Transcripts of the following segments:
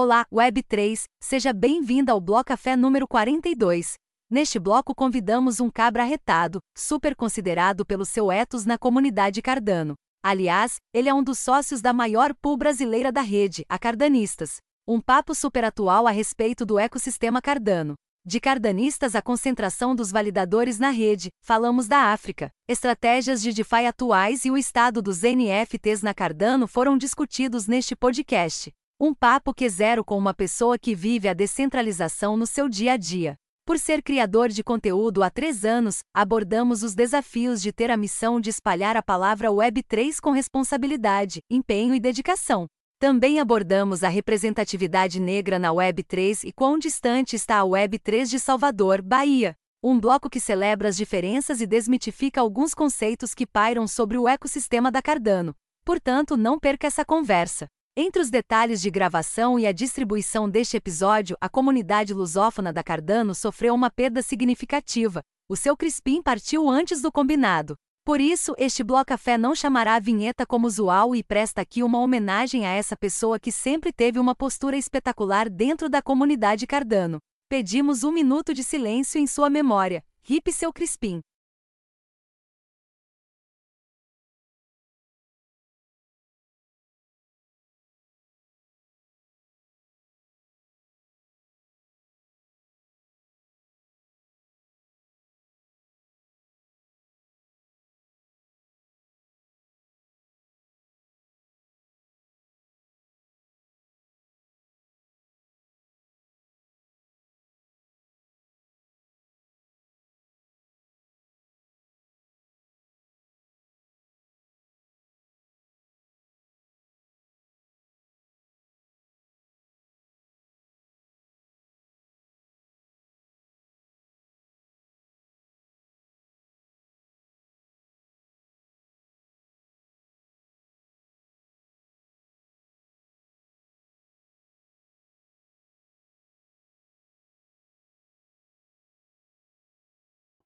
Olá, Web3, seja bem-vinda ao Bloco Café número 42. Neste bloco convidamos um cabra arretado, super considerado pelo seu ethos na comunidade Cardano. Aliás, ele é um dos sócios da maior pool brasileira da rede, a Cardanistas. Um papo super atual a respeito do ecossistema Cardano. De cardanistas à concentração dos validadores na rede, falamos da África. Estratégias de DeFi atuais e o estado dos NFTs na Cardano foram discutidos neste podcast. Um papo que zero com uma pessoa que vive a descentralização no seu dia a dia. Por ser criador de conteúdo há três anos, abordamos os desafios de ter a missão de espalhar a palavra Web3 com responsabilidade, empenho e dedicação. Também abordamos a representatividade negra na Web3 e quão distante está a Web3 de Salvador, Bahia. Um bloco que celebra as diferenças e desmitifica alguns conceitos que pairam sobre o ecossistema da Cardano. Portanto, não perca essa conversa. Entre os detalhes de gravação e a distribuição deste episódio, a comunidade lusófona da Cardano sofreu uma perda significativa. O seu Crispim partiu antes do combinado. Por isso, este Bloco Café não chamará a vinheta como usual e presta aqui uma homenagem a essa pessoa que sempre teve uma postura espetacular dentro da comunidade Cardano. Pedimos um minuto de silêncio em sua memória. Hip seu Crispim.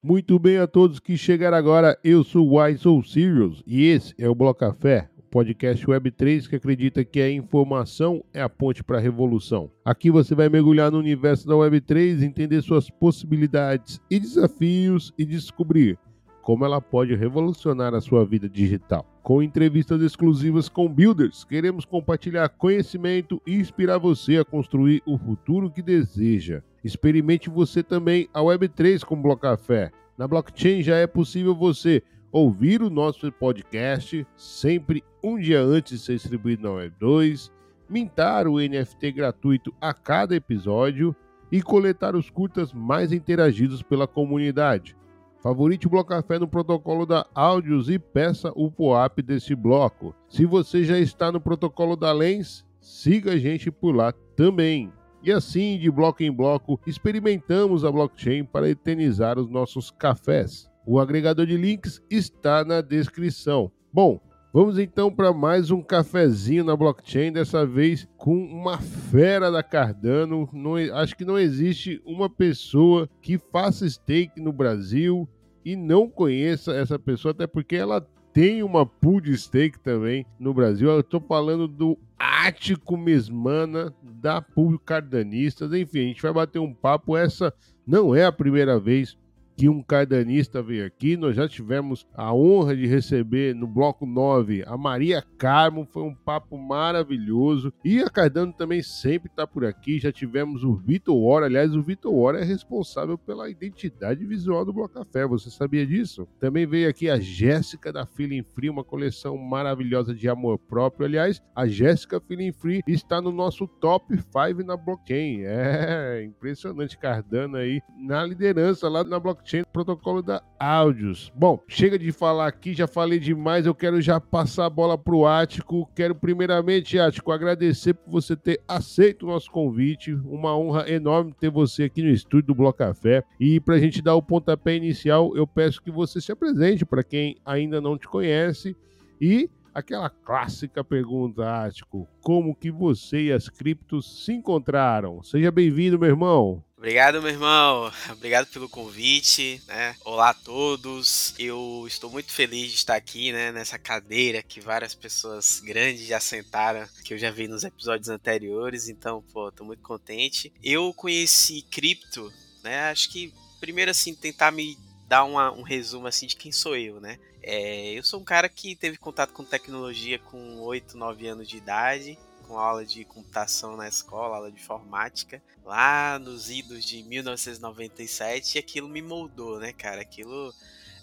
Muito bem a todos que chegaram agora, eu sou o Why Serious e esse é o Bloco Café, o podcast Web3 que acredita que a informação é a ponte para a revolução. Aqui você vai mergulhar no universo da Web3, entender suas possibilidades e desafios e descobrir como ela pode revolucionar a sua vida digital. Com entrevistas exclusivas com builders, queremos compartilhar conhecimento e inspirar você a construir o futuro que deseja. Experimente você também a Web3 com Bloco Café. Na blockchain já é possível você ouvir o nosso podcast sempre um dia antes de ser distribuído na Web2, mintar o NFT gratuito a cada episódio e coletar os curtas mais interagidos pela comunidade. Favorite o Bloco Café no protocolo da Áudios e peça o POAP desse bloco. Se você já está no protocolo da Lens, siga a gente por lá também. E assim, de bloco em bloco, experimentamos a blockchain para eternizar os nossos cafés. O agregador de links está na descrição. Bom, Vamos então para mais um cafezinho na blockchain, dessa vez com uma fera da Cardano. Não, acho que não existe uma pessoa que faça stake no Brasil e não conheça essa pessoa, até porque ela tem uma pool de stake também no Brasil. Eu estou falando do Ático Mesmana, da pool Cardanistas. Enfim, a gente vai bater um papo. Essa não é a primeira vez que um cardanista veio aqui. Nós já tivemos a honra de receber no bloco 9 a Maria Carmo, foi um papo maravilhoso. E a Cardano também sempre está por aqui. Já tivemos o Vitor Ora, aliás, o Vitor Ora é responsável pela identidade visual do Bloco Café. Você sabia disso? Também veio aqui a Jéssica da Feeling Free, uma coleção maravilhosa de amor próprio. Aliás, a Jéssica Feeling Free está no nosso top 5 na blockchain. É impressionante Cardano aí na liderança lá na blockchain blockchain, protocolo da áudios. Bom, chega de falar aqui, já falei demais, eu quero já passar a bola pro Ático. Quero primeiramente, Ático, agradecer por você ter aceito o nosso convite. Uma honra enorme ter você aqui no estúdio do Bloco Café. E pra gente dar o pontapé inicial, eu peço que você se apresente para quem ainda não te conhece e aquela clássica pergunta, Ático, como que você e as criptos se encontraram? Seja bem-vindo, meu irmão. Obrigado, meu irmão. Obrigado pelo convite, né? Olá a todos. Eu estou muito feliz de estar aqui, né, nessa cadeira que várias pessoas grandes já sentaram, que eu já vi nos episódios anteriores, então, pô, tô muito contente. Eu conheci cripto, né? Acho que primeiro assim tentar me dar uma, um resumo assim de quem sou eu, né? É, eu sou um cara que teve contato com tecnologia com 8, 9 anos de idade com aula de computação na escola, aula de informática, lá nos idos de 1997, e aquilo me moldou, né, cara? Aquilo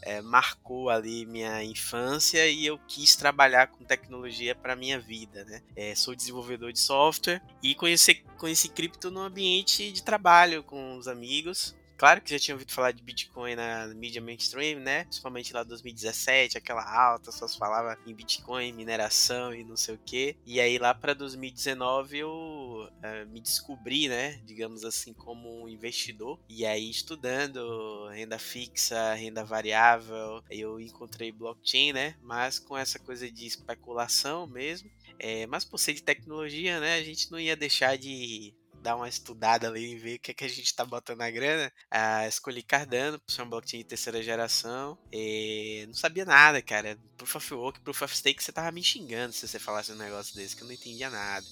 é, marcou ali minha infância e eu quis trabalhar com tecnologia para minha vida, né? É, sou desenvolvedor de software e conheci, conheci cripto no ambiente de trabalho com os amigos. Claro que já tinha ouvido falar de Bitcoin na mídia mainstream, né? Principalmente lá 2017, aquela alta, só se falava em Bitcoin, mineração e não sei o que. E aí lá para 2019 eu uh, me descobri, né? Digamos assim, como um investidor. E aí estudando renda fixa, renda variável, eu encontrei blockchain, né? Mas com essa coisa de especulação mesmo. É, mas por ser de tecnologia, né? A gente não ia deixar de dar uma estudada ali e ver o que, é que a gente tá botando na grana. Ah, escolhi Cardano, por ser um blockchain de terceira geração. E não sabia nada, cara. Proof of Work, Proof of Stake, você tava me xingando se você falasse um negócio desse, que eu não entendia nada.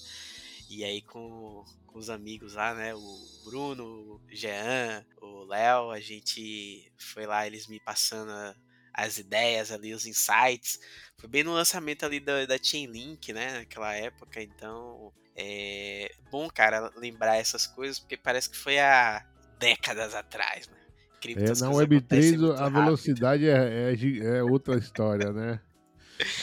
E aí com, com os amigos lá, né? O Bruno, o Jean, o Léo, a gente foi lá, eles me passando as ideias ali, os insights. Foi bem no lançamento ali da, da Chainlink, né? Naquela época, então é bom, cara, lembrar essas coisas, porque parece que foi há décadas atrás, né? é, na Web3 a velocidade é, é, é, outra história, né?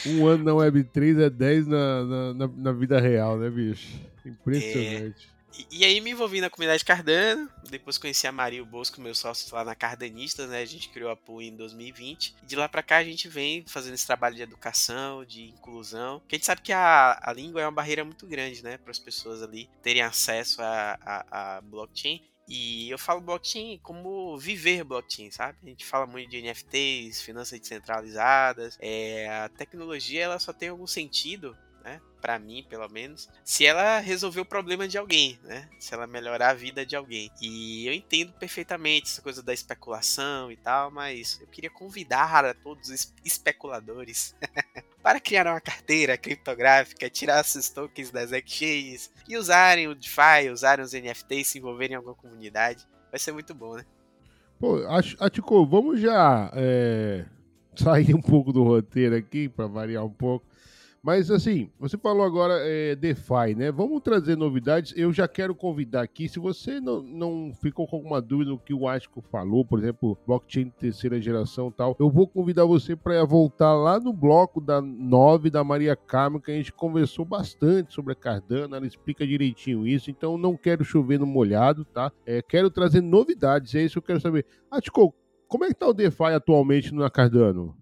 Um ano na Web3 é 10 na, na, na vida real, né, bicho? Impressionante. É... E, aí me envolvi na comunidade Cardano, depois conheci a Maria Bosco, meu sócio lá na Cardanistas, né? A gente criou a PUI em 2020. E de lá para cá a gente vem fazendo esse trabalho de educação, de inclusão. Porque a gente sabe que a, a língua é uma barreira muito grande, né? Para as pessoas ali terem acesso a, a, a blockchain. E eu falo blockchain como viver blockchain, sabe? A gente fala muito de NFTs, finanças descentralizadas. É, a tecnologia ela só tem algum sentido né? Para mim, pelo menos, se ela resolver o problema de alguém, né? Se ela melhorar a vida de alguém. E eu entendo perfeitamente essa coisa da especulação e tal, mas eu queria convidar a todos os especuladores para criar uma carteira criptográfica, tirar esses tokens das exchanges e usarem o DeFi, usarem os NFTs, se envolverem em alguma comunidade. Vai ser muito bom, né? Pô, Atico, vamos já é, sair um pouco do roteiro aqui, para variar um pouco. Mas assim, você falou agora é, DeFi, né? Vamos trazer novidades. Eu já quero convidar aqui, se você não, não ficou com alguma dúvida no que o Ático falou, por exemplo, blockchain terceira geração tal, eu vou convidar você para voltar lá no bloco da 9 da Maria Carmen, que a gente conversou bastante sobre a Cardano, ela explica direitinho isso, então não quero chover no molhado, tá? É, quero trazer novidades, é isso que eu quero saber. Ático, como é que tá o DeFi atualmente na Cardano?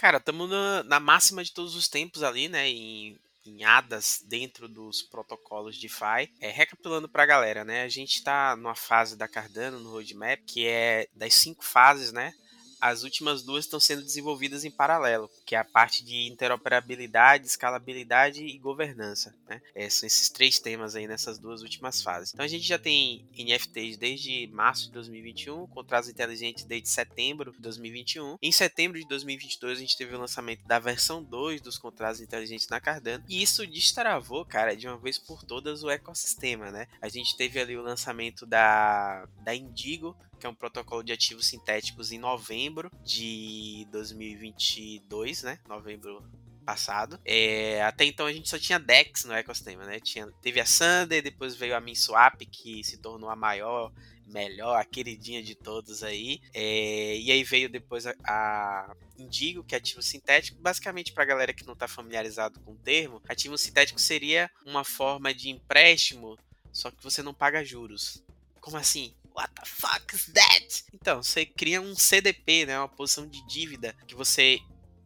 Cara, estamos na, na, máxima de todos os tempos ali, né? Em, em ADAS dentro dos protocolos de DeFi. É, recapitulando para a galera, né? A gente está numa fase da Cardano no roadmap, que é das cinco fases, né? As últimas duas estão sendo desenvolvidas em paralelo, que é a parte de interoperabilidade, escalabilidade e governança. Né? É, são esses três temas aí nessas duas últimas fases. Então a gente já tem NFTs desde março de 2021, contratos inteligentes desde setembro de 2021. Em setembro de 2022 a gente teve o lançamento da versão 2 dos contratos inteligentes na Cardano, e isso destravou, cara, de uma vez por todas o ecossistema, né? A gente teve ali o lançamento da, da Indigo, que é um protocolo de ativos sintéticos, em novembro de 2022, né? Novembro passado. É, até então a gente só tinha DEX no ecossistema, né? Tinha, teve a Sander, depois veio a MinSwap, que se tornou a maior, melhor, a queridinha de todos aí. É, e aí veio depois a, a Indigo, que é ativo sintético. Basicamente, para a galera que não está familiarizado com o termo, ativo sintético seria uma forma de empréstimo, só que você não paga juros. Como assim? What the fuck is that? Então, você cria um CDP, né, uma posição de dívida que você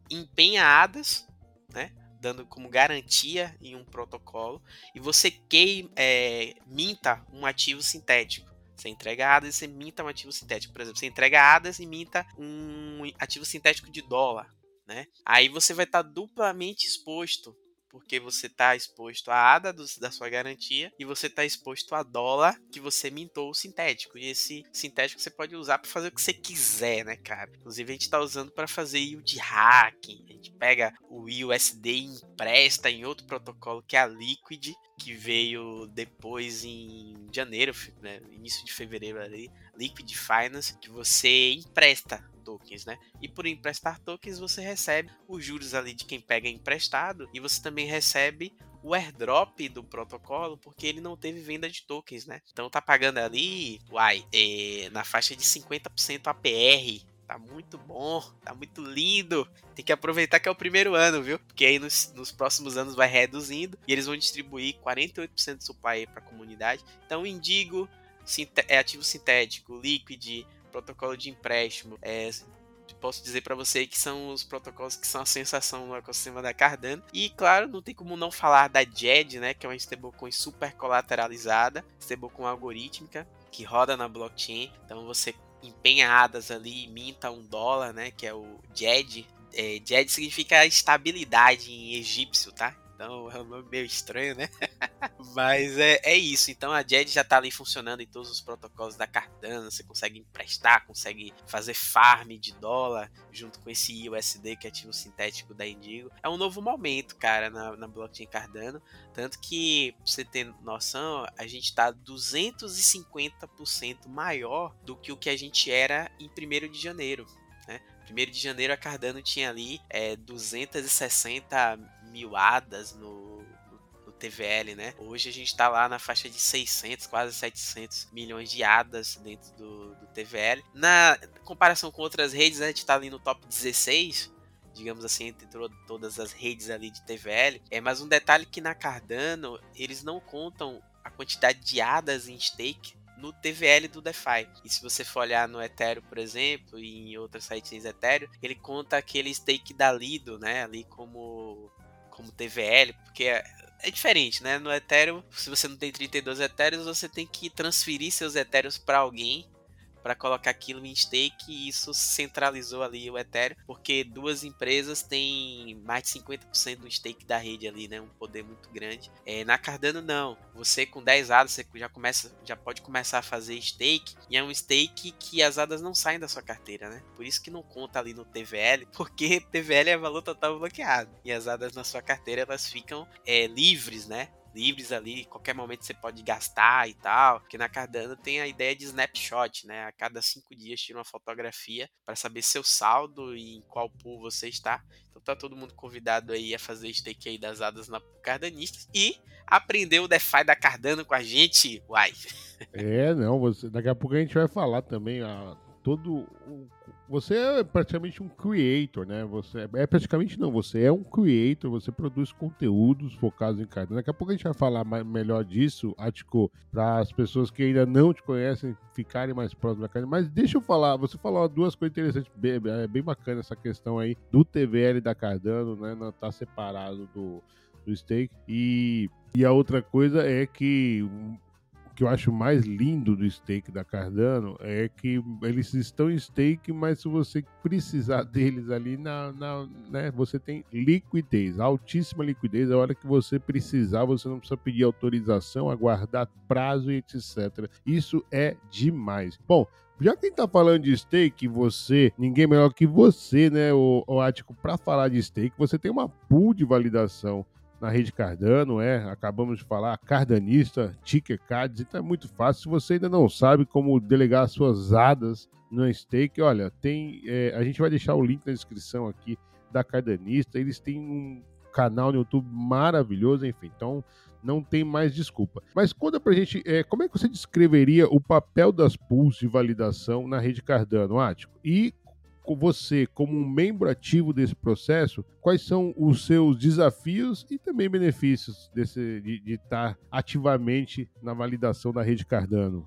empenha ADAS, né, dando como garantia em um protocolo, e você queima, é, minta um ativo sintético. Você entrega ADAS e você minta um ativo sintético. Por exemplo, você entrega ADAS e minta um ativo sintético de dólar. Né? Aí você vai estar duplamente exposto porque você está exposto à ADA do, da sua garantia e você está exposto a dólar que você mintou o sintético. E esse sintético você pode usar para fazer o que você quiser, né, cara? Inclusive a gente está usando para fazer yield hacking. A gente pega o USD e empresta em outro protocolo que é a Liquid, que veio depois em janeiro, né, início de fevereiro ali, Liquid Finance, que você empresta tokens, né? E por emprestar tokens você recebe os juros ali de quem pega emprestado e você também recebe o airdrop do protocolo porque ele não teve venda de tokens, né? Então tá pagando ali, uai, é, na faixa de 50% APR. Tá muito bom, tá muito lindo. Tem que aproveitar que é o primeiro ano, viu? Porque aí nos, nos próximos anos vai reduzindo e eles vão distribuir 48% do supply para a comunidade. Então, Indigo, é ativo sintético, Liquid, protocolo de empréstimo. É, posso dizer para você que são os protocolos que são a sensação no ecossistema da Cardano. E claro, não tem como não falar da JED, né, que é uma stablecoin super colateralizada, stablecoin algorítmica que roda na blockchain. Então você empenha hadas ali minta um dólar, né, que é o JED. É, JED significa estabilidade em egípcio, tá? Então é um nome meio estranho, né? Mas é, é isso. Então a JED já está ali funcionando em todos os protocolos da Cardano. Você consegue emprestar, consegue fazer farm de dólar junto com esse USD que é ativo sintético da Indigo. É um novo momento, cara, na, na blockchain Cardano. Tanto que, pra você ter noção, a gente está 250% maior do que o que a gente era em 1 de janeiro. Né? 1 de janeiro a Cardano tinha ali é, 260 mil hadas no, no, TVL, né? Hoje a gente está lá na faixa de 600, quase 700 milhões de hadas dentro do, do TVL. Na comparação com outras redes, a gente está ali no top 16, digamos assim, entre todas as redes ali de TVL. É mais um detalhe que na Cardano eles não contam a quantidade de hadas em stake no TVL do DeFi. E se você for olhar no Ethereum, por exemplo, e em outros sites Ethereum, ele conta aquele stake da Lido, né, ali como como TVL, porque é, é diferente, né? No Ethereum, se você não tem 32 Ethereums, você tem que transferir seus Ethereums para alguém para colocar aquilo em stake e isso centralizou ali o Ethereum, porque duas empresas têm mais de 50% do stake da rede ali, né? Um poder muito grande. É, na Cardano não. Você com 10 ADAs você já começa, já pode começar a fazer stake e é um stake que as ADAs não saem da sua carteira, né? Por isso que não conta ali no TVL, porque TVL é valor total bloqueado e as ADAs na sua carteira elas ficam é, livres, né? Livres ali, qualquer momento você pode gastar e tal. Porque na Cardano tem a ideia de snapshot, né? A cada cinco dias tira uma fotografia para saber seu saldo e em qual pool você está. Então tá todo mundo convidado aí a fazer stake aí das hadas na Cardanistas e aprender o DeFi da Cardano com a gente, uai. É, não, você, daqui a pouco a gente vai falar também a, todo você é praticamente um creator, né? Você é praticamente não, você é um creator, você produz conteúdos focados em Cardano. Daqui a pouco a gente vai falar mais, melhor disso, Atiko, para as pessoas que ainda não te conhecem ficarem mais próximas da Cardano. Mas deixa eu falar, você falou duas coisas interessantes, bem, é bem bacana essa questão aí do TVL da Cardano, né? Não tá separado do, do stake. E, e a outra coisa é que que eu acho mais lindo do stake da Cardano é que eles estão em stake, mas se você precisar deles ali, na, na né, você tem liquidez, altíssima liquidez. A hora que você precisar, você não precisa pedir autorização, aguardar prazo e etc. Isso é demais. Bom, já quem tá falando de stake, você, ninguém melhor que você, né, o, o Ático, para falar de stake, você tem uma pool de validação na rede Cardano, é, acabamos de falar, cardanista, ticker cards, então é muito fácil. Se você ainda não sabe como delegar suas ADAs no stake, olha, tem, é, a gente vai deixar o link na descrição aqui da Cardanista, eles têm um canal no YouTube maravilhoso, enfim, então não tem mais desculpa. Mas conta pra gente, é, como é que você descreveria o papel das pools de validação na rede Cardano, Ático? E você, como um membro ativo desse processo, quais são os seus desafios e também benefícios desse, de estar ativamente na validação da rede Cardano?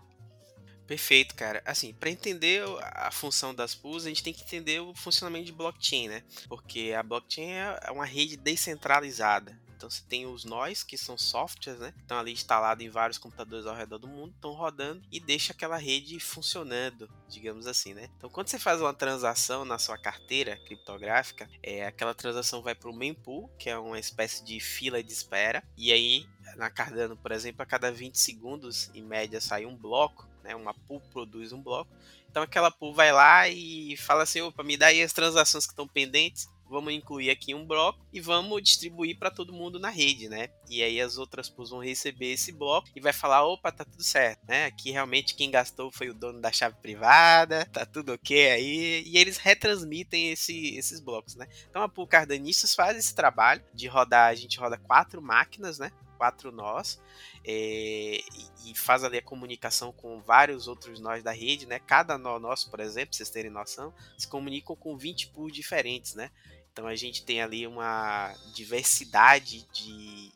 Perfeito, cara. Assim, para entender a função das pools, a gente tem que entender o funcionamento de blockchain, né? Porque a blockchain é uma rede descentralizada. Então você tem os nós, que são softwares, né? Estão ali instalados em vários computadores ao redor do mundo, estão rodando e deixa aquela rede funcionando, digamos assim, né? Então quando você faz uma transação na sua carteira criptográfica, é, aquela transação vai para o mempool, que é uma espécie de fila de espera, e aí na Cardano, por exemplo, a cada 20 segundos, em média, sai um bloco, né? Uma pool produz um bloco. Então aquela pool vai lá e fala assim, opa, me dá aí as transações que estão pendentes, vamos incluir aqui um bloco e vamos distribuir para todo mundo na rede, né? E aí as outras pools vão receber esse bloco e vai falar, opa, tá tudo certo, né? Aqui realmente quem gastou foi o dono da chave privada, tá tudo ok aí, e eles retransmitem esse, esses blocos, né? Então a pool Cardanistas faz esse trabalho de rodar, a gente roda quatro máquinas, né? quatro nós é, e, faz ali a comunicação com vários outros nós da rede, né? Cada nó nosso, por exemplo, vocês terem noção, se comunicam com 20 pools diferentes, né? Então a gente tem ali uma diversidade de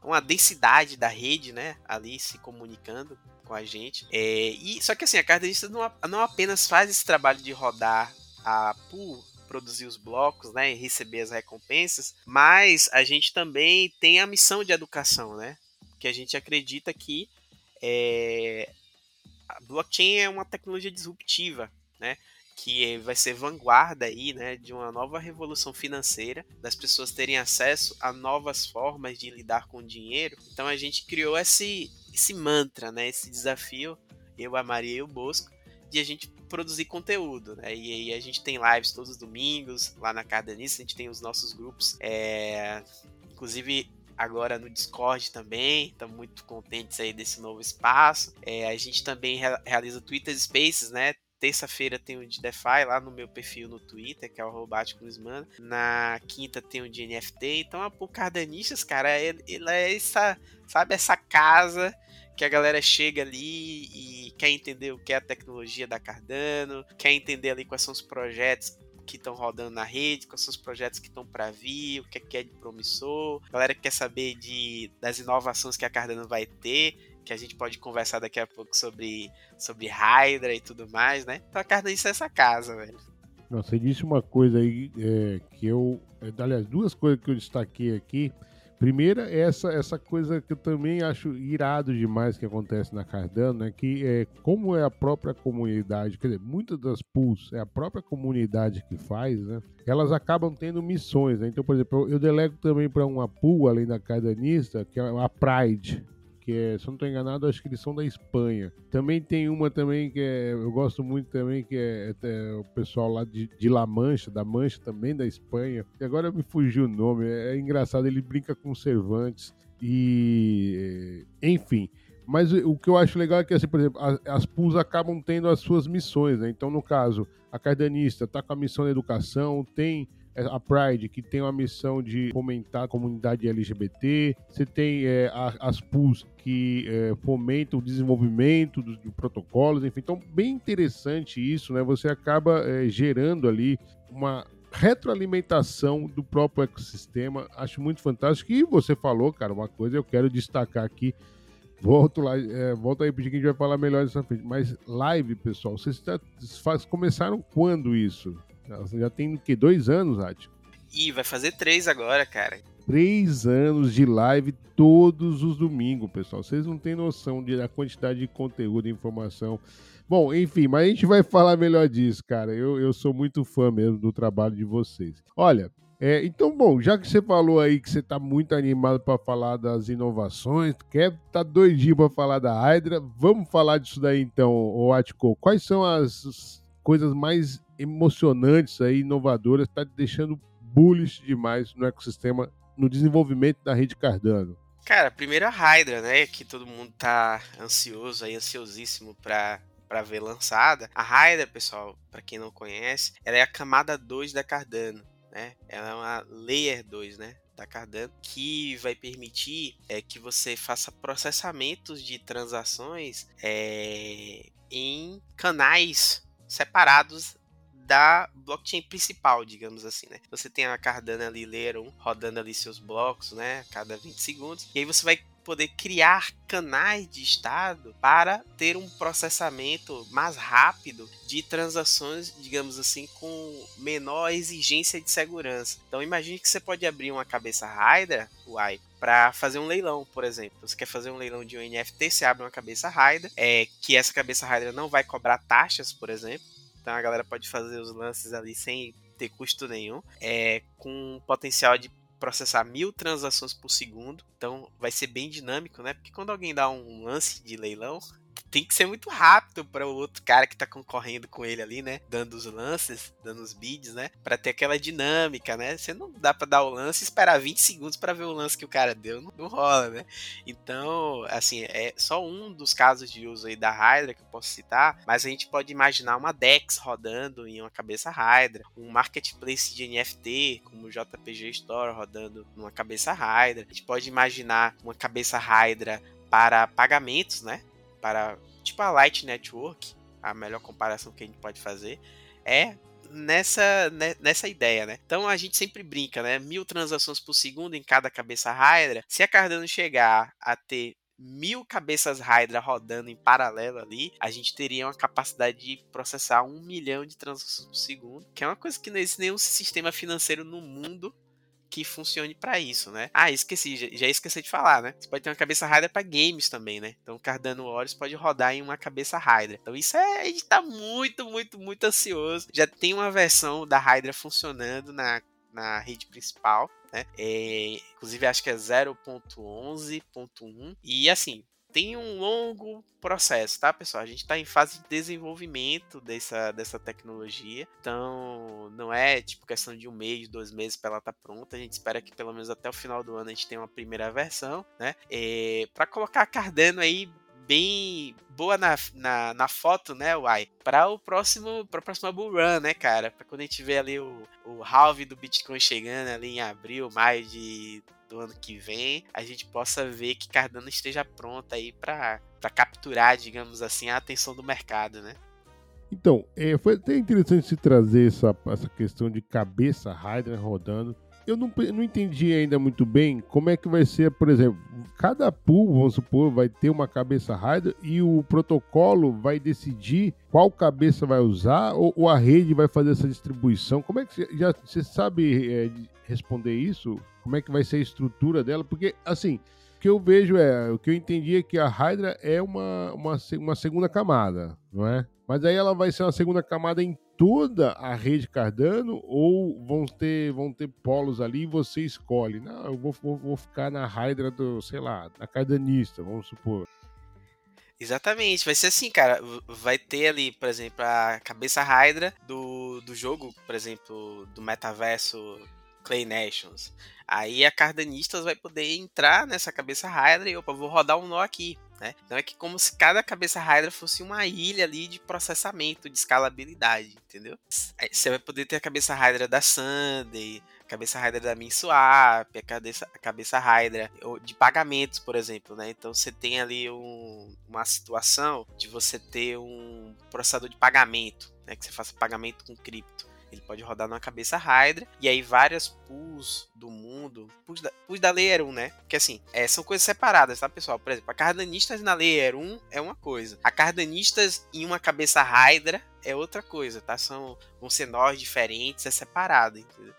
uma densidade da rede, né, ali se comunicando com a gente. É, e só que assim a carteirista não, não apenas faz esse trabalho de rodar a pool produzir os blocos, né, e receber as recompensas, mas a gente também tem a missão de educação, né, que a gente acredita que é, a blockchain é uma tecnologia disruptiva, né, que vai ser vanguarda aí, né, de uma nova revolução financeira, das pessoas terem acesso a novas formas de lidar com o dinheiro. Então a gente criou esse esse mantra, né, esse desafio, eu, a Maria e o Bosco, de a gente produzir conteúdo, né? E aí a gente tem lives todos os domingos lá na Cardanista, a gente tem os nossos grupos, é... inclusive agora no Discord também, estamos muito contentes aí desse novo espaço. É, a gente também realiza Twitter Spaces, né? Terça-feira tem o de DeFi lá no meu perfil no Twitter, que é o Robate Cruzman. Na quinta tem o de NFT. Então, a Cardanistas, cara, ele, ele é essa, sabe, essa casa que a galera chega ali e quer entender o que é a tecnologia da Cardano, quer entender ali quais são os projetos que estão rodando na rede, quais são os projetos que estão para vir, o que é, que é de promissor. A galera quer saber de, das inovações que a Cardano vai ter, que a gente pode conversar daqui a pouco sobre, sobre Hydra e tudo mais, né? Então a Cardano é essa casa, velho. Não, você disse uma coisa aí é, que eu. É, aliás, duas coisas que eu destaquei aqui. Primeira, essa essa coisa que eu também acho irado demais que acontece na Cardano, né? Que é como é a própria comunidade, quer dizer, muitas das pools é a própria comunidade que faz, né? Elas acabam tendo missões, né? Então, por exemplo, eu delego também para uma pool além da Cardanista, que é a Pride, que é, se eu não estou enganado, acho que eles são da Espanha. Também tem uma também que é, eu gosto muito também, que é, é o pessoal lá de, de, La Mancha, da Mancha também da Espanha. E agora me fugiu o nome, é, é engraçado, ele brinca com Cervantes e enfim. Mas o que eu acho legal é que, assim, por exemplo, as, as acabam tendo as suas missões, né? Então, no caso, a cardanista está com a missão da educação, tem é, a Pride, que tem uma missão de fomentar a comunidade LGBT, você tem é, as pools que é, fomentam o desenvolvimento dos, de protocolos, enfim. Então, bem interessante isso, né? Você acaba é, gerando ali uma retroalimentação do próprio ecossistema. Acho muito fantástico. E você falou, cara, uma coisa eu quero destacar aqui. Volto lá, é, volto aí pedir que a gente vai falar melhor dessa frente. Mas live, pessoal, vocês tá, faz, começaram quando isso? Você já tem o quê? Dois anos, Ati? Ih, vai fazer três agora, cara. Três anos de live todos os domingos, pessoal. Vocês não têm noção de, da quantidade de conteúdo e informação. Bom, enfim, mas a gente vai falar melhor disso, cara. Eu, eu sou muito fã mesmo do trabalho de vocês. Olha, é, então, bom, já que você falou aí que você está muito animado para falar das inovações, quer tá doidinho para falar da Hydra, vamos falar disso daí então, o Atco. Quais são as coisas mais emocionantes aí, inovadoras, está deixando bullish demais no ecossistema, no desenvolvimento da rede Cardano? Cara, primeiro a Hydra, né, que todo mundo tá ansioso aí, ansiosíssimo para para ver lançada. A Hydra, pessoal, para quem não conhece, ela é a camada 2 da Cardano, né? Ela é uma layer 2, né? da Cardano, que vai permitir é, que você faça processamentos de transações é, em canais separados da blockchain principal, digamos assim, né? Você tem a Cardano ali, Leron, rodando ali seus blocos, né? Cada 20 segundos. E aí você vai poder criar canais de estado para ter um processamento mais rápido de transações, digamos assim, com menor exigência de segurança. Então imagine que você pode abrir uma cabeça Hydra, Uai, para fazer um leilão, por exemplo. Você quer fazer um leilão de um NFT, você abre uma cabeça Hydra, é, que essa cabeça Hydra não vai cobrar taxas, por exemplo. Então a galera pode fazer os lances ali sem ter custo nenhum, é, com potencial de processar mil transações por segundo. Então vai ser bem dinâmico, né? Porque quando alguém dá um lance de leilão, tem que ser muito rápido para o outro cara que tá concorrendo com ele ali, né? Dando os lances, dando os bids, né? Para ter aquela dinâmica, né? Você não dá para dar o lance e esperar 20 segundos para ver o lance que o cara deu, não, não, rola, né? Então, assim, é só um dos casos de uso aí da Hydra que eu posso citar, mas a gente pode imaginar uma DEX rodando em uma cabeça Hydra, um marketplace de NFT, como o JPG Store rodando numa cabeça Hydra. A gente pode imaginar uma cabeça Hydra para pagamentos, né? Para tipo a Light Network, a melhor comparação que a gente pode fazer é nessa, né, nessa ideia, né? Então a gente sempre brinca, né? Mil transações por segundo em cada cabeça Hydra. Se a Cardano chegar a ter mil cabeças Hydra rodando em paralelo ali, a gente teria uma capacidade de processar um milhão de transações por segundo, que é uma coisa que não existe nenhum sistema financeiro no mundo que funcione para isso, né? Ah, esqueci, já, já, esqueci de falar, né? Você pode ter uma cabeça Hydra para games também, né? Então Cardano Warriors pode rodar em uma cabeça Hydra. Então isso é, a gente tá muito, muito, muito ansioso. Já tem uma versão da Hydra funcionando na, na rede principal, né? É, inclusive acho que é 0.11.1 e assim, tem um longo processo, tá, pessoal? A gente está em fase de desenvolvimento dessa, dessa tecnologia, então não é tipo questão de um mês, dois meses para ela estar tá pronta. A gente espera que pelo menos até o final do ano a gente tenha uma primeira versão, né? É, para colocar a Cardano aí bem boa na, na, na foto, né, Uai? Para o próximo, para a próxima bull run, né, cara? Para quando a gente vê ali o, o halve do Bitcoin chegando ali em abril, maio de do ano que vem, a gente possa ver que Cardano esteja pronta aí para capturar, digamos assim, a atenção do mercado, né? Então, é, foi até interessante se trazer essa, essa questão de cabeça Hydra rodando. Eu não, não entendi ainda muito bem como é que vai ser, por exemplo, cada pool, vamos supor, vai ter uma cabeça Hydra e o protocolo vai decidir qual cabeça vai usar ou, ou a rede vai fazer essa distribuição. Como é que você, já, você sabe é, responder isso? como é que vai ser a estrutura dela, porque assim, o que eu vejo é, o que eu entendi é que a Hydra é uma, uma, uma segunda camada, não é? Mas aí ela vai ser uma segunda camada em toda a rede Cardano ou vão ter, vão ter polos ali e você escolhe? Não, eu vou, vou, vou ficar na Hydra do, sei lá, na Cardanista, vamos supor. Exatamente, vai ser assim, cara. Vai ter ali, por exemplo, a cabeça Hydra do, do jogo, por exemplo, do metaverso Clay Nations. Aí a Cardanistas vai poder entrar nessa cabeça Hydra e opa, vou rodar um nó aqui. Né? Então é que como se cada cabeça Hydra fosse uma ilha ali de processamento, de escalabilidade, entendeu? Aí você vai poder ter a cabeça Hydra da Sunday, a cabeça Hydra da MinSwap, a cabeça, a cabeça Hydra de pagamentos, por exemplo, né? Então você tem ali um, uma situação de você ter um processador de pagamento, né? Que você faça pagamento com cripto. Ele pode rodar numa cabeça Hydra. E aí várias pools do mundo. Pools da, pools da Layer 1, né? Porque assim, é, são coisas separadas, tá, pessoal? Por exemplo, a Cardanistas na Layer 1 é uma coisa. A Cardanistas em uma cabeça Hydra é outra coisa, tá? São, vão ser nós diferentes, é separado, entendeu?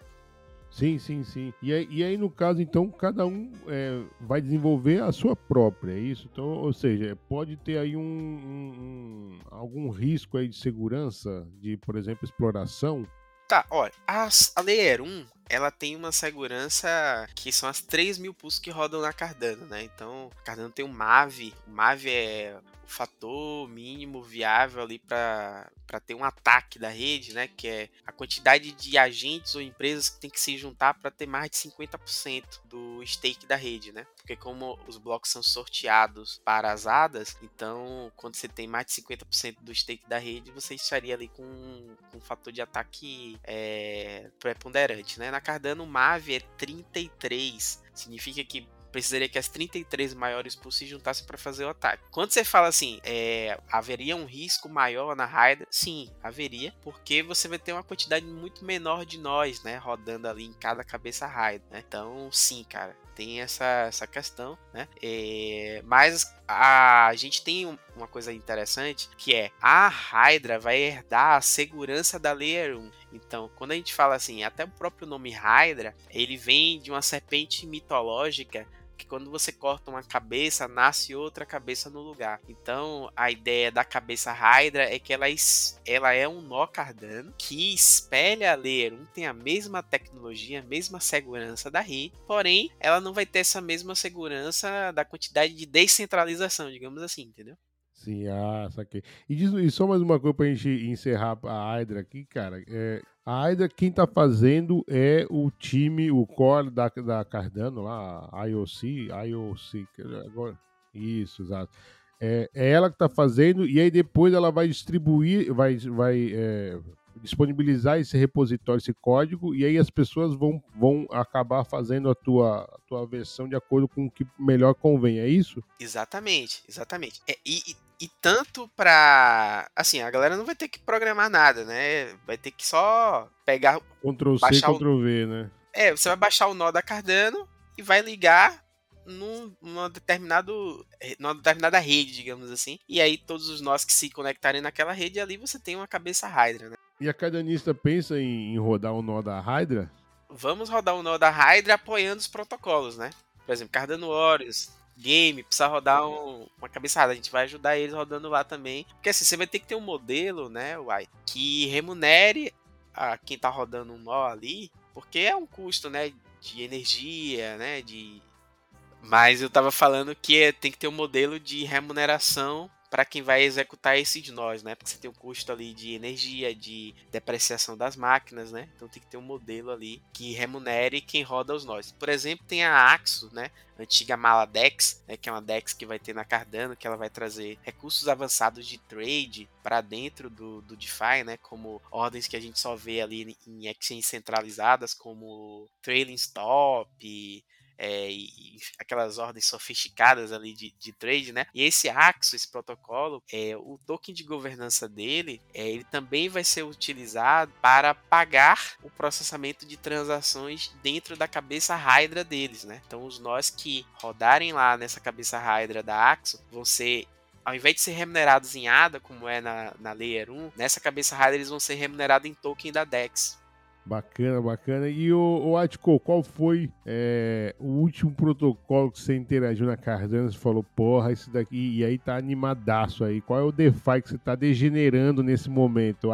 Sim, sim, sim. E aí, e aí, no caso, então, cada um é, vai desenvolver a sua própria, é isso? Então, ou seja, pode ter aí um, um, um algum risco aí de segurança, de, por exemplo, exploração, Tá, olha, a, a Layer 1, ela tem uma segurança que são as 3 mil pulsos que rodam na Cardano, né? Então, a Cardano tem o MAV, o MAV é fator mínimo viável ali para ter um ataque da rede, né? Que é a quantidade de agentes ou empresas que tem que se juntar para ter mais de 50% do stake da rede, né? Porque como os blocos são sorteados para as hadas, então quando você tem mais de 50% do stake da rede, você estaria ali com um, um fator de ataque é, preponderante, né? Na Cardano, o MAV é 33, significa que precisaria que as 33 maiores pools se juntassem para fazer o ataque. Quando você fala assim, é, haveria um risco maior na Hydra? Sim, haveria, porque você vai ter uma quantidade muito menor de nós, né, rodando ali em cada cabeça Hydra, né? Então, sim, cara, tem essa, essa questão, né? É, mas a gente tem uma coisa interessante que é a Hydra vai herdar a segurança da Layer 1. Então, quando a gente fala assim, até o próprio nome Hydra, ele vem de uma serpente mitológica Porque quando você corta uma cabeça, nasce outra cabeça no lugar. Então, a ideia da cabeça Hydra é que ela, ela é um nó cardano que espelha a 1, tem a mesma tecnologia, a mesma segurança da RI, porém, ela não vai ter essa mesma segurança da quantidade de descentralização, digamos assim, entendeu? Sim, ah, saquei. E, diz, e só mais uma coisa pra gente encerrar a Hydra aqui, cara. É, a Hydra, quem tá fazendo é o time, o core da, da Cardano lá, a IOC, IOC, agora, isso, exato. É, é ela que tá fazendo e aí depois ela vai distribuir, vai, vai é, disponibilizar esse repositório, esse código, e aí as pessoas vão, vão acabar fazendo a tua, a tua versão de acordo com o que melhor convém, é isso? Exatamente, exatamente. É, e, e, tanto para Assim, a galera não vai ter que programar nada, né? Vai ter que só pegar. Ctrl-C, Ctrl-V, né? É, você vai baixar o nó da Cardano e vai ligar num, numa, determinado, numa determinada rede, digamos assim. E aí todos os nós que se conectarem naquela rede ali, você tem uma cabeça Hydra, né? E a cardanista pensa em, em rodar o nó da Hydra? Vamos rodar o nó da Hydra apoiando os protocolos, né? Por exemplo, Cardano Warriors, Game, precisa rodar um, uma cabeçada. A gente vai ajudar eles rodando lá também. Porque assim, você vai ter que ter um modelo, né, Uai, que remunere a quem tá rodando um nó ali, porque é um custo, né, de energia, né, de... Mas eu tava falando que é, tem que ter um modelo de remuneração para quem vai executar esses nós, né? Porque você tem o custo ali de energia, de depreciação das máquinas, né? Então tem que ter um modelo ali que remunere quem roda os nós. Por exemplo, tem a Axo, né? Antiga Maladex, né? que é uma Dex que vai ter na Cardano, que ela vai trazer recursos avançados de trade para dentro do, do DeFi, né? Como ordens que a gente só vê ali em exchanges centralizadas, como Trailing Stop, é, e, aquelas ordens sofisticadas ali de, de, trade, né? E esse Axo, esse protocolo, é, o token de governança dele, é, ele também vai ser utilizado para pagar o processamento de transações dentro da cabeça Hydra deles, né? Então os nós que rodarem lá nessa cabeça Hydra da Axo vão ser ao invés de ser remunerados em ADA, como é na, na Layer 1, nessa cabeça Hydra eles vão ser remunerados em token da DEX. Bacana, bacana. E o, o Atco, qual foi é, o último protocolo que você interagiu na Cardano? Você falou, porra, esse daqui. E aí tá animadaço aí. Qual é o DeFi que você tá degenerando nesse momento?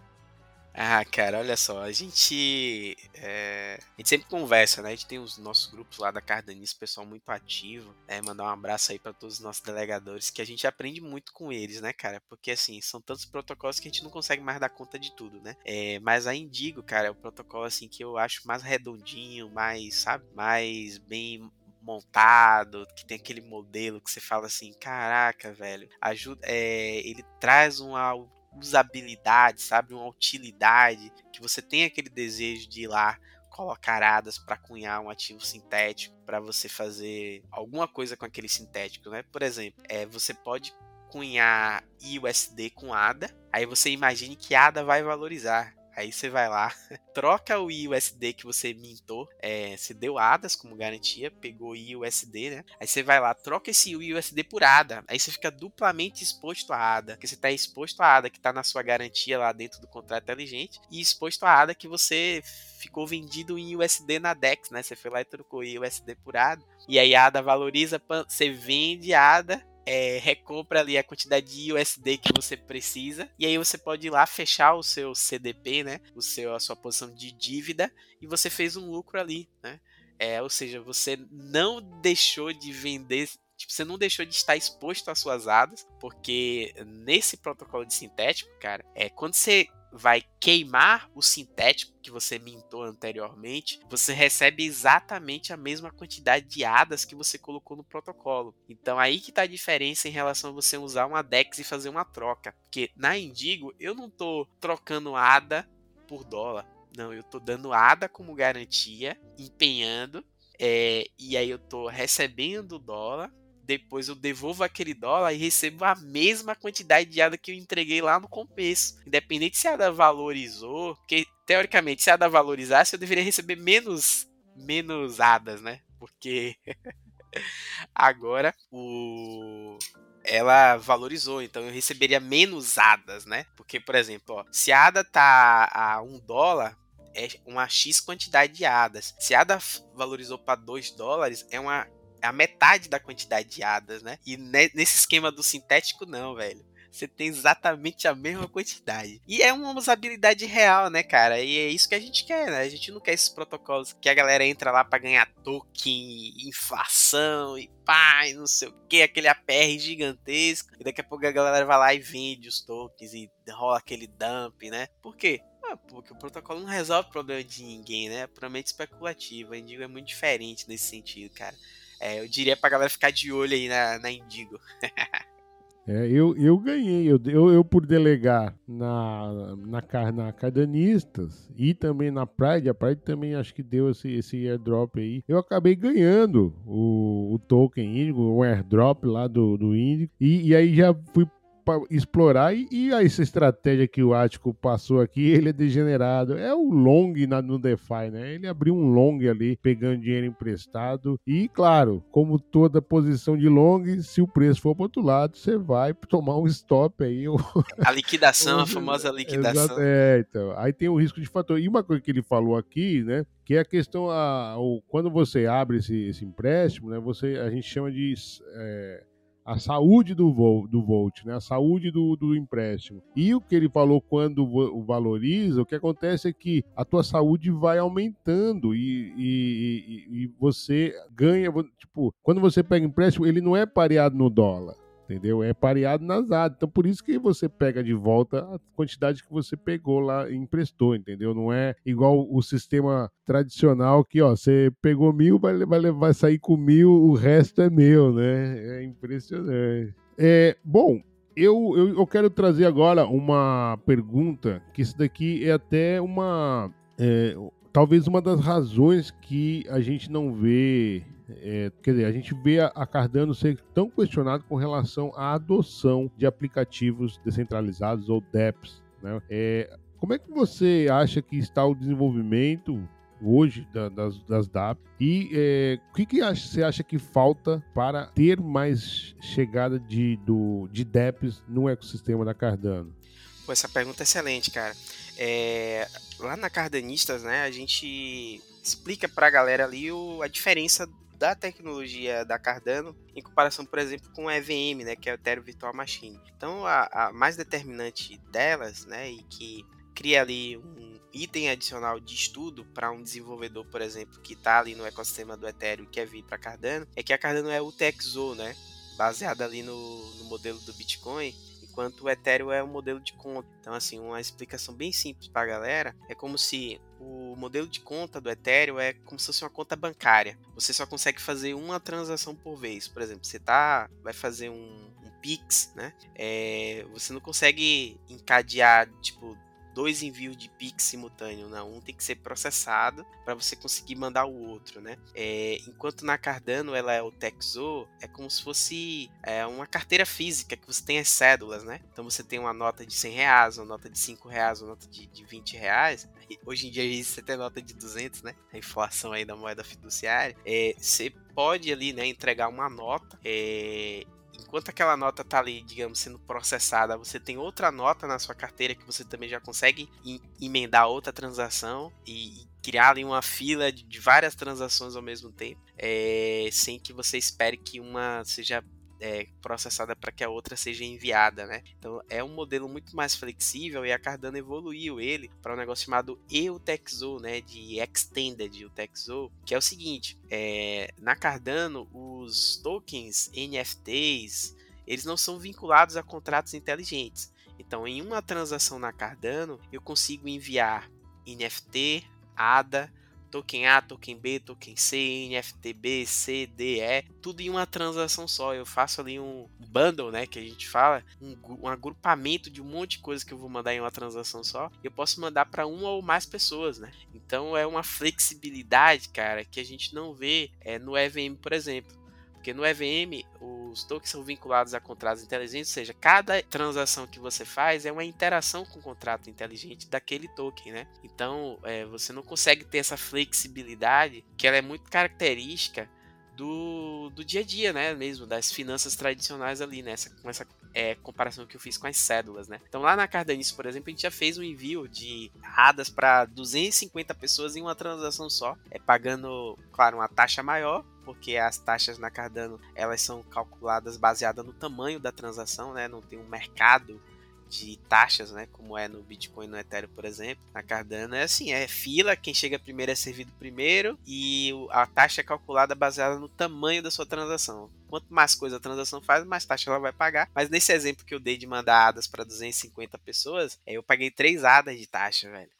Ah, cara, olha só, a gente. É, a gente sempre conversa, né? A gente tem os nossos grupos lá da Cardanis, pessoal muito ativo. É, mandar um abraço aí para todos os nossos delegadores, que a gente aprende muito com eles, né, cara? Porque assim, são tantos protocolos que a gente não consegue mais dar conta de tudo, né? É, mas a Indigo, cara, é o protocolo assim que eu acho mais redondinho, mais, sabe? Mais bem montado, que tem aquele modelo que você fala assim, caraca, velho, ajuda, é, ele traz uma usabilidade, sabe? Uma utilidade, que você tem aquele desejo de ir lá colocar hadas para cunhar um ativo sintético, para você fazer alguma coisa com aquele sintético, né? Por exemplo, é, você pode cunhar IUSD com ADA, aí você imagine que ADA vai valorizar. Aí você vai lá, troca o IUSD que você mintou, é, você deu ADAS como garantia, pegou IUSD, né? Aí você vai lá, troca esse IUSD por ADA. Aí você fica duplamente exposto a ADA, porque você está exposto a ADA que está na sua garantia lá dentro do contrato inteligente e exposto a ADA que você ficou vendido em USD na DEX, né? Você foi lá e trocou USD por ADA. E aí a ADA valoriza, você vende ADA é, recompra ali a quantidade de USD que você precisa e aí você pode ir lá fechar o seu CDP, né? O seu a sua posição de dívida e você fez um lucro ali, né? É, ou seja, você não deixou de vender Tipo, você não deixou de estar exposto às suas hadas, porque nesse protocolo de sintético, cara, é quando você vai queimar o sintético que você mintou anteriormente, você recebe exatamente a mesma quantidade de hadas que você colocou no protocolo. Então aí que está a diferença em relação a você usar uma DEX e fazer uma troca. Porque na Indigo eu não estou trocando ADA por dólar. Não, eu estou dando ADA como garantia, empenhando, é, e aí eu estou recebendo dólar depois eu devolvo aquele dólar e recebo a mesma quantidade de ADA que eu entreguei lá no começo. Independente se a ADA valorizou, porque teoricamente se a ADA valorizasse eu deveria receber menos, menos ADAs, né? Porque agora o ela valorizou, então eu receberia menos ADAs, né? Porque, por exemplo, ó, se a ADA tá a um dólar, é uma X quantidade de ADAs. Se a ADA valorizou para 2 dólares, é uma a metade da quantidade de hadas, né? E nesse esquema do sintético, não, velho você tem exatamente a mesma quantidade. E é uma usabilidade real, né, cara? E é isso que a gente quer, né? A gente não quer esses protocolos que a galera entra lá para ganhar token, inflação e e não sei o que, aquele APR gigantesco. E daqui a pouco a galera vai lá e vende os tokens e rola aquele dump, né? Por quê? Ah, porque o protocolo não resolve o problema de ninguém, né? É puramente especulativo. A Indigo é muito diferente nesse sentido, cara. É, eu diria pra galera ficar de olho aí na, na Indigo. É, eu, eu ganhei, eu, eu, eu, por delegar na, na, na Cardanistas e também na Pride, a Pride também acho que deu esse, esse airdrop aí. Eu acabei ganhando o, o token Índigo, o airdrop lá do, do Índigo, e, e aí já fui explorar. E, e, essa estratégia que o Ático passou aqui, ele é degenerado. É o long na, no DeFi, né? Ele abriu um long ali, pegando dinheiro emprestado. E, claro, como toda posição de long, se o preço for para outro lado, você vai tomar um stop aí. A liquidação, a famosa liquidação. Exato, é, então. Aí tem o risco de fator. E uma coisa que ele falou aqui, né? Que é a questão, a, o, quando você abre esse, esse empréstimo, né? Você, a gente chama de. É, a saúde do, vol, do Volt, né? a saúde do, do empréstimo. E o que ele falou quando o valoriza, o que acontece é que a tua saúde vai aumentando e, e, e, e você ganha. Tipo, quando você pega empréstimo, ele não é pareado no dólar entendeu? É pareado nas ADAs. Então, por isso que você pega de volta a quantidade que você pegou lá e emprestou, entendeu? Não é igual o sistema tradicional que, ó, você pegou mil, vai, vai, vai sair com mil, o resto é meu, né? É impressionante. É, bom, eu, eu, eu quero trazer agora uma pergunta, que isso daqui é até uma... É, talvez uma das razões que a gente não vê é, quer dizer, a gente vê a Cardano ser tão questionado com relação à adoção de aplicativos descentralizados ou DEPs. Né? É, como é que você acha que está o desenvolvimento hoje da, das, das DAP e é, o que, que você acha que falta para ter mais chegada de, do, de DEPs no ecossistema da Cardano? Pô, essa pergunta é excelente, cara. É, lá na Cardanistas, né, a gente explica para a galera ali o, a diferença da tecnologia da Cardano em comparação, por exemplo, com o EVM, né, que é o Ethereum Virtual Machine. Então, a, a mais determinante delas, né, e que cria ali um item adicional de estudo para um desenvolvedor, por exemplo, que está ali no ecossistema do Ethereum e quer vir para Cardano, é que a Cardano é UTXO, né, baseada ali no, no modelo do Bitcoin, enquanto o Ethereum é um modelo de conta. Então, assim, uma explicação bem simples para a galera é como se o modelo de conta do Ethereum é como se fosse uma conta bancária. Você só consegue fazer uma transação por vez. Por exemplo, você tá, vai fazer um, um Pix, né? É, você não consegue encadear, tipo, dois envios de Pix simultâneo, não. Um tem que ser processado para você conseguir mandar o outro, né? É, enquanto na Cardano ela é o Texo, é como se fosse é, uma carteira física que você tem as cédulas, né? Então você tem uma nota de 100 reais, uma nota de 5 reais, uma nota de, de 20 reais. Hoje em dia você tem nota de 200, né? A inflação aí da moeda fiduciária. É, você pode ali, né, entregar uma nota é, enquanto aquela nota tá ali, digamos, sendo processada, você tem outra nota na sua carteira que você também já consegue emendar outra transação e criar ali uma fila de várias transações ao mesmo tempo, é, sem que você espere que uma seja é, processada para que a outra seja enviada, né? Então é um modelo muito mais flexível e a Cardano evoluiu ele para um negócio chamado EUTXO, né? De Extended UTXO, que é o seguinte: é, na Cardano os tokens NFTs eles não são vinculados a contratos inteligentes. Então, em uma transação na Cardano, eu consigo enviar NFT, ADA, token A, token B, token C, NFTB, C, D, E, tudo em uma transação só. Eu faço ali um bundle, né, que a gente fala, um, um agrupamento de um monte de coisas que eu vou mandar em uma transação só. Eu posso mandar para uma ou mais pessoas, né? Então é uma flexibilidade, cara, que a gente não vê é, no EVM, por exemplo. Porque no EVM, os tokens são vinculados a contratos inteligentes, ou seja, cada transação que você faz é uma interação com o contrato inteligente daquele token, né? Então, é, você não consegue ter essa flexibilidade que ela é muito característica do, do dia a dia, né? Mesmo das finanças tradicionais ali, né? Essa, com essa é, comparação que eu fiz com as cédulas, né? Então lá na Cardanice, por exemplo, a gente já fez um envio de radas para 250 pessoas em uma transação só, é pagando, claro, uma taxa maior, porque as taxas na Cardano elas são calculadas baseadas no tamanho da transação, né? Não tem um mercado de taxas, né? Como é no Bitcoin no Ethereum, por exemplo. Na Cardano é assim, é fila, quem chega primeiro é servido primeiro e a taxa é calculada baseada no tamanho da sua transação. Quanto mais coisa a transação faz, mais taxa ela vai pagar. Mas nesse exemplo que eu dei de mandar ADAS para 250 pessoas, eu paguei 3 ADAS de taxa, velho.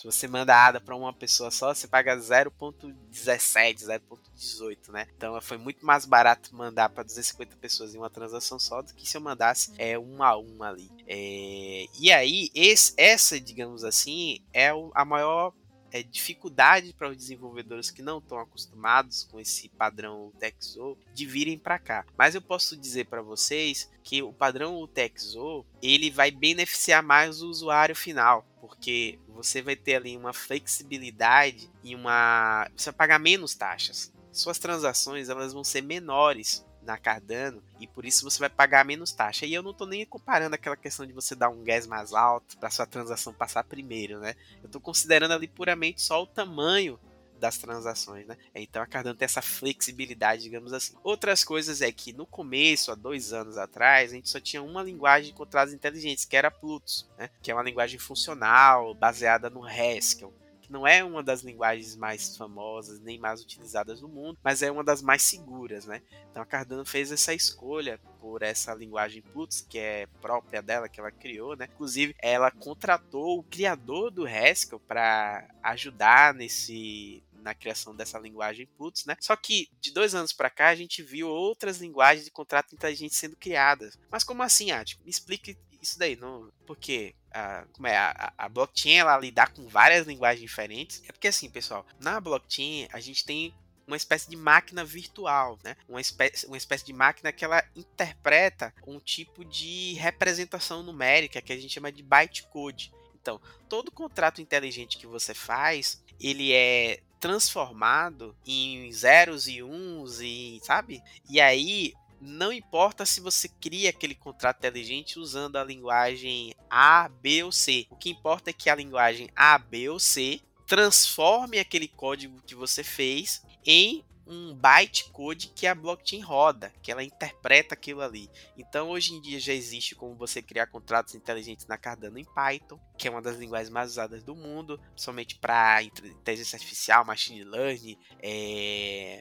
Se você manda ADA para uma pessoa só, você paga 0.17, 0.18, né? Então foi muito mais barato mandar para 250 pessoas em uma transação só do que se eu mandasse é um a um ali. É... E aí esse, essa, digamos assim, é a maior é, dificuldade para os desenvolvedores que não estão acostumados com esse padrão UTXO de virem para cá. Mas eu posso dizer para vocês que o padrão UTXO ele vai beneficiar mais o usuário final, porque você vai ter ali uma flexibilidade e uma você vai pagar menos taxas. Suas transações elas vão ser menores na Cardano e por isso você vai pagar menos taxa. E eu não estou nem comparando aquela questão de você dar um gas mais alto para sua transação passar primeiro, né? Eu estou considerando ali puramente só o tamanho das transações, né? Então a Cardano tem essa flexibilidade, digamos assim. Outras coisas é que no começo, há dois anos atrás, a gente só tinha uma linguagem de contratos inteligentes, que era Plutus, né? Que é uma linguagem funcional, baseada no Haskell não é uma das linguagens mais famosas nem mais utilizadas no mundo, mas é uma das mais seguras, né? Então a Cardano fez essa escolha por essa linguagem Plutus, que é própria dela, que ela criou, né? Inclusive, ela contratou o criador do Haskell para ajudar nesse na criação dessa linguagem Plutus, né? Só que de dois anos para cá a gente viu outras linguagens de contrato inteligente sendo criadas. Mas como assim, Ati? Me explique isso daí, não? Porque a, como é, a, a blockchain ela lidar com várias linguagens diferentes. É porque assim, pessoal, na blockchain a gente tem uma espécie de máquina virtual, né? Uma espécie, uma espécie de máquina que ela interpreta um tipo de representação numérica que a gente chama de bytecode. Então, todo contrato inteligente que você faz, ele é transformado em zeros e uns e sabe? E aí não importa se você cria aquele contrato inteligente usando a linguagem A, B ou C. O que importa é que a linguagem A, B ou C transforme aquele código que você fez em um bytecode que a blockchain roda, que ela interpreta aquilo ali. Então, hoje em dia já existe como você criar contratos inteligentes na Cardano em Python, que é uma das linguagens mais usadas do mundo, somente para inteligência artificial, machine learning, é,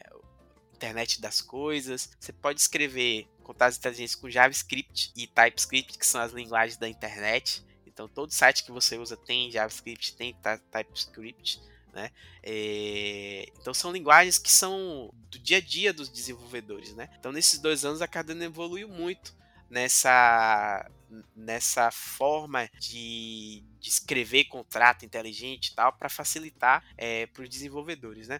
internet das coisas. Você pode escrever contratos inteligentes com JavaScript e TypeScript, que são as linguagens da internet. Então, todo site que você usa tem JavaScript, tem TypeScript. Né? É... Então são linguagens que são do dia a dia dos desenvolvedores, né? Então nesses dois anos a Cardano evoluiu muito nessa nessa forma de, de escrever contrato inteligente e tal para facilitar é, para os desenvolvedores, né?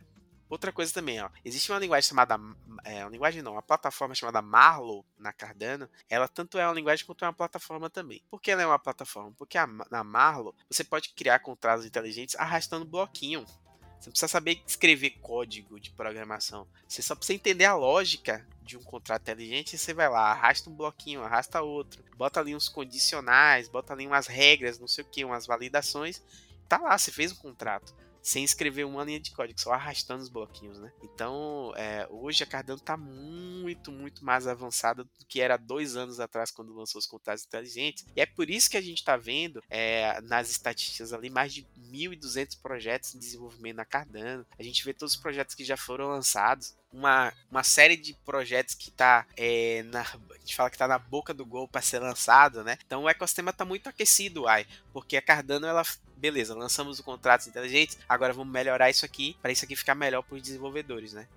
Outra coisa também, ó, existe uma linguagem chamada, é, uma linguagem não, uma plataforma chamada Marlow na Cardano. Ela tanto é uma linguagem quanto é uma plataforma também. Por que ela é uma plataforma? Porque a, na Marlow você pode criar contratos inteligentes arrastando bloquinho. Você não precisa saber escrever código de programação. Você só precisa entender a lógica de um contrato inteligente e você vai lá, arrasta um bloquinho, arrasta outro, bota ali uns condicionais, bota ali umas regras, não sei o que, umas validações. Tá lá, você fez um contrato sem escrever uma linha de código, só arrastando os bloquinhos, né? Então, é, hoje a Cardano está muito, muito mais avançada do que era dois anos atrás, quando lançou os contratos inteligentes. E é por isso que a gente está vendo é, nas estatísticas ali mais de 1.200 projetos em desenvolvimento na Cardano. A gente vê todos os projetos que já foram lançados. Uma, uma série de projetos que está é, na, a gente fala que está na boca do gol para ser lançado, né? Então o ecossistema está muito aquecido, ai, porque a Cardano ela beleza, lançamos o contratos inteligentes, agora vamos melhorar isso aqui para isso aqui ficar melhor para os desenvolvedores, né?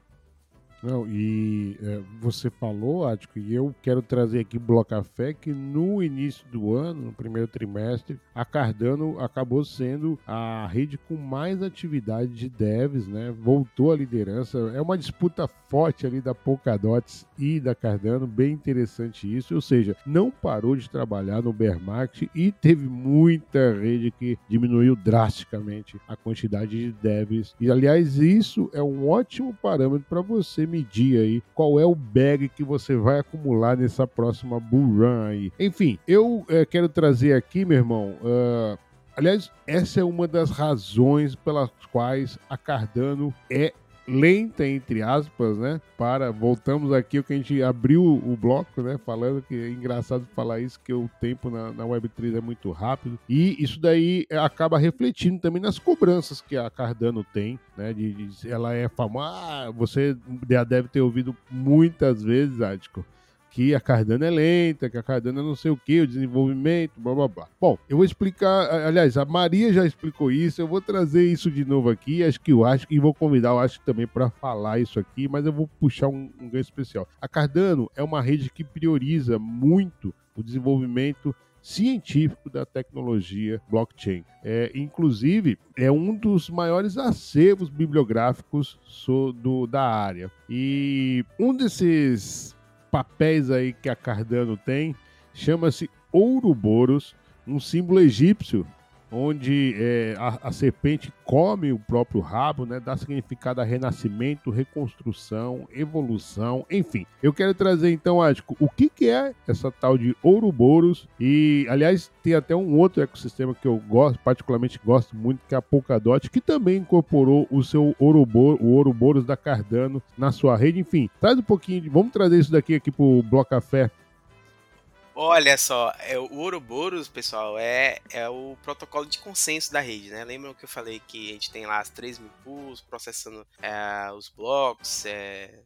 Não, e é, você falou, Ático, e eu quero trazer aqui Bloco Café, que no início do ano, no primeiro trimestre, a Cardano acabou sendo a rede com mais atividade de devs, né? Voltou à liderança. É uma disputa forte ali da Polkadot e da Cardano, bem interessante isso. Ou seja, não parou de trabalhar no bear market e teve muita rede que diminuiu drasticamente a quantidade de devs. E aliás, isso é um ótimo parâmetro para você medir aí qual é o bag que você vai acumular nessa próxima bull run aí. Enfim, eu é, quero trazer aqui, meu irmão, uh, aliás, essa é uma das razões pelas quais a Cardano é lenta, entre aspas, né? Para, voltamos aqui, o que a gente abriu o bloco, né? Falando que é engraçado falar isso, que o tempo na, na Web3 é muito rápido. E isso daí acaba refletindo também nas cobranças que a Cardano tem, né? De, de ela é famosa. Ah, você já deve ter ouvido muitas vezes, Ático que a Cardano é lenta, que a Cardano é não sei o que, o desenvolvimento, blá blá blá. Bom, eu vou explicar, aliás, a Maria já explicou isso, eu vou trazer isso de novo aqui, acho que eu acho, e vou convidar o Acho também para falar isso aqui, mas eu vou puxar um, um ganho especial. A Cardano é uma rede que prioriza muito o desenvolvimento científico da tecnologia blockchain. É, inclusive, é um dos maiores acervos bibliográficos so, do, da área. E um desses papéis aí que a Cardano tem chama-se Ouroboros, um símbolo egípcio onde é, a, a, serpente come o próprio rabo, né? Dá significado a renascimento, reconstrução, evolução, enfim. Eu quero trazer então, Ático, o que, que é essa tal de Ouroboros e, aliás, tem até um outro ecossistema que eu gosto, particularmente gosto muito, que é a Polkadot, que também incorporou o seu Ourobor, o Ouroboros da Cardano na sua rede. Enfim, traz um pouquinho, de, vamos trazer isso daqui aqui pro Bloco Café Olha só, é, o Ouroboros, pessoal, é, é o protocolo de consenso da rede, né? Lembram que eu falei que a gente tem lá as 3 mil pools processando é, os blocos, é,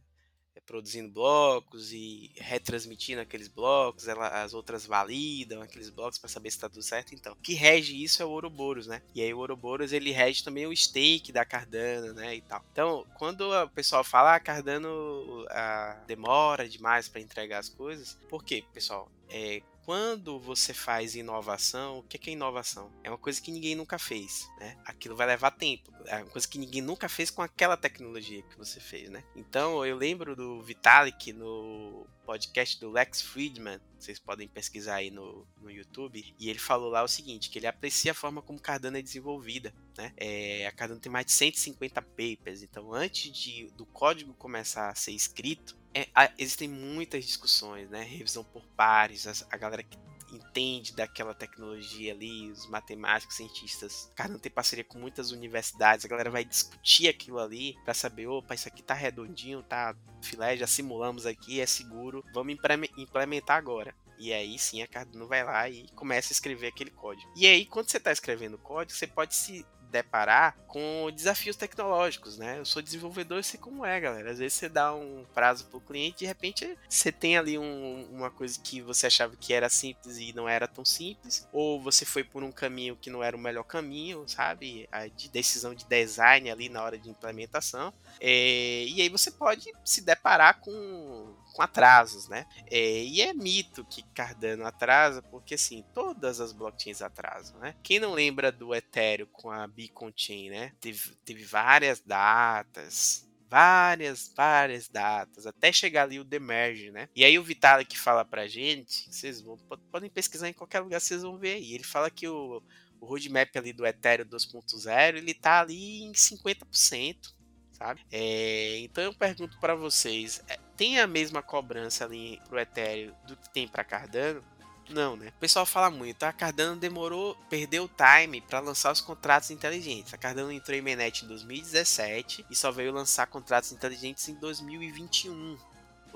produzindo blocos e retransmitindo aqueles blocos, ela, as outras validam aqueles blocos para saber se está tudo certo. Então, o que rege isso é o Ouroboros, né? E aí o Ouroboros ele rege também o stake da Cardano, né, e tal. Então, quando o pessoal fala ah, Cardano ah, demora demais para entregar as coisas, por quê, pessoal? É, quando você faz inovação, o que é inovação? É uma coisa que ninguém nunca fez, né? Aquilo vai levar tempo. É uma coisa que ninguém nunca fez com aquela tecnologia que você fez, né? Então, eu lembro do Vitalik no podcast do Lex Friedman, vocês podem pesquisar aí no, no YouTube, e ele falou lá o seguinte, que ele aprecia a forma como Cardano é desenvolvida, né? É, a Cardano tem mais de 150 papers, então antes de, do código começar a ser escrito, é, existem muitas discussões, né? Revisão por pares, a, a galera que entende daquela tecnologia ali, os matemáticos, cientistas. Cara, não tem parceria com muitas universidades, a galera vai discutir aquilo ali para saber, opa, isso aqui tá redondinho, tá filé, já simulamos aqui, é seguro, vamos implementar agora. E aí sim a Cardano vai lá e começa a escrever aquele código. E aí, quando você está escrevendo código, você pode se deparar com desafios tecnológicos, né? Eu sou desenvolvedor, eu sei como é, galera. Às vezes você dá um prazo pro cliente, de repente você tem ali um, uma coisa que você achava que era simples e não era tão simples, ou você foi por um caminho que não era o melhor caminho, sabe? A de decisão de design ali na hora de implementação. É, e aí você pode se deparar com com atrasos, né? É, e é mito que Cardano atrasa, porque assim, todas as blockchains atrasam, né? Quem não lembra do Ethereum com a Beacon Chain, né? Teve, teve várias datas, várias, várias datas, até chegar ali o demerge, né? E aí o Vitalik fala pra gente, vocês vão, podem pesquisar em qualquer lugar, vocês vão ver aí. Ele fala que o, o roadmap ali do Ethereum 2.0, ele tá ali em 50%, sabe? É, então eu pergunto para vocês, é, tem a mesma cobrança ali pro Ethereum do que tem para Cardano? Não, né? O pessoal fala muito, a Cardano demorou, perdeu o time para lançar os contratos inteligentes. A Cardano entrou em mainnet em 2017 e só veio lançar contratos inteligentes em 2021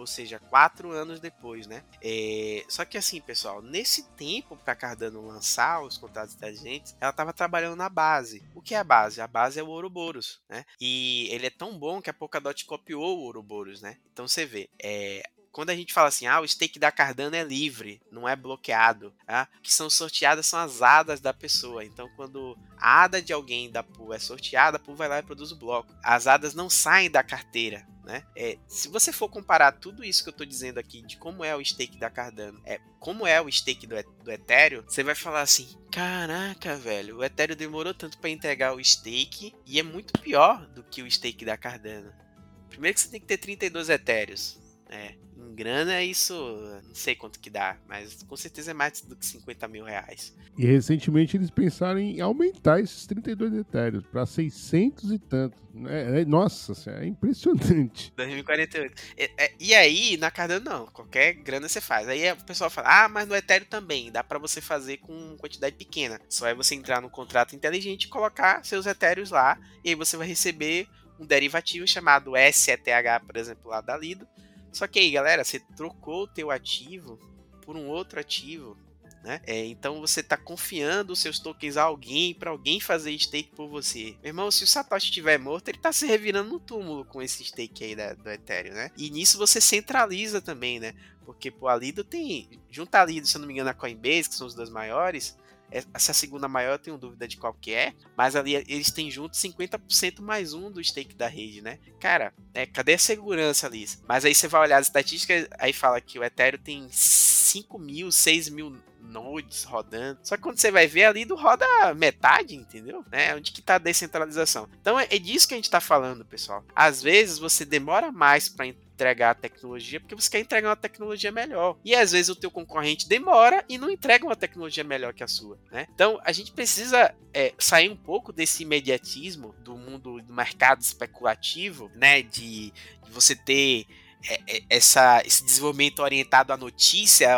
ou seja, quatro anos depois, né? É, só que assim, pessoal, nesse tempo para Cardano lançar os contratos inteligentes, ela estava trabalhando na base. O que é a base? A base é o Ouroboros, né? E ele é tão bom que a Polkadot copiou o Ouroboros, né? Então você vê, é, quando a gente fala assim, ah, o stake da Cardano é livre, não é bloqueado, tá? Que são sorteadas são as ADAs da pessoa. Então, quando a ADA de alguém da pool é sorteada, a pool vai lá e produz o bloco. As ADAs não saem da carteira, né? É, se você for comparar tudo isso que eu estou dizendo aqui de como é o stake da Cardano, é como é o stake do, do Ethereum, você vai falar assim: caraca, velho, o Ethereum demorou tanto para entregar o stake e é muito pior do que o stake da Cardano. Primeiro que você tem que ter 32 Ethereums. É, em grana, isso não sei quanto que dá, mas com certeza é mais do que 50 mil reais. E recentemente eles pensaram em aumentar esses 32 etéreos para 600 e tanto. É, é, nossa, é impressionante. 2048. E, é, e, aí, na Cardano não, qualquer grana você faz. Aí o pessoal fala, ah, mas no Ethereum também, dá para você fazer com quantidade pequena. Só é você entrar no contrato inteligente e colocar seus Etéreos lá, e aí você vai receber um derivativo chamado SETH, por exemplo, lá da Lido. Só que aí, galera, você trocou o teu ativo por um outro ativo né? É, então você está confiando os seus tokens a alguém para alguém fazer stake por você. Meu irmão, se o Satoshi estiver morto, ele está se revirando no túmulo com esse stake aí da, do Ethereum, né? E nisso você centraliza também, né? Porque pô, a Lido tem, junto a Lido, se eu não me engano, a Coinbase, que são os dois maiores, essa segunda maior eu tenho dúvida de qual que é, mas ali eles têm junto 50% mais um do stake da rede, né? Cara, é, cadê a segurança ali? Mas aí você vai olhar as estatísticas, aí fala que o Ethereum tem 5 mil, 6 mil nodes rodando. Só que quando você vai ver ali, do roda metade, entendeu? Né? Onde que tá a descentralização? Então é, é disso que a gente tá falando, pessoal. Às vezes você demora mais para entregar a tecnologia porque você quer entregar uma tecnologia melhor. E às vezes o teu concorrente demora e não entrega uma tecnologia melhor que a sua, né? Então a gente precisa é, sair um pouco desse imediatismo do mundo do mercado especulativo, né? De, de você ter é, é, essa, esse desenvolvimento orientado à notícia,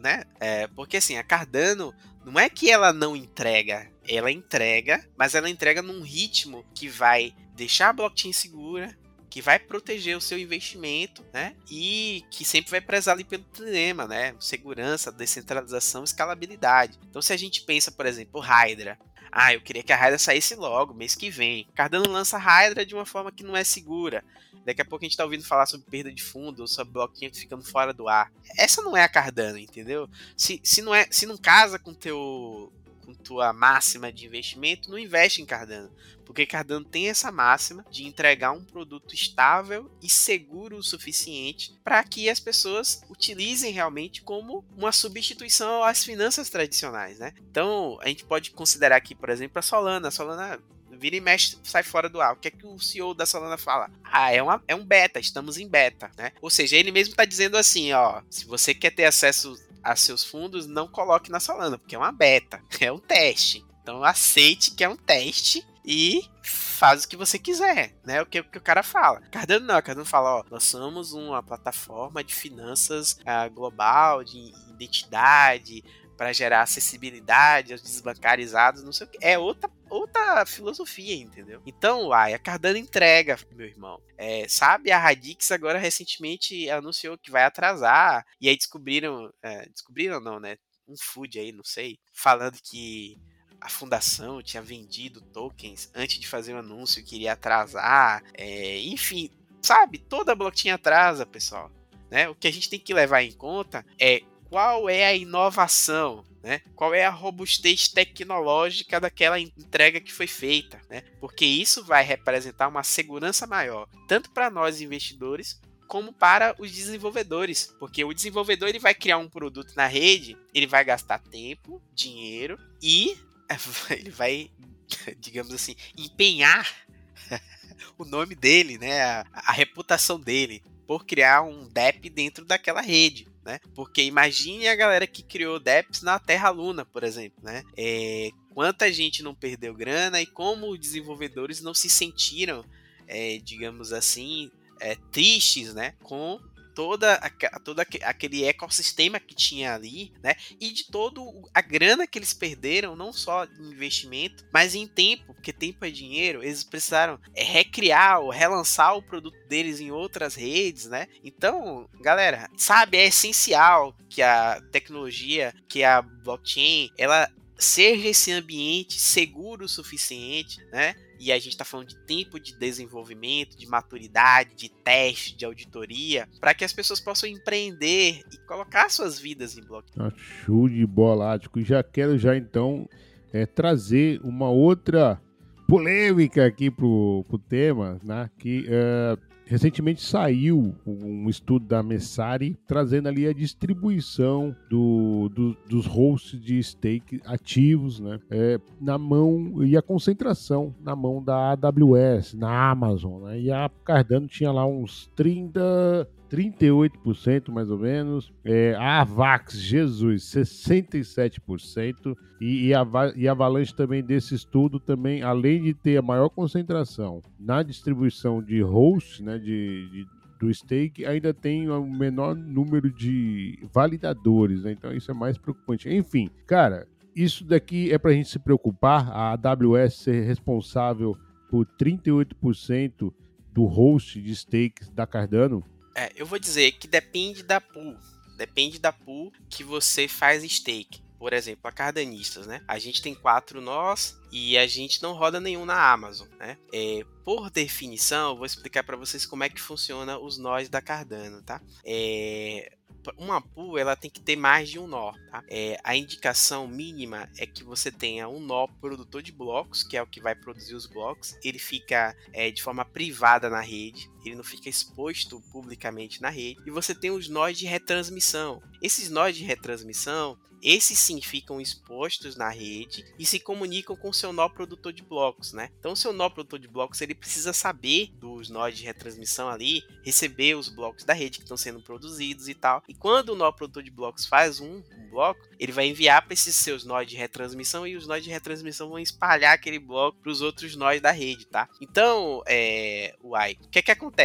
né? É, porque assim, a Cardano não é que ela não entrega, ela entrega, mas ela entrega num ritmo que vai deixar a blockchain segura, que vai proteger o seu investimento, né? E que sempre vai prezar ali pelo tema, né? Segurança, descentralização, escalabilidade. Então, se a gente pensa, por exemplo, Hydra, ah, eu queria que a Hydra saísse logo, mês que vem. Cardano lança a Hydra de uma forma que não é segura. Daqui a pouco a gente tá ouvindo falar sobre perda de fundo, ou sobre bloquinho ficando fora do ar. Essa não é a Cardano, entendeu? Se, se, não, é, se não casa com teu com tua máxima de investimento, não investe em Cardano. Porque Cardano tem essa máxima de entregar um produto estável e seguro o suficiente para que as pessoas utilizem realmente como uma substituição às finanças tradicionais, né? Então, a gente pode considerar aqui, por exemplo, a Solana. A Solana vira e mexe, sai fora do ar. O que é que o CEO da Solana fala? Ah, é, uma, é um beta, estamos em beta, né? Ou seja, ele mesmo está dizendo assim, ó, se você quer ter acesso a seus fundos, não coloque na Solana, porque é uma beta, é um teste. Então aceite que é um teste e faz o que você quiser, né? O que, o, que o cara fala. Cardano não, Cardano fala, ó, nós somos uma plataforma de finanças uh, global, de identidade, para gerar acessibilidade aos desbancarizados, não sei o que. É outra, outra filosofia, entendeu? Então, uai, a Cardano entrega, meu irmão. É, sabe, a Radix agora recentemente anunciou que vai atrasar, e aí descobriram, é, descobriram não, né? Um food aí, não sei, falando que a fundação tinha vendido tokens antes de fazer o anúncio que iria atrasar. É, enfim, sabe? Toda blockchain atrasa, pessoal. Né? O que a gente tem que levar em conta é qual é a inovação, né? Qual é a robustez tecnológica daquela entrega que foi feita, né? Porque isso vai representar uma segurança maior, tanto para nós investidores como para os desenvolvedores, porque o desenvolvedor ele vai criar um produto na rede, ele vai gastar tempo, dinheiro e ele vai, digamos assim, empenhar o nome dele, né, a, a, reputação dele, por criar um DEP dentro daquela rede. Né? Porque imagine a galera que criou DEPs na Terra Luna, por exemplo, né? É, quanta gente não perdeu grana e como os desenvolvedores não se sentiram, é, digamos assim, é, tristes, né? Com toda, todo aquele ecossistema que tinha ali, né? E de todo a grana que eles perderam, não só em investimento, mas em tempo, porque tempo é dinheiro, eles precisaram é, recriar ou relançar o produto deles em outras redes, né? Então, galera, sabe, é essencial que a tecnologia, que a blockchain, ela seja esse ambiente seguro o suficiente, né? E a gente está falando de tempo de desenvolvimento, de maturidade, de teste, de auditoria, para que as pessoas possam empreender e colocar suas vidas em blockchain. Ah, show de bola, Ático. Já quero já então é, trazer uma outra polêmica aqui pro, pro tema, né? Que é, Recentemente saiu um estudo da Messari trazendo ali a distribuição do, do, dos hosts de stake ativos né, é, na mão e a concentração na mão da AWS, na Amazon. Né, e a Cardano tinha lá uns 30, 38% mais ou menos. É, a Avax, Jesus, 67%. E, e, a, e a Avalanche também desse estudo também, além de ter a maior concentração na distribuição de host, né, de, de do stake ainda tem o um menor número de validadores, né? então isso é mais preocupante. Enfim, cara, isso daqui é para a gente se preocupar. A AWS ser responsável por 38% do host de stakes da Cardano? É, eu vou dizer que depende da pool. Depende da pool que você faz stake. Por exemplo, a Cardanistas, né? A gente tem quatro nós e a gente não roda nenhum na Amazon, né? É, por definição, vou explicar para vocês como é que funciona os nós da Cardano, tá? É, uma pool ela tem que ter mais de um nó. Tá? É, a indicação mínima é que você tenha um nó produtor de blocos, que é o que vai produzir os blocos. Ele fica é, de forma privada na rede, ele não fica exposto publicamente na rede. E você tem os nós de retransmissão. Esses nós de retransmissão esses sim ficam expostos na rede e se comunicam com o seu nó produtor de blocos, né? Então, o seu nó produtor de blocos ele precisa saber dos nós de retransmissão ali, receber os blocos da rede que estão sendo produzidos e tal. E quando o nó produtor de blocos faz um, um bloco, ele vai enviar para esses seus nós de retransmissão e os nós de retransmissão vão espalhar aquele bloco para os outros nós da rede, tá? Então, é, uai, o que é que acontece?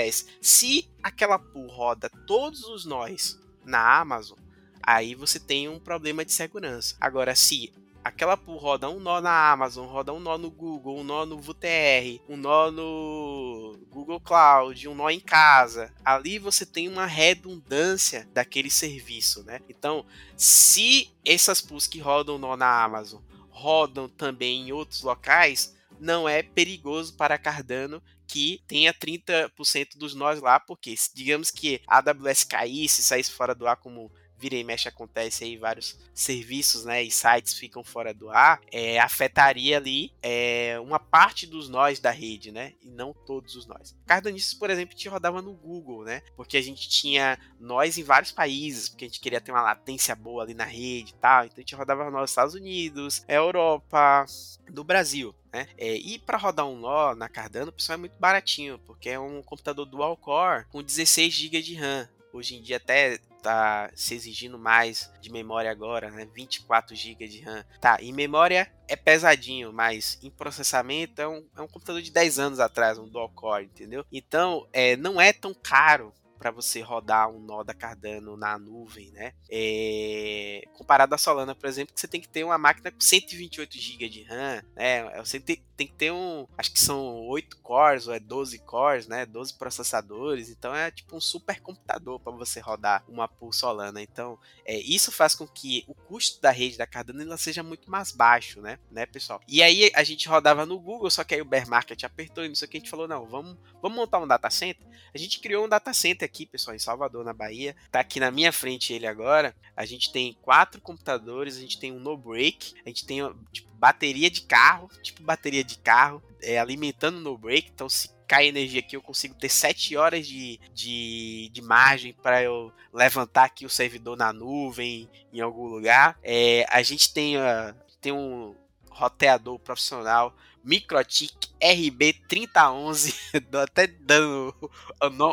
Se aquela pool roda todos os nós na Amazon, aí você tem um problema de segurança. Agora, se aquela pool roda um nó na Amazon, roda um nó no Google, um nó no VTR, um nó no Google Cloud, um nó em casa. Ali você tem uma redundância daquele serviço, né? Então, se essas pools que rodam nó na Amazon rodam também em outros locais, não é perigoso para Cardano que tenha 30% dos nós lá, porque digamos que a AWS caísse, saísse fora do ar como vira e mexe acontece aí, vários serviços né, e sites ficam fora do ar, é, afetaria ali é, uma parte dos nós da rede, né? E não todos os nós. Cardanistas, por exemplo, te rodava no Google, né? Porque a gente tinha nós em vários países, porque a gente queria ter uma latência boa ali na rede e tal. Então a gente rodava nos Estados Unidos, Europa, do Brasil. Né? É, e para rodar um nó na Cardano, o pessoal é muito baratinho, porque é um computador dual core com 16 GB de RAM. Hoje em dia até tá se exigindo mais de memória agora, né? 24 GB de RAM. Tá, em memória é pesadinho, mas em processamento é um, é um computador de 10 anos atrás, um dual core, entendeu? Então, é, não é tão caro para você rodar um nó da Cardano na nuvem, né? É... Comparado à Solana, por exemplo, que você tem que ter uma máquina com 128 GB de RAM, né? Você tem, tem que ter um, acho que são 8 cores ou é 12 cores, né? 12 processadores, então é tipo um super computador para você rodar uma pool Solana. Então, é, isso faz com que o custo da rede da Cardano ela seja muito mais baixo, né? né, pessoal? E aí a gente rodava no Google, só que aí o bear market apertou e não sei o que a gente falou, não, vamos, vamos montar um data center. A gente criou um data center aqui, pessoal, em Salvador, na Bahia. Tá aqui na minha frente ele agora. A gente tem quatro computadores, a gente tem um no break, a gente tem tipo bateria de carro, tipo bateria de carro, é, alimentando no break. Então, se cai energia aqui, eu consigo ter 7 horas de, de, de margem para eu levantar aqui o servidor na nuvem, em algum lugar. É, a gente tem, uh, tem um roteador profissional Microtik RB3011, até dando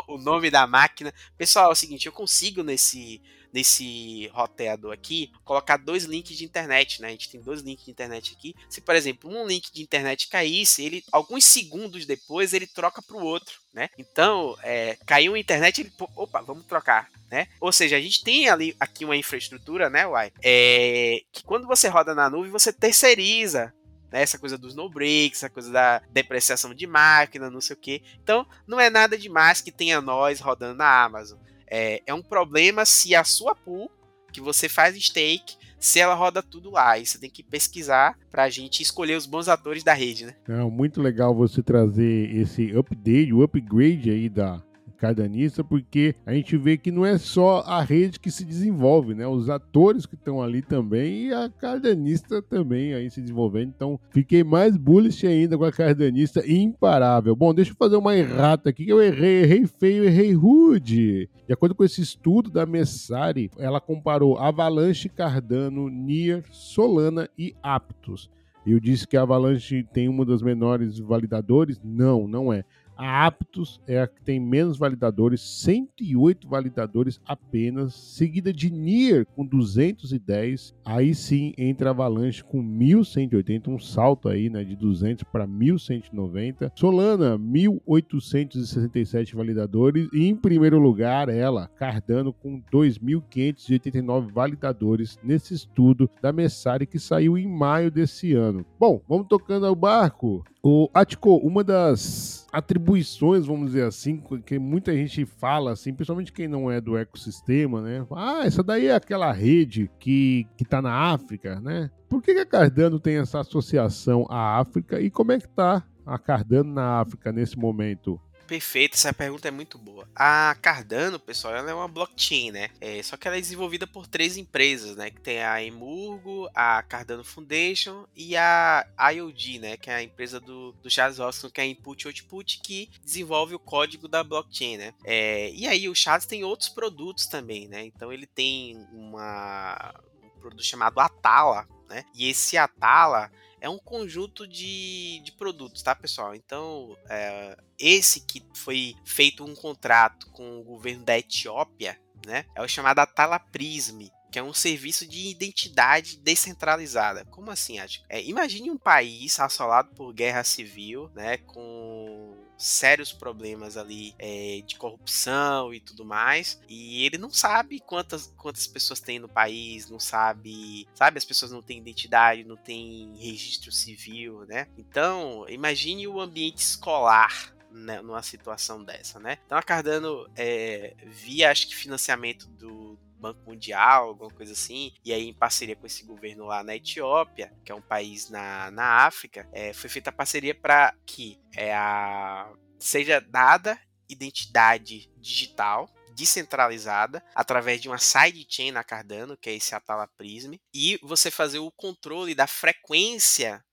o, nome da máquina. Pessoal, é o seguinte, eu consigo nesse nesse roteador aqui colocar dois links de internet, né? A gente tem dois links de internet aqui. Se, por exemplo, um link de internet caísse, ele alguns segundos depois ele troca para o outro, né? Então, é, caiu a internet, ele, opa, vamos trocar. Né? Ou seja, a gente tem ali aqui uma infraestrutura, né, Uai? É, que quando você roda na nuvem, você terceiriza né? Essa coisa dos no breaks, essa coisa da depreciação de máquina, não sei o que. Então, não é nada demais que tenha nós rodando na Amazon. É, é um problema se a sua pool, que você faz stake, se ela roda tudo lá. E você tem que pesquisar para a gente escolher os bons atores da rede, né? É muito legal você trazer esse update, o upgrade aí da, cardanista, porque a gente vê que não é só a rede que se desenvolve, né? Os atores que estão ali também e a cardanista também aí se desenvolvendo. Então, fiquei mais bullish ainda com a cardanista imparável. Bom, deixa eu fazer uma errata aqui que eu errei, errei feio, errei rude. De acordo com esse estudo da Messari, ela comparou Avalanche, Cardano, Nier, Solana e Aptos. Eu disse que a Avalanche tem uma das menores validadores? Não, não é. A Aptos é a que tem menos validadores, 108 validadores apenas, seguida de Nier com 210. Aí sim entra Avalanche com 1180, um salto aí, né, de 200 para 1190. Solana 1867 validadores e em primeiro lugar ela, Cardano com 2589 validadores nesse estudo da Messari que saiu em maio desse ano. Bom, vamos tocando ao barco. O Atco, uma das atribuições atribuições, vamos dizer assim, que muita gente fala assim, principalmente quem não é do ecossistema, né? Ah, essa daí é aquela rede que, que tá na África, né? Por que, que a Cardano tem essa associação à África e como é que tá a Cardano na África nesse momento? Perfeito, essa pergunta é muito boa. A Cardano, pessoal, ela é uma blockchain, né? É, só que ela é desenvolvida por três empresas, né? Que tem a Emurgo, a Cardano Foundation e a IOD, né? Que é a empresa do, do Charles Hoskin, que é a Input Output, que desenvolve o código da blockchain, né? É, e aí o Charles tem outros produtos também, né? Então ele tem uma, um produto chamado Atala, né? E esse Atala é um conjunto de, de produtos, tá, pessoal? Então, é, esse que foi feito um contrato com o governo da Etiópia, né? É o chamado Atala Prism, que é um serviço de identidade descentralizada. Como assim, acho? É, imagine um país assolado por guerra civil, né, com sérios problemas ali é, de corrupção e tudo mais. E ele não sabe quantas, quantas pessoas tem no país, não sabe, sabe, as pessoas não têm identidade, não têm registro civil, né? Então, imagine o ambiente escolar numa situação dessa, né? Então a Cardano é, via, acho que financiamento do Banco Mundial, alguma coisa assim, e aí em parceria com esse governo lá na Etiópia, que é um país na, na África, é, foi feita a parceria para que é, a, seja dada identidade digital descentralizada através de uma sidechain na Cardano, que é esse Atala Prism, e você fazer o controle da frequência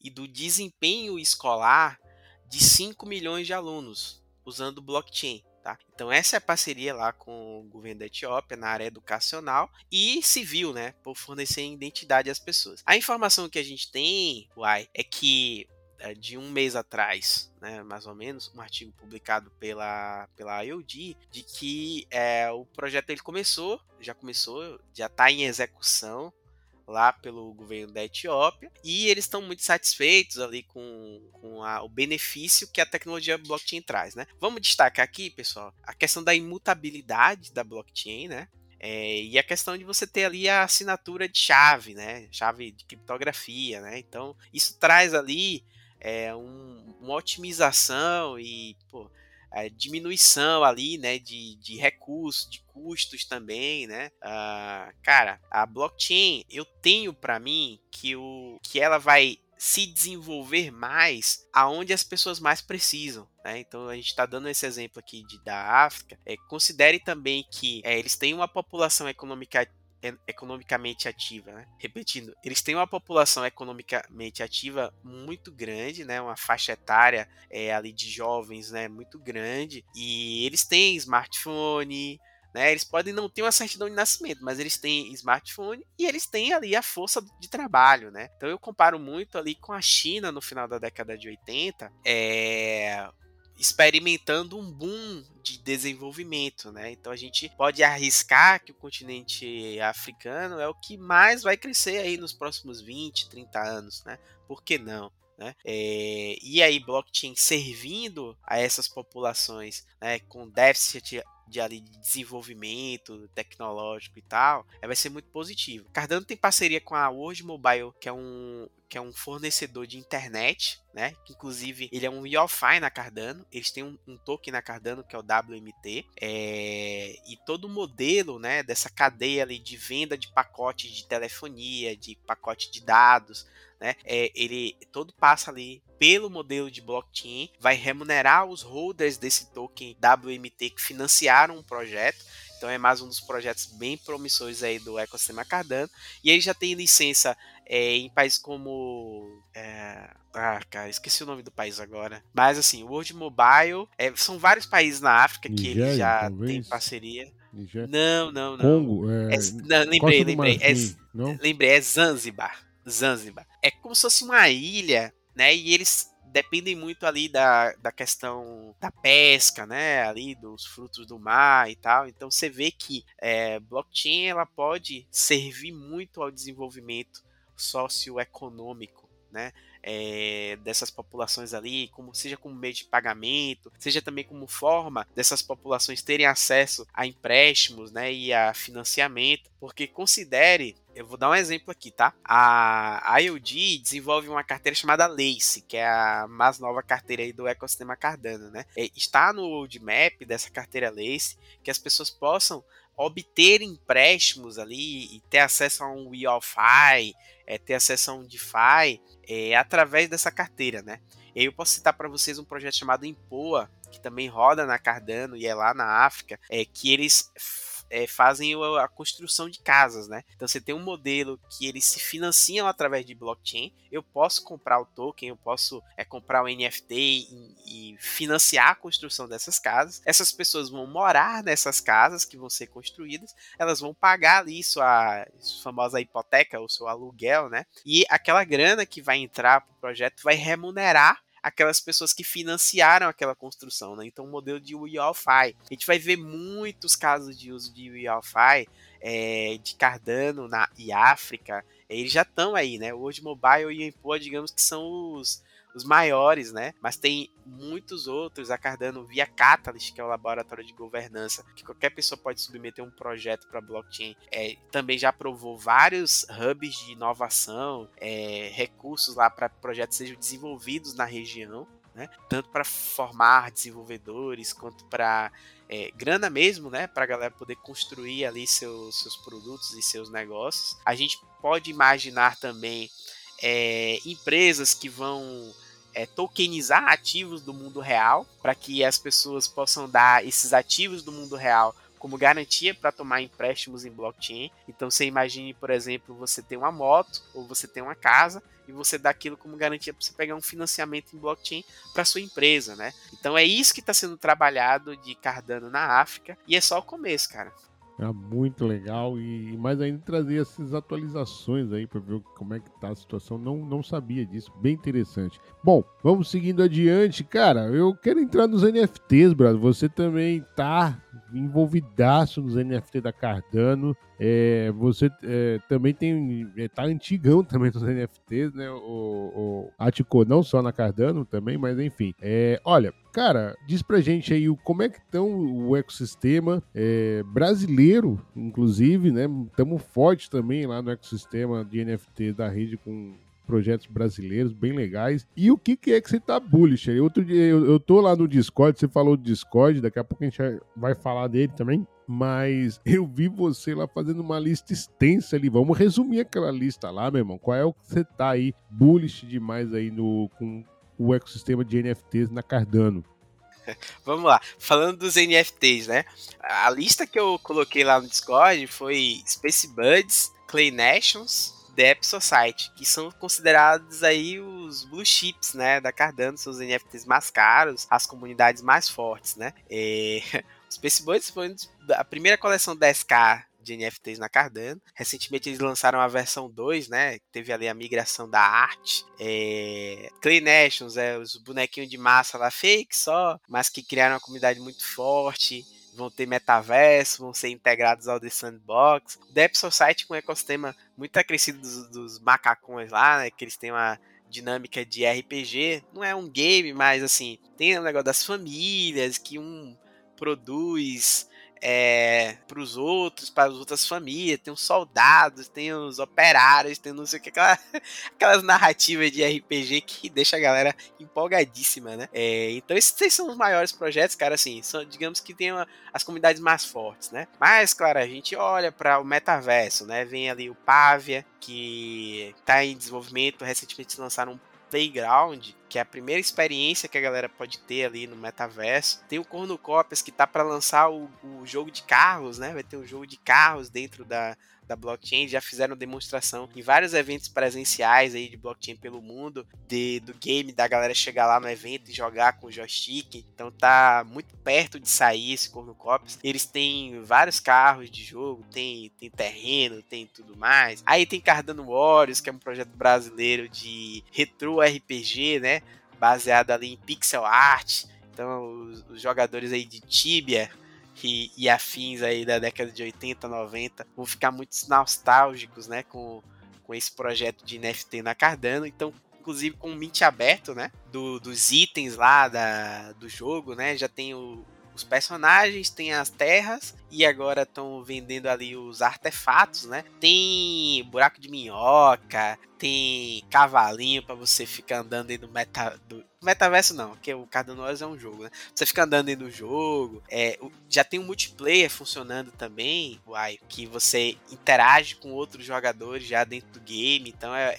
e do desempenho escolar de 5 milhões de alunos usando blockchain. Tá? Então essa é a parceria lá com o governo da Etiópia na área educacional e civil, né, por fornecer identidade às pessoas. A informação que a gente tem, Uai, é que eh, de um mês atrás, né, mais ou menos, um artigo publicado pela, pela IOD, de que é, o projeto ele começou, já começou, já está em execução, lá pelo governo da Etiópia e eles estão muito satisfeitos ali com, com a, o benefício que a tecnologia blockchain traz, né? Vamos destacar aqui, pessoal, a questão da imutabilidade da blockchain, né? É, e a questão de você ter ali a assinatura de chave, né? Chave de criptografia, né? Então, isso traz ali é, um, uma otimização e, pô, a diminuição ali, né, de, de recursos, de custos também, né? Uh, cara, a blockchain, eu tenho para mim que, o, que ela vai se desenvolver mais aonde as pessoas mais precisam. Né? Então a gente está dando esse exemplo aqui de, da África. É, considere também que é, eles têm uma população econômica economicamente ativa, né? Repetindo, eles têm uma população economicamente ativa muito grande, né? Uma faixa etária é, ali de jovens, né? Muito grande e eles têm smartphone, né? Eles podem não ter uma certidão de nascimento, mas eles têm smartphone e eles têm ali a força de trabalho, né? Então eu comparo muito ali com a China no final da década de 80, é experimentando um boom de desenvolvimento, né? Então a gente pode arriscar que o continente africano é o que mais vai crescer aí nos próximos 20, 30 anos, né? Por que não? Né? É, e aí, blockchain servindo a essas populações né, com déficit de, ali, de desenvolvimento tecnológico e tal, é, vai ser muito positivo. Cardano tem parceria com a World Mobile, que é um, que é um fornecedor de internet, né? Inclusive ele é um IOFI na Cardano. Eles têm um, um, token na Cardano que é o WMT. É, e todo o modelo, né? Dessa cadeia ali de venda de pacote de telefonia, de pacote de dados, né? É, ele todo passa ali pelo modelo de blockchain, vai remunerar os holders desse token WMT que financiaram um projeto. Então é mais um dos projetos bem promissores aí do ecossistema Cardano. E ele já tem licença é, em países como. É, ah, cara, esqueci o nome do país agora. Mas assim, o World Mobile. É, são vários países na África que Nigéria, ele já talvez. tem parceria. Nigéria. Não, não, não. Congo, é... é não lembrei, lembrei. É, não? Lembrei, é Zanzibar. Zanzibar. É como se fosse uma ilha, né? E eles dependem muito ali da, da questão da pesca, né? Ali dos frutos do mar e tal. Então você vê que é, blockchain ela pode servir muito ao desenvolvimento socioeconômico, né? É, dessas populações ali, como seja como meio de pagamento, seja também como forma dessas populações terem acesso a empréstimos, né, e a financiamento, porque considere eu vou dar um exemplo aqui, tá? A IOD desenvolve uma carteira chamada Lace, que é a mais nova carteira aí do ecossistema Cardano, né? É, está no roadmap dessa carteira Lace que as pessoas possam obter empréstimos ali e ter acesso a um WealFi, é, ter acesso a um DeFi é, através dessa carteira, né? Eu posso citar para vocês um projeto chamado Impoa, que também roda na Cardano e é lá na África, é que eles é, fazem a construção de casas, né? Então você tem um modelo que eles se financiam através de blockchain. Eu posso comprar o token, eu posso é, comprar o NFT e, e, financiar a construção dessas casas. Essas pessoas vão morar nessas casas que vão ser construídas, elas vão pagar ali sua, sua famosa hipoteca, o seu aluguel, né? E aquela grana que vai entrar para o projeto vai remunerar aquelas pessoas que financiaram aquela construção, né? Então, o modelo de WeAllFi. A gente vai ver muitos casos de uso de WeAllFi, é, de Cardano na, e África. Eles já estão aí, né? Hoje, Mobile e Empoa, digamos que são os, os maiores, né? Mas tem muitos outros, a Cardano via Catalyst, que é o laboratório de governança, que qualquer pessoa pode submeter um projeto para blockchain. É, também já aprovou vários hubs de inovação, é, recursos lá para projetos sejam desenvolvidos na região. Né? Tanto para formar desenvolvedores quanto para é, grana mesmo, né? Para a galera poder construir ali seus, seus produtos e seus negócios. A gente pode imaginar também é, empresas que vão é, tokenizar ativos do mundo real, para que as pessoas possam dar esses ativos do mundo real como garantia para tomar empréstimos em blockchain. Então você imagine, por exemplo, você tem uma moto ou você tem uma casa e você dá aquilo como garantia para você pegar um financiamento em blockchain para sua empresa, né? Então é isso que está sendo trabalhado de Cardano na África e é só o começo, cara. É muito legal e mais ainda trazer essas atualizações aí para ver como é que tá a situação. Não, não sabia disso, bem interessante. Bom, vamos seguindo adiante, cara. Eu quero entrar nos NFTs, brother. Você também tá envolvidaço nos NFT da Cardano. É, você é, também tem. É, tá antigão também nos NFTs, né? O, o Atico, não só na Cardano também, mas enfim. É, olha, cara, diz pra gente aí como é que estão o ecossistema é, brasileiro, inclusive, né? Estamos fortes também lá no ecossistema de NFT da rede com projetos brasileiros bem legais. E o que, que é que você tá bullish? Outro dia eu, eu tô lá no Discord, você falou do Discord, daqui a pouco a gente vai falar dele também. Mas eu vi você lá fazendo uma lista extensa ali. Vamos resumir aquela lista lá, meu irmão. Qual é o que você tá aí bullish demais aí no, com o ecossistema de NFTs na Cardano? Vamos lá, falando dos NFTs, né? A lista que eu coloquei lá no Discord foi Space Buds, Clay Nations, The Society, que são considerados aí os blue chips, né, da Cardano, são os NFTs mais caros, as comunidades mais fortes, né. E, Space Buds foi a primeira coleção 10k de NFTs na Cardano. Recentemente eles lançaram a versão 2, né? Teve ali a migração da arte. É... Clay Nations, é, os bonequinhos de massa lá fake só, mas que criaram uma comunidade muito forte vão ter metaverso, vão ser integrados ao The Sandbox. O Deep Society com um ecossistema muito acrescido dos, dos macacões lá, né? Que eles têm uma dinâmica de RPG. Não é um game, mas assim, tem o negócio das famílias, que um produz é, para os outros, para as outras famílias, tem os soldados, tem os operários, tem não sei o que, aquela, aquelas narrativas de RPG que deixa a galera empolgadíssima, né? É, então esses são os maiores projetos, cara, assim, são, digamos que tem uma, as comunidades mais fortes, né? Mas, claro, a gente olha para o metaverso, né? Vem ali o Pavia, que está em desenvolvimento, recentemente lançaram um Playground, que é a primeira experiência que a galera pode ter ali no metaverso. Tem o Cornucópias que tá para lançar o, o, jogo de carros, né? Vai ter um jogo de carros dentro da, da blockchain, já fizeram demonstração em vários eventos presenciais aí de blockchain pelo mundo, de, do game, da galera chegar lá no evento e jogar com o joystick. Então tá muito perto de sair esse Cornucópias. Eles têm vários carros de jogo, tem, tem terreno, tem tudo mais. Aí tem Cardano Warriors, que é um projeto brasileiro de retro RPG, né? Baseado ali em pixel art. Então os, os jogadores aí de Tibia e, e afins aí da década de 80, 90 vão ficar muito nostálgicos, né, com, com esse projeto de NFT na Cardano. Então, inclusive com o mint aberto, né, do, dos itens lá da, do jogo, né, já tem o, os personagens, tem as terras e agora estão vendendo ali os artefatos, né? Tem buraco de minhoca, tem cavalinho para você ficar andando dentro do, meta, do metaverso não, porque o Cardano é um jogo, né? Você fica andando dentro do jogo, é, já tem um multiplayer funcionando também, uai, que você interage com outros jogadores já dentro do game, então é,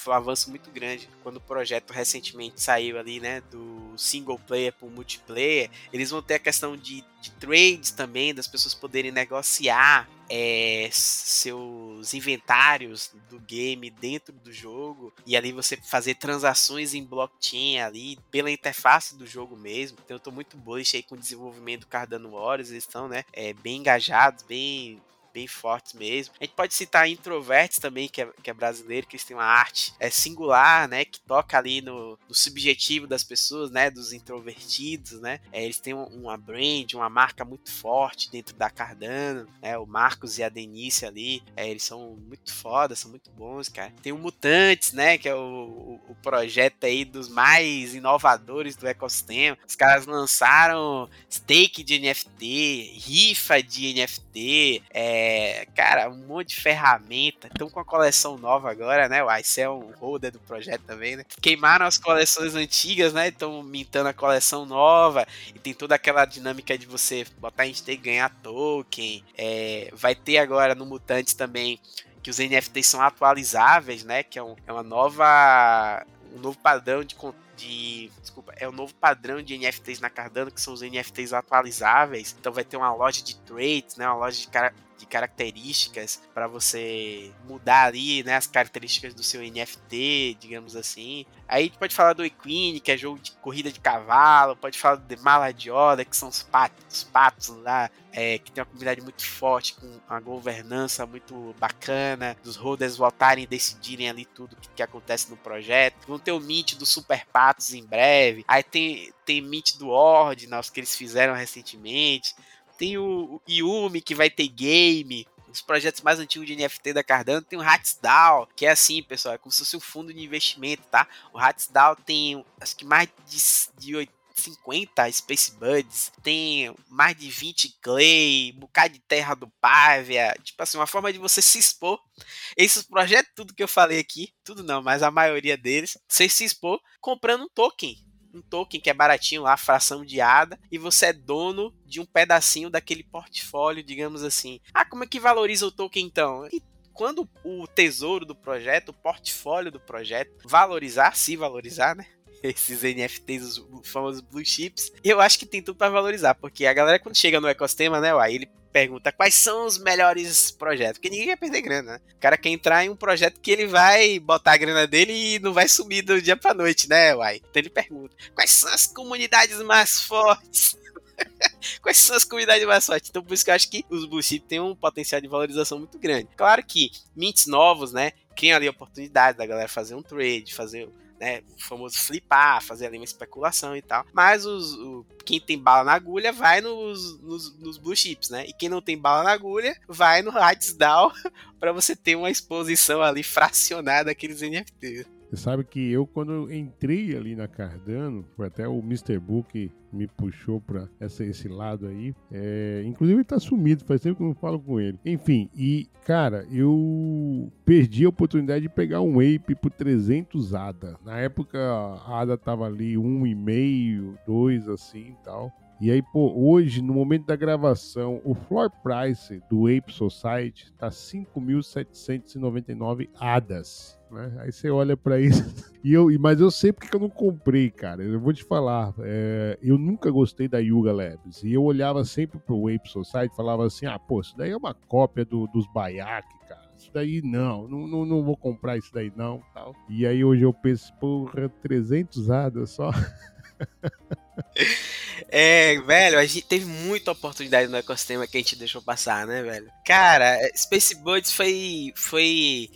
foi um avanço muito grande. Quando o projeto recentemente saiu ali, né, do single player para o multiplayer, eles vão ter a questão de, de trades também, das pessoas poderem negociar é, seus inventários do game dentro do jogo e ali você fazer transações em blockchain ali pela interface do jogo mesmo. Então eu tô muito bullish aí com o desenvolvimento do Cardano Warriors, eles estão, né, é, bem engajados, bem bem fortes mesmo. A gente pode citar Introverts também, que é, que é brasileiro, que eles têm uma arte é, singular, né? Que toca ali no, no subjetivo das pessoas, né? Dos introvertidos, né? É, eles têm uma brand, uma marca muito forte dentro da Cardano, né? O Marcos e a Denise ali, é, eles são muito foda, são muito bons, cara. Tem o Mutantes, né? Que é o, o, o projeto aí dos mais inovadores do ecossistema. Os caras lançaram stake de NFT, rifa de NFT, é, é, cara, um monte de ferramenta. Estão com a coleção nova agora, né? O Ice é um holder do projeto também, né? Queimaram as coleções antigas, né? Estão mintando a coleção nova. E tem toda aquela dinâmica de você botar em stake e ganhar token. É, vai ter agora no Mutantes também que os NFTs são atualizáveis, né? Que é, um, é uma nova. um novo padrão de de. Desculpa, é o novo padrão de NFTs na Cardano, que são os NFTs atualizáveis. Então vai ter uma loja de trades, né? Uma loja de, de características para você mudar ali, né, as características do seu NFT, digamos assim. Aí a gente pode falar do Equine, que é jogo de corrida de cavalo, pode falar do The Maladioda, que são os patos, os patos lá, é, que tem uma comunidade muito forte, com uma governança muito bacana, dos holders votarem e decidirem ali tudo que, que acontece no projeto. Vão ter o Mint do Super Patos em breve. Aí tem, tem Mint do Ordinals, que eles fizeram recentemente. Tem o, Yumi, que vai ter game. Os projetos mais antigos de NFT da Cardano tem o Hatsdao, que é assim, pessoal, é como se fosse um fundo de investimento, tá? O Hatsdao tem acho que mais de, de 50 Space Buds, tem mais de 20 Clay, um bocado de terra do Pávia, tipo assim, uma forma de você se expor. Esses projetos, tudo que eu falei aqui, tudo não, mas a maioria deles, você se expor comprando um token um token que é baratinho lá, fração de ADA, e você é dono de um pedacinho daquele portfólio, digamos assim. Ah, como é que valoriza o token então? E quando o tesouro do projeto, o portfólio do projeto valorizar, se valorizar, né? Esses NFTs, os famosos blue chips, eu acho que tem tudo para valorizar, porque a galera quando chega no ecossistema, né, aí ele pergunta quais são os melhores projetos, porque ninguém quer perder grana, né? O cara quer entrar em um projeto que ele vai botar a grana dele e não vai sumir do dia pra noite, né, uai? Então ele pergunta, quais são as comunidades mais fortes? Quais são as comunidades mais fortes? Então, por isso que eu acho que os Chip têm um potencial de valorização muito grande. Claro que mints novos, né? Criam ali oportunidade da galera fazer um trade, fazer né, o famoso flipar, fazer ali uma especulação e tal. Mas os, o, quem tem bala na agulha vai nos, nos, nos, blue chips, né? E quem não tem bala na agulha vai no Hades Down para você ter uma exposição ali fracionada daqueles NFTs. Você sabe que eu, quando entrei ali na Cardano, foi até o Mr. Book me puxou para esse lado aí. É, inclusive ele tá sumido, faz tempo que eu não falo com ele. Enfim, e cara, eu perdi a oportunidade de pegar um Ape por 300 ADA. Na época a ADA tava ali 1,5, 2 assim e tal. E aí, pô, hoje, no momento da gravação, o floor price do Ape Society tá 5.799 ADAs. Né? Aí você olha para isso e eu, mas eu sei porque eu não comprei, cara. Eu vou te falar, é, eu nunca gostei da Yuga Labs e eu olhava sempre pro Ape Society, falava assim, ah, pô, isso daí é uma cópia do, dos Bayak, cara. Isso daí não, não, não, não, vou comprar isso daí não, tal. E aí hoje eu penso, porra, 300 hadas só. É, velho, a gente teve muita oportunidade no ecossistema que a gente deixou passar, né, velho? Cara, Space Buds foi, foi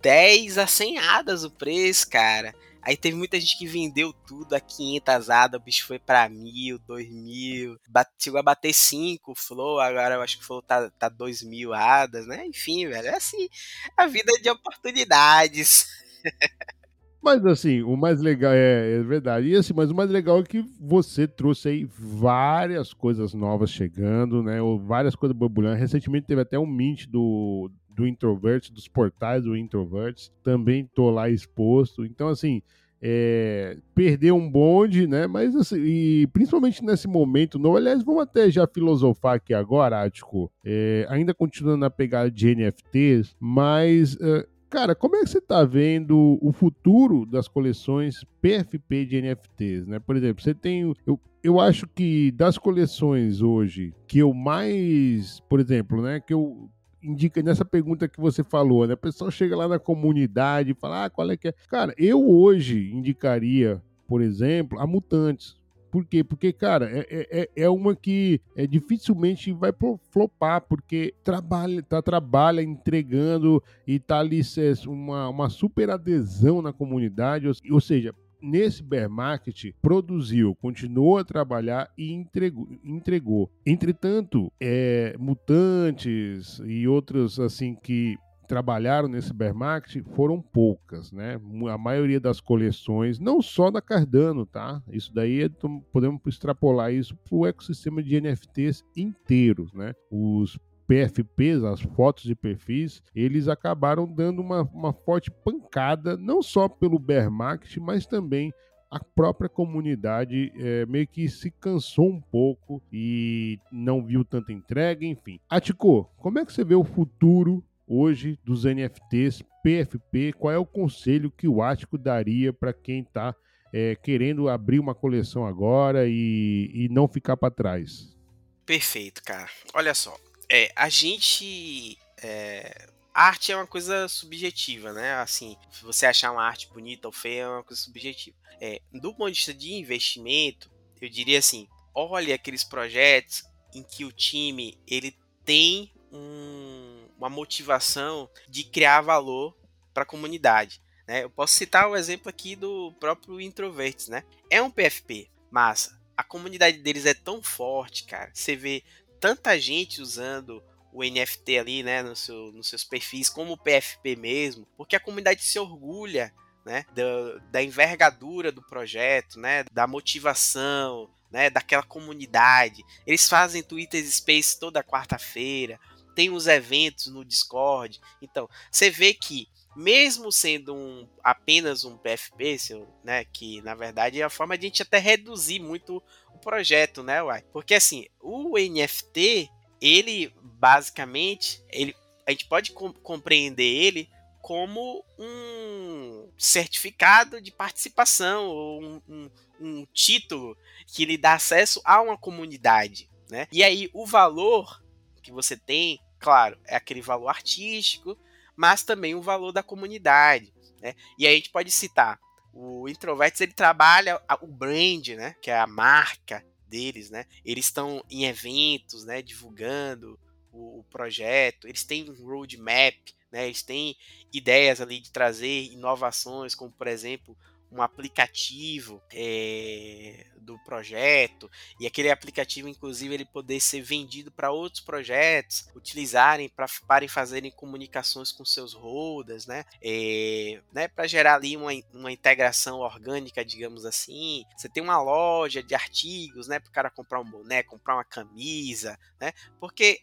10 a 100 hadas o preço, cara. Aí teve muita gente que vendeu tudo a 500 hadas, o bicho foi pra mil, dois mil, chegou a bater 5 o Flow, agora eu acho que o Flow tá, tá 2 mil hadas, né? Enfim, velho, é assim, a vida de oportunidades. Mas assim, o mais legal é, é, verdade. E assim, mas o mais legal é que você trouxe aí várias coisas novas chegando, né? Ou várias coisas borbulhando. Recentemente teve até um mint do, do Introverts, dos portais do Introverts. Também tô lá exposto. Então, assim, é, perder um bonde, né? Mas assim, e principalmente nesse momento novo, aliás, vamos até já filosofar aqui agora, Ático, é, ainda continuando na pegada de NFTs, mas é, Cara, como é que você está vendo o futuro das coleções PFP de NFTs, né? Por exemplo, você tem. Eu, eu acho que das coleções hoje, que eu mais. Por exemplo, né? Que eu indica nessa pergunta que você falou, né? O pessoal chega lá na comunidade e fala, ah, qual é que é? Cara, eu hoje indicaria, por exemplo, a Mutantes. Por quê? Porque, cara, é, é, é, é uma que é, dificilmente vai flopar, porque trabalha, tá, trabalha entregando e tá ali uma, uma super adesão na comunidade. Ou, ou seja, nesse bear market produziu, continuou a trabalhar e entregou. entregou. Entretanto, é, mutantes e outros assim que trabalharam nesse bear market foram poucas, né? A maioria das coleções, não só da Cardano, tá? Isso daí é, podemos extrapolar isso para o ecossistema de NFTs inteiros, né? Os PFPs, as fotos de perfis, eles acabaram dando uma, uma forte pancada, não só pelo bear market, mas também a própria comunidade é, meio que se cansou um pouco e não viu tanta entrega, enfim. Atico, como é que você vê o futuro hoje dos NFTs PFP, qual é o conselho que o Ático daria para quem está é, querendo abrir uma coleção agora e, e não ficar para trás? Perfeito, cara. Olha só, é, a gente. É, arte é uma coisa subjetiva, né? Assim, você achar uma arte bonita ou feia, é uma coisa subjetiva. É, do ponto de vista de investimento, eu diria assim: olhe aqueles projetos em que o time ele tem um uma motivação de criar valor para a comunidade. Né? Eu posso citar o exemplo aqui do próprio Introverts, né? É um PFP, massa. A comunidade deles é tão forte, cara. Você vê tanta gente usando o NFT ali, né, no seu, nos seus perfis, como o PFP mesmo, porque a comunidade se orgulha, né, da, da envergadura do projeto, né, da motivação, né, daquela comunidade. Eles fazem Twitter Space toda quarta-feira tem os eventos no Discord. Então, você vê que mesmo sendo um, apenas um PFP, né, que na verdade é a forma de a gente até reduzir muito o projeto, né, uai? Porque assim, o NFT, ele basicamente, ele, a gente pode com, compreender ele como um certificado de participação ou um, um, um título que lhe dá acesso a uma comunidade, né? E aí o valor que você tem, claro, é aquele valor artístico, mas também o valor da comunidade. Né? E aí a gente pode citar o Introverts, ele trabalha o brand, né? Que é a marca deles, né? Eles estão em eventos, né? Divulgando o, o, projeto. Eles têm um roadmap, né? Eles têm ideias ali de trazer inovações, como por exemplo um aplicativo é, do projeto e aquele aplicativo inclusive ele poder ser vendido para outros projetos utilizarem para para fazerem comunicações com seus holders né? É, né para gerar ali uma, uma integração orgânica digamos assim. Você tem uma loja de artigos né para o cara comprar um boné comprar uma camisa né? Porque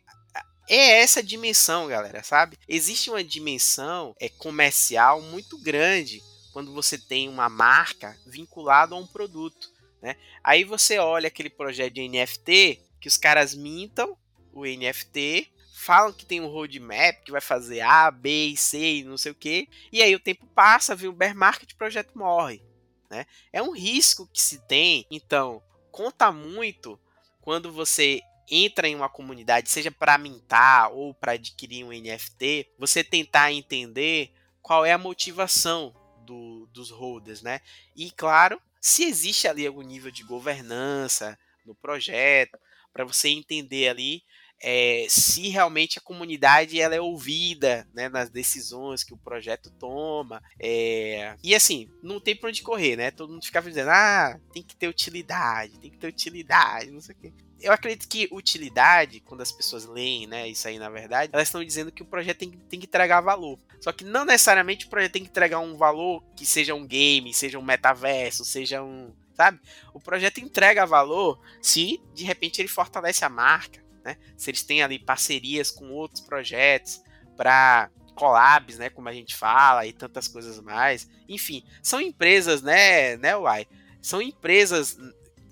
é essa dimensão, galera, sabe? Existe uma dimensão é, comercial muito grande quando você tem uma marca vinculada a um produto. Né? Aí você olha aquele projeto de NFT que os caras mintam o NFT, falam que tem um roadmap que vai fazer A, B C não sei o que, e aí o tempo passa, vem o bear market, o projeto morre. Né? É um risco que se tem, então conta muito quando você entra em uma comunidade, seja para mintar ou para adquirir um NFT, você tentar entender qual é a motivação do, dos holders, né? E claro, se existe ali algum nível de governança no projeto, para você entender ali é, se realmente a comunidade ela é ouvida né, nas decisões que o projeto toma. É, e assim, não tem pra onde correr, né? Todo mundo ficava dizendo, ah, tem que ter utilidade, tem que ter utilidade, não sei o quê. Eu acredito que utilidade, quando as pessoas leem, né, isso aí na verdade, elas estão dizendo que o projeto tem, tem que entregar valor. Só que não necessariamente o projeto tem que entregar um valor que seja um game, seja um metaverso, seja um. Sabe? O projeto entrega valor se de repente ele fortalece a marca, né? Se eles têm ali parcerias com outros projetos para collabs, né, como a gente fala e tantas coisas mais. Enfim, são empresas, né, né, Uai? São empresas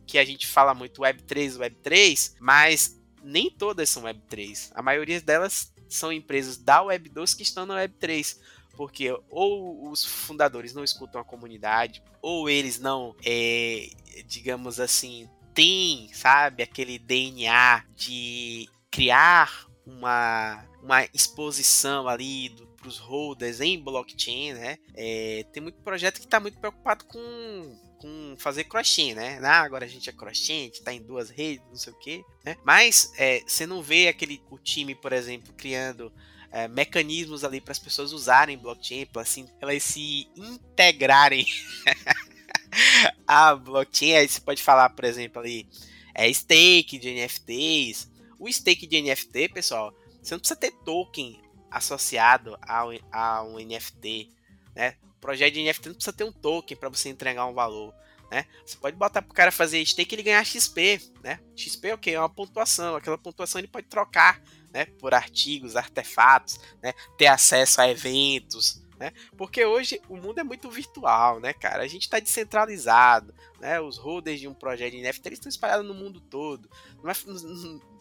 que a gente fala muito Web3, Web3, mas nem todas são Web3. A maioria delas são empresas da Web2 que estão na Web3 porque ou os fundadores não escutam a comunidade, ou eles não, é, digamos assim, têm, sabe, aquele DNA de criar uma, uma exposição ali para os holders em blockchain, né? É, tem muito projeto que está muito preocupado com com fazer cross-chain, né? Ah, agora a gente é cross-chain, a gente tá em duas redes, não sei o quê, né? Mas é, você não vê aquele o time, por exemplo, criando é, mecanismos ali para as pessoas usarem blockchain, para assim, elas se integrarem a blockchain. Aí você pode falar, por exemplo, ali, é stake de NFTs. O stake de NFT, pessoal, você não precisa ter token associado ao, a um NFT, né? projeto de NFT não precisa ter um token para você entregar um valor. Né? Você pode botar pro cara fazer stake e ele ganhar XP, né? XP é o que? É uma pontuação. Aquela pontuação ele pode trocar, né? Por artigos, artefatos, né? Ter acesso a eventos, né? Porque hoje o mundo é muito virtual, né, cara? A gente está descentralizado, né? Os holders de um projeto de NFT estão espalhados no mundo todo. Não é,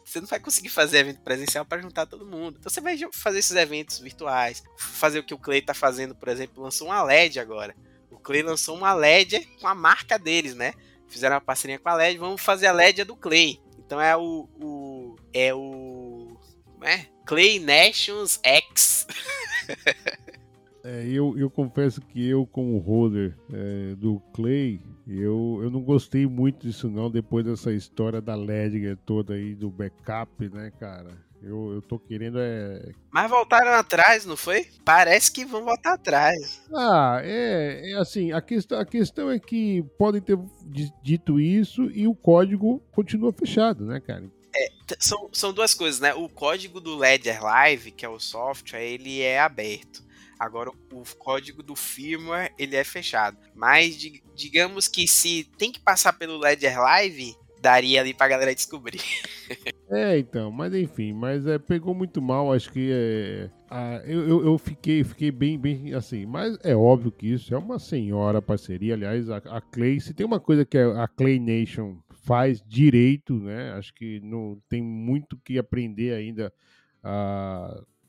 você não vai conseguir fazer evento presencial para juntar todo mundo. Então você vai fazer esses eventos virtuais, fazer o que o Clay está fazendo, por exemplo, lançou uma LED agora. O Clay lançou uma LED com a marca deles, né? Fizeram uma parceria com a LED, vamos fazer a LED do Clay. Então é o, o é o é? Clay Nations X. É, eu, eu confesso que eu, como holder é, do Clay, eu, eu não gostei muito disso não, depois dessa história da Ledger toda aí, do backup, né, cara? Eu, eu tô querendo é. Mas voltaram atrás, não foi? Parece que vão voltar atrás. Ah, é, é assim, a questão, a questão é que podem ter dito isso e o código continua fechado, né, cara? É, são, são duas coisas, né? O código do Ledger Live, que é o software, ele é aberto. Agora, o código do firmware, ele é fechado. Mas, digamos que se tem que passar pelo Ledger Live, daria ali pra galera descobrir. é, então, mas enfim, mas é, pegou muito mal, acho que é, eu, eu, fiquei, fiquei bem, bem assim, mas é óbvio que isso é uma senhora parceria, aliás, a, a Clay, se tem uma coisa que a Clay Nation faz direito, né, acho que não tem muito que aprender ainda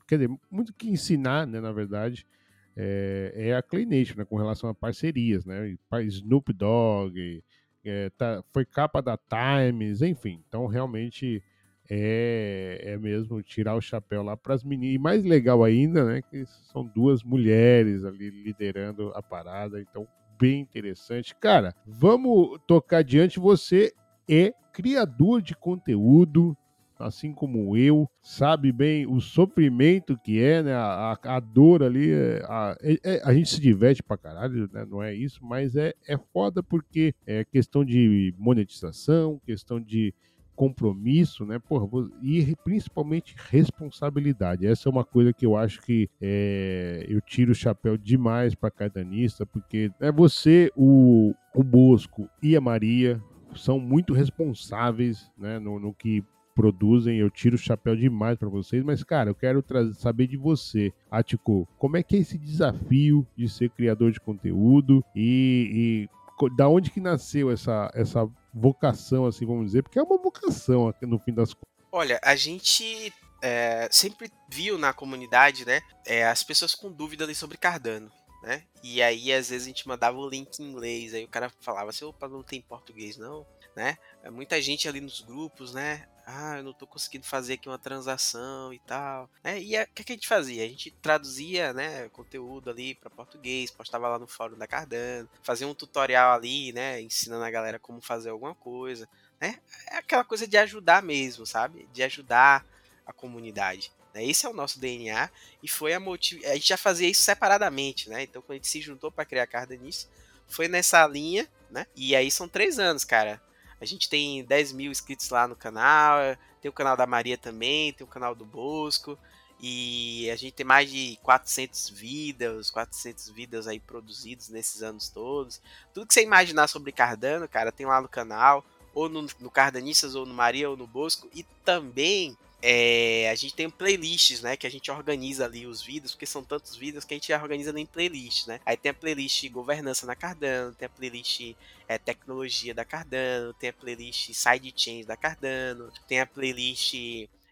quer dizer, muito que ensinar, né, na verdade, é, é a Clay Nation, né, com relação a parcerias, né, Snoop Dogg, é, tá, foi capa da Times, enfim, então realmente é, é mesmo tirar o chapéu lá para as meninas, e mais legal ainda, né, que são duas mulheres ali liderando a parada, então bem interessante. Cara, vamos tocar adiante, você é criador de conteúdo, assim como eu, sabe bem o sofrimento que é, né? A, a dor ali, é, a, é, é, a, gente se diverte pra caralho, né? Não é isso, mas é, é foda porque é questão de monetização, questão de compromisso, né? Porra, e principalmente responsabilidade. Essa é uma coisa que eu acho que é, eu tiro o chapéu demais para cardanista, porque é você, o, o Bosco e a Maria são muito responsáveis né, no, no que produzem, eu tiro o chapéu demais para vocês, mas cara, eu quero saber de você, Atico, como é que é esse desafio de ser criador de conteúdo e, e da onde que nasceu essa, essa vocação, assim, vamos dizer, porque é uma vocação no fim das contas. Olha, a gente é, sempre viu na comunidade, né, é, as pessoas com dúvida sobre Cardano. Né? E aí, às vezes, a gente mandava o link em inglês, aí o cara falava assim, opa, não tem português, não, né? Muita gente ali nos grupos, né? ah, eu não tô conseguindo fazer aqui uma transação e tal. É, e o que, que, a gente fazia? A gente traduzia, né, conteúdo ali para português, postava lá no fórum da Cardano, fazia um tutorial ali, né, ensinando a galera como fazer alguma coisa, né? É aquela coisa de ajudar mesmo, sabe? De ajudar a comunidade. Né? Esse é o nosso DNA e foi a motiv... A gente já fazia isso separadamente, né? Então quando a gente se juntou para criar Cardanista, foi nessa linha, né? E aí são três anos, cara. A gente tem 10 mil inscritos lá no canal, tem o canal da Maria também, tem o canal do Bosco. E a gente tem mais de 400 vídeos, 400 vídeos aí produzidos nesses anos todos. Tudo que você imaginar sobre Cardano, cara, tem lá no canal, ou no, no Cardanistas, ou no Maria, ou no Bosco. E também é, a gente tem playlists, né? Que a gente organiza ali os vídeos, porque são tantos vídeos que a gente organiza em playlists, né? Aí tem a playlist governança na Cardano, tem a playlist é, tecnologia da Cardano, tem a playlist sidechains da Cardano, tem a playlist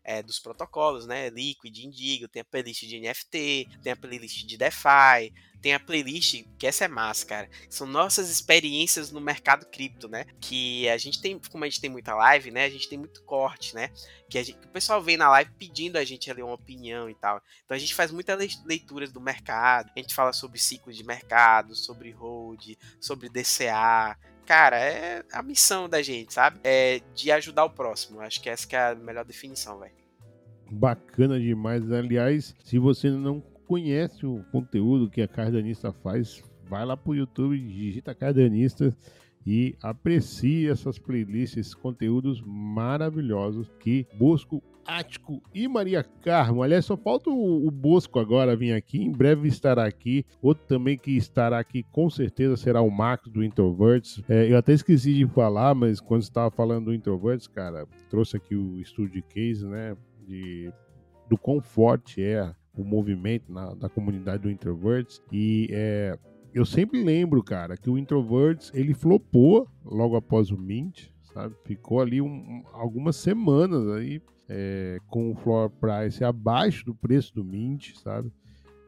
é, dos protocolos, né? Liquid, Indigo, tem a playlist de NFT, tem a playlist de DeFi, tem a playlist, que essa é massa, cara. São nossas experiências no mercado cripto, né? Que a gente tem, como a gente tem muita live, né? A gente tem muito corte, né? Que, gente, que o pessoal vem na live pedindo a gente ali uma opinião e tal. Então a gente faz muitas leituras do mercado, a gente fala sobre ciclos de mercado, sobre hold, sobre DCA, cara, é a missão da gente, sabe? É de ajudar o próximo. Acho que essa que é a melhor definição, velho. Bacana demais. Aliás, se você não conhece o conteúdo que a Cardanista faz, vai lá pro YouTube, digita Cardanista e aprecie essas playlists, esses conteúdos maravilhosos que Bosco Ático e Maria Carmo. Aliás, só falta o, o, Bosco agora vir aqui. Em breve estará aqui. Outro também que estará aqui com certeza será o Marcos do Introverts. É, eu até esqueci de falar, mas quando estava falando do Introverts, cara, trouxe aqui o estúdio de case, né? De, do quão forte é o movimento na, da comunidade do Introverts. E é, eu sempre lembro, cara, que o Introverts ele flopou logo após o Mint, sabe? Ficou ali um, algumas semanas aí é, com o floor price abaixo do preço do Mint, sabe?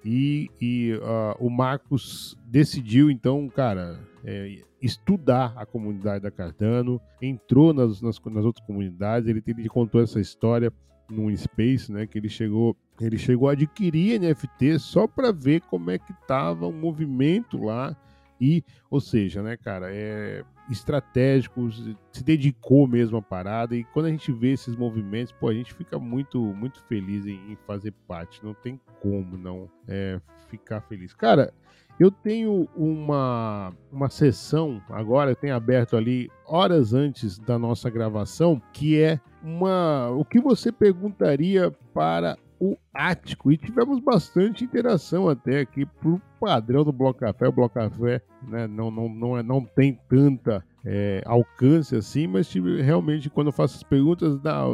E, e uh, o Marcos decidiu, então, cara, é, estudar a comunidade da Cardano, entrou nas, nas, nas outras comunidades, ele, ele contou essa história num Space, né? Que ele chegou, ele chegou a adquirir NFT só para ver como é que tava o movimento lá e, ou seja, né, cara, é estratégico, se dedicou mesmo à parada e quando a gente vê esses movimentos, pô, a gente fica muito, muito feliz em, fazer parte. Não tem como não é, ficar feliz. Cara, eu tenho uma, uma sessão agora, eu tenho aberto ali horas antes da nossa gravação, que é uma o que você perguntaria para o Ático. E tivemos bastante interação até aqui pro padrão do Bloco Café. O Bloco Café né, não, não, não, é, não tem tanta é, alcance assim, mas tive, realmente quando eu faço as perguntas, dá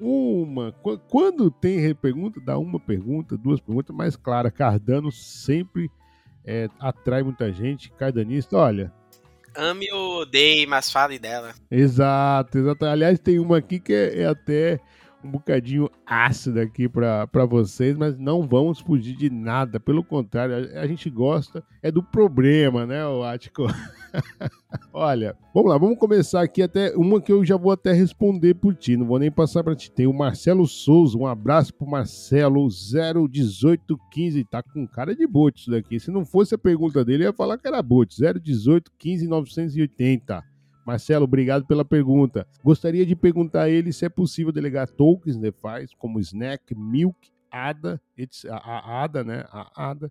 uma. Quando tem pergunta, dá uma pergunta, duas perguntas, mais clara. Cardano sempre é, atrai muita gente. Cardanista, olha. Ame ou odeie, mas fale dela. Exato, exato. Aliás, tem uma aqui que é, é até um bocadinho ácido aqui para vocês, mas não vamos fugir de nada. Pelo contrário, a, a gente gosta é do problema, né, o Ático? Olha, vamos lá, vamos começar aqui até uma que eu já vou até responder por ti, não vou nem passar para ti. Tem o Marcelo Souza, um abraço pro Marcelo 01815, tá com cara de bote isso daqui. Se não fosse a pergunta dele, eu ia falar que era bote, 01815 980. Marcelo, obrigado pela pergunta. Gostaria de perguntar a ele se é possível delegar tokens DeFi como Snack, Milk, ADA, a ADA, né? A ADA,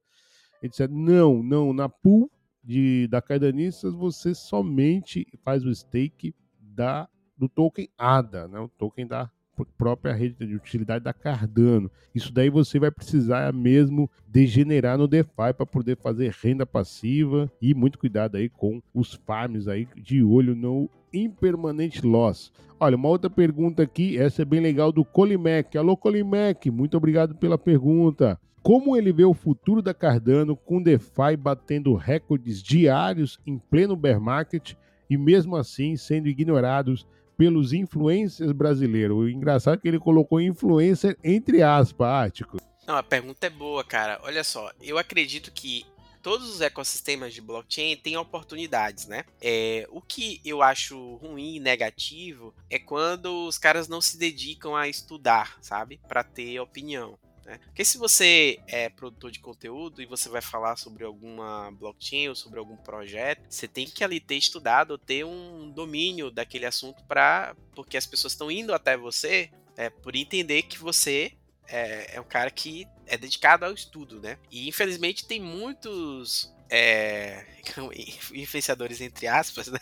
etc. Não, não. Na pool de, da Cardanistas, você somente faz o stake da, do token ADA, né? O token da própria rede de utilidade da Cardano. Isso daí você vai precisar mesmo degenerar no DeFi para poder fazer renda passiva e muito cuidado aí com os farms aí de olho no impermanente loss. Olha, uma outra pergunta aqui, essa é bem legal do Colimec. Alô Colimec, muito obrigado pela pergunta. Como ele vê o futuro da Cardano com DeFi batendo recordes diários em pleno bear market e mesmo assim sendo ignorados pelos influencers brasileiros. O engraçado é que ele colocou influencer entre aspas, Ático. Não, a pergunta é boa, cara. Olha só, eu acredito que todos os ecossistemas de blockchain têm oportunidades, né? É, o que eu acho ruim e negativo é quando os caras não se dedicam a estudar, sabe? Para ter opinião. Né? Porque se você é produtor de conteúdo e você vai falar sobre alguma blockchain ou sobre algum projeto, você tem que ali ter estudado, ter um domínio daquele assunto para porque as pessoas estão indo até você é, por entender que você é, é, um cara que é dedicado ao estudo, né? E infelizmente tem muitos é, influenciadores, entre aspas, né?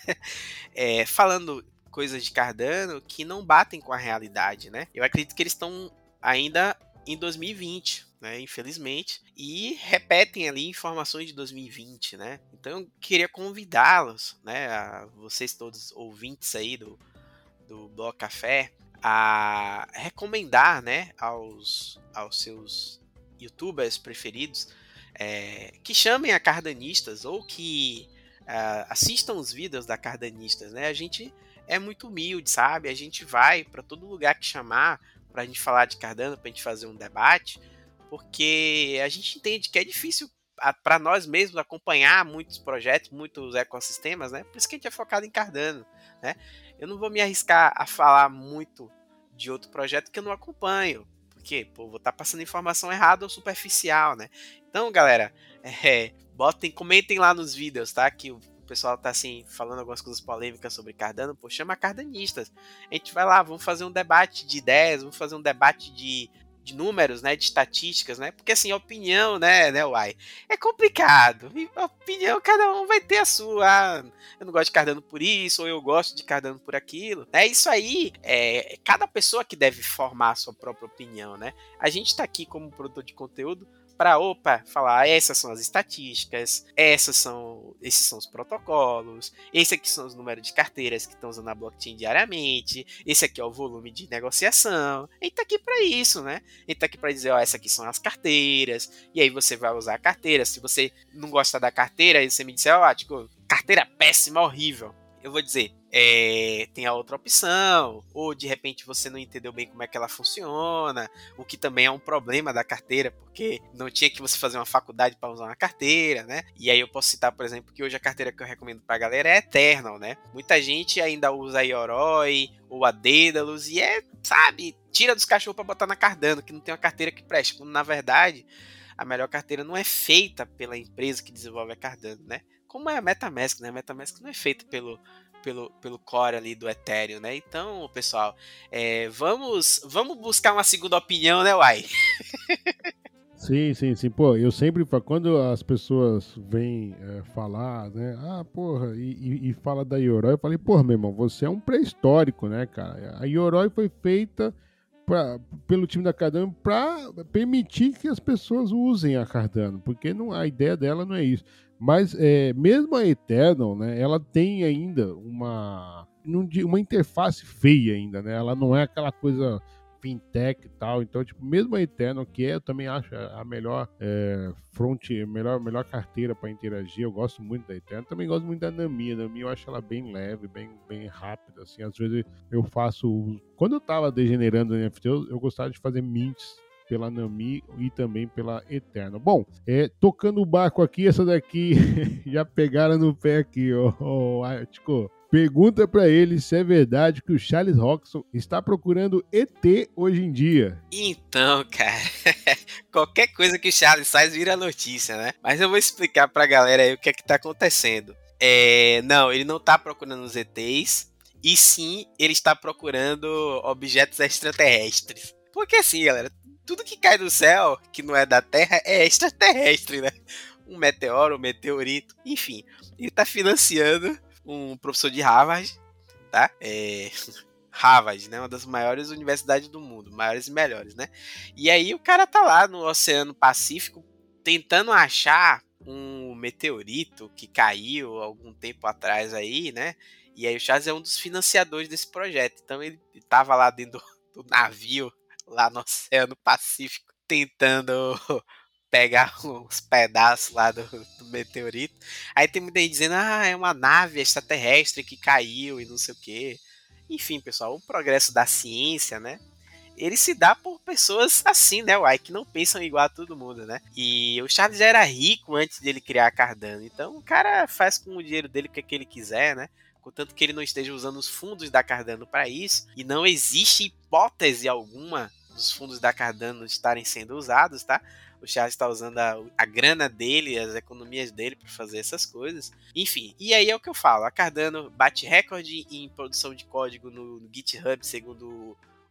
É, falando coisas de Cardano que não batem com a realidade, né? Eu acredito que eles estão ainda em 2020, né? Infelizmente, e repetem ali informações de 2020, né? Então eu queria convidá-los, né? A vocês todos ouvintes aí do, do Bloco Café, a recomendar, né? Aos, aos seus youtubers preferidos é, que chamem a cardanistas ou que uh, assistam os vídeos da cardanistas, né? A gente é muito humilde, sabe? A gente vai para todo lugar que chamar para a gente falar de Cardano, para a gente fazer um debate, porque a gente entende que é difícil para nós mesmos acompanhar muitos projetos, muitos ecossistemas, né? Por isso que a gente é focado em Cardano, né? Eu não vou me arriscar a falar muito de outro projeto que eu não acompanho, porque pô, vou estar tá passando informação errada ou superficial, né? Então, galera, é, botem, comentem lá nos vídeos, tá? Que pessoal tá assim, falando algumas coisas polêmicas sobre Cardano, pô, chama cardanistas. A gente vai lá, vamos fazer um debate de ideias, vamos fazer um debate de, de números, né, de estatísticas, né? Porque assim, opinião, né, né, uai, é complicado. E opinião cada um vai ter a sua. Ah, eu não gosto de Cardano por isso, ou eu gosto de Cardano por aquilo. É isso aí, é cada pessoa que deve formar a sua própria opinião, né? A gente tá aqui como produtor de conteúdo para opa, falar ah, essas são as estatísticas, essas são, esses são os protocolos, esse aqui são os números de carteiras que estão usando a blockchain diariamente, esse aqui é o volume de negociação. Gente tá aqui para isso, né? Gente tá aqui para dizer, ó, essas aqui são as carteiras, e aí você vai usar a carteira. Se você não gosta da carteira, aí você me disser, ó, tipo, carteira péssima, horrível. Eu vou dizer, é, tem a outra opção, ou de repente você não entendeu bem como é que ela funciona, o que também é um problema da carteira, porque não tinha que você fazer uma faculdade para usar uma carteira, né? E aí eu posso citar, por exemplo, que hoje a carteira que eu recomendo para a galera é Eternal, né? Muita gente ainda usa a Yoroi ou a Daedalus e é, sabe, tira dos cachorros para botar na Cardano, que não tem uma carteira que preste, quando na verdade a melhor carteira não é feita pela empresa que desenvolve a Cardano, né? Como é a MetaMask, né? A MetaMask não é feita pelo pelo, pelo core ali do Ethereum, né? Então, pessoal, é, vamos, vamos buscar uma segunda opinião, né, Uai? Sim, sim, sim. Pô, eu sempre quando as pessoas vêm é, falar, né? Ah, porra, e, e, e fala da Yoroi, eu falei, porra, meu irmão, você é um pré-histórico, né, cara? A Yoroi foi feita pra, pelo time da Cardano para permitir que as pessoas usem a Cardano, porque não, a ideia dela não é isso. Mas é, mesmo a Eternal, né, ela tem ainda uma, uma interface feia ainda, né? Ela não é aquela coisa fintech e tal. Então, tipo, mesmo a Eternal, que é, eu também acho a melhor é, front, melhor, melhor carteira para interagir. Eu gosto muito da Eternal. Também gosto muito da Nami. A Nami eu acho ela bem leve, bem, bem rápida. Assim, às vezes eu faço. Quando eu tava degenerando no NFT, eu, eu gostava de fazer mints pela Nami e também pela Eterna. Bom, é, tocando o barco aqui, essa daqui já pegaram no pé aqui, ó, oh, oh, Pergunta para ele se é verdade que o Charles Roxon está procurando ET hoje em dia. Então, cara, qualquer coisa que o Charles faz vira notícia, né? Mas eu vou explicar pra galera aí o que é que tá acontecendo. É, não, ele não tá procurando os ETs, e sim ele está procurando objetos extraterrestres. Porque assim, galera, tudo que cai do céu, que não é da Terra, é extraterrestre, né? Um meteoro, um meteorito, enfim. Ele tá financiando um professor de Harvard, tá? É... Harvard, né? Uma das maiores universidades do mundo, maiores e melhores, né? E aí o cara tá lá no Oceano Pacífico tentando achar um meteorito que caiu algum tempo atrás aí, né? E aí o Charles é um dos financiadores desse projeto. Então ele tava lá dentro do navio lá no Oceano Pacífico, tentando pegar uns pedaços lá do, do, meteorito. Aí tem muita gente dizendo, ah, é uma nave extraterrestre que caiu e não sei o quê. Enfim, pessoal, o progresso da ciência, né? Ele se dá por pessoas assim, né, uai, que não pensam igual a todo mundo, né? E o Charles já era rico antes dele criar a Cardano. Então o cara faz com o dinheiro dele o que, é que ele quiser, né? Contanto que ele não esteja usando os fundos da Cardano para isso. E não existe hipótese alguma dos fundos da Cardano estarem sendo usados, tá? O Charles está usando a, a, grana dele, as economias dele para fazer essas coisas. Enfim, e aí é o que eu falo: a Cardano bate recorde em produção de código no, no GitHub, segundo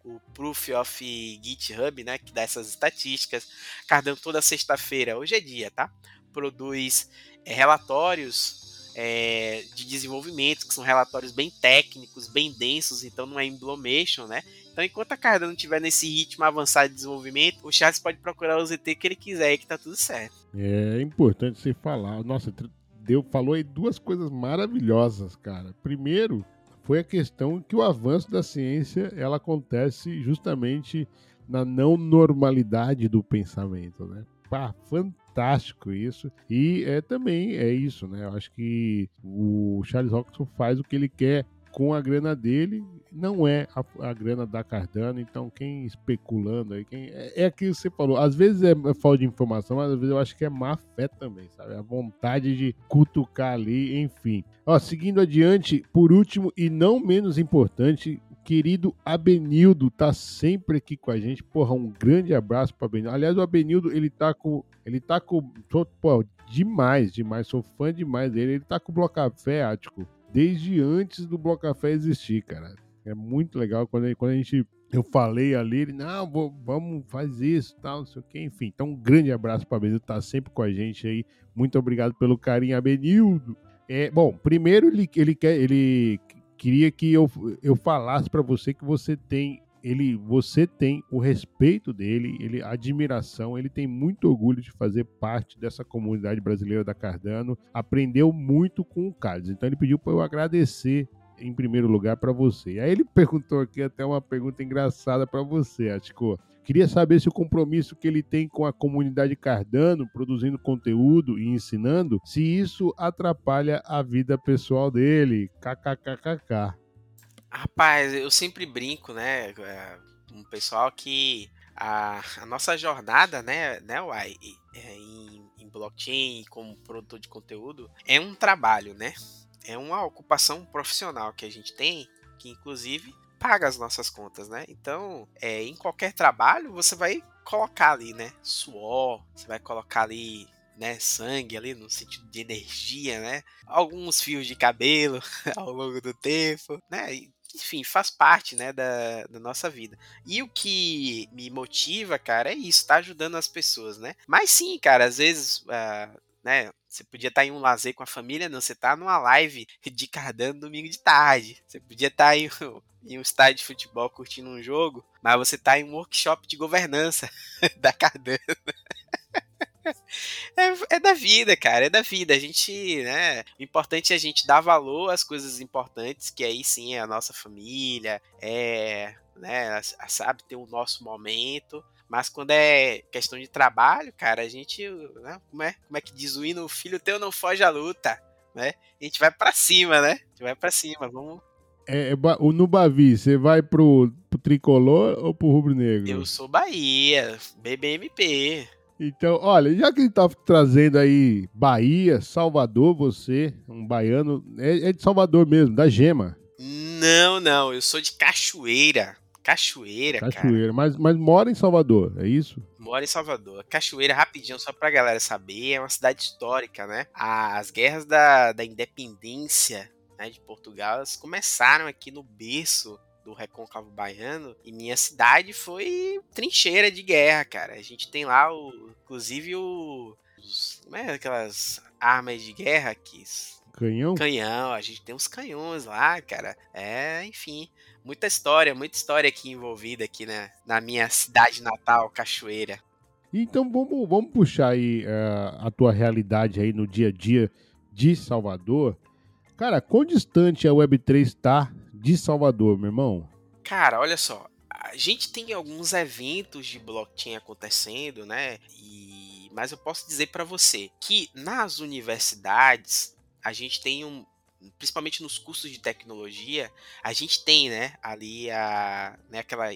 o, o Proof of GitHub, né, que dá essas estatísticas. Cardano toda sexta-feira, hoje é dia, tá? Produz é, relatórios é, de desenvolvimento, que são relatórios bem técnicos, bem densos, então não é emblomation, né? Então, enquanto a Cardano estiver nesse ritmo avançado de desenvolvimento, o Charles pode procurar o ZT que ele quiser e que tá tudo certo. É importante você falar. Nossa, deu, falou aí duas coisas maravilhosas, cara. Primeiro, foi a questão que o avanço da ciência ela acontece justamente na não normalidade do pensamento, né? Pá, fantástico isso. E é também é isso, né? Eu acho que o Charles Rockson faz o que ele quer com a grana dele, não é a, a grana da Cardano, então quem especulando aí, quem é, é aquilo que você falou, às vezes é, é falta de informação, mas às vezes eu acho que é má fé também, sabe? A vontade de cutucar ali, enfim. Ó, seguindo adiante, por último e não menos importante, querido Abenildo tá sempre aqui com a gente. Porra, um grande abraço para Abenildo. Aliás, o Abenildo, ele tá com ele tá com pô, demais, demais, sou fã demais dele. Ele tá com o Bloco Café, Ático, desde antes do Bloco Café existir, cara. É muito legal quando, quando a gente eu falei ali, ele, não, vou, vamos, faz isso, tal, não sei o que, enfim. Então, um grande abraço para Benildo, tá sempre com a gente aí. Muito obrigado pelo carinho, Abenildo. É, bom, primeiro ele, ele, quer, ele queria que eu, eu falasse para você que você tem ele, você tem o respeito dele, ele, admiração, ele tem muito orgulho de fazer parte dessa comunidade brasileira da Cardano, aprendeu muito com o Carlos. Então ele pediu para eu agradecer em primeiro lugar para você. Aí ele perguntou aqui até uma pergunta engraçada para você, Atiko. Queria saber se o compromisso que ele tem com a comunidade Cardano, produzindo conteúdo e ensinando, se isso atrapalha a vida pessoal dele. KKKKK. Rapaz, eu sempre brinco, né, é, com o pessoal que a, a nossa jornada, né, né, Uai, é, em, em blockchain como produtor de conteúdo é um trabalho, né? É uma ocupação profissional que a gente tem, que inclusive paga as nossas contas, né? Então, é, em qualquer trabalho, você vai colocar ali, né? Suor, você vai colocar ali, né? Sangue ali, no sentido de energia, né? Alguns fios de cabelo ao longo do tempo, né? enfim, faz parte, né, da, da, nossa vida. E o que me motiva, cara, é isso, tá ajudando as pessoas, né? Mas sim, cara, às vezes, uh, né, você podia estar em um lazer com a família, não, você tá numa live de Cardano domingo de tarde. Você podia estar em, em um estádio de futebol curtindo um jogo, mas você tá em um workshop de governança da Cardano. É, é, da vida, cara, é da vida. A gente, né? O importante é a gente dar valor às coisas importantes, que aí sim é a nossa família, é, né? Sabe, ter o nosso momento. Mas quando é questão de trabalho, cara, a gente, né? Como é, como é que diz o hino? O filho teu não foge à luta, né? A gente vai para cima, né? A gente vai para cima, vamos é, é, no Bavi, você vai pro, pro tricolor ou pro rubro-negro? Eu sou Bahia, BBMP. Então, olha, já que ele tá trazendo aí Bahia, Salvador, você, um baiano, é, é de Salvador mesmo, da Gema. Não, não, eu sou de Cachoeira. Cachoeira, Cachoeira, cara. Mas, mas mora em Salvador, é isso? Mora em Salvador. Cachoeira, rapidinho, só pra galera saber, é uma cidade histórica, né? As guerras da, da independência né, de Portugal, elas começaram aqui no berço do Recôncavo Baiano, e minha cidade foi trincheira de guerra, cara. A gente tem lá, o, inclusive, o, os, como é aquelas armas de guerra que Canhão? Canhão, a gente tem uns canhões lá, cara. É, enfim, muita história, muita história aqui envolvida aqui né, na minha cidade natal, Cachoeira. Então vamos, vamos puxar aí uh, a tua realidade aí no dia a dia de Salvador. Cara, quão distante a Web3 está de Salvador, meu irmão? Cara, olha só. A gente tem alguns eventos de blockchain acontecendo, né? E... Mas eu posso dizer para você que nas universidades a gente tem um, principalmente nos cursos de tecnologia, a gente tem, né, ali a, né, aquela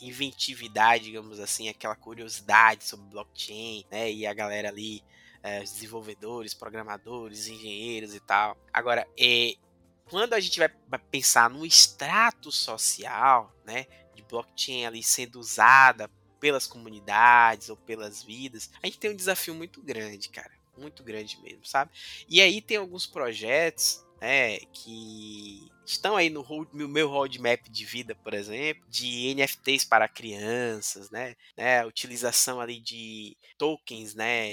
inventividade, digamos assim, aquela curiosidade sobre blockchain, né, e a galera ali, é, desenvolvedores, programadores, engenheiros e tal. Agora, é, quando a gente vai pensar no extrato social, né, de blockchain ali sendo usada pelas comunidades ou pelas vidas, a gente tem um desafio muito grande, cara, muito grande mesmo, sabe? E aí tem alguns projetos né, que estão aí no, meu roadmap de vida, por exemplo, de NFTs para crianças, né, né utilização ali de tokens, né,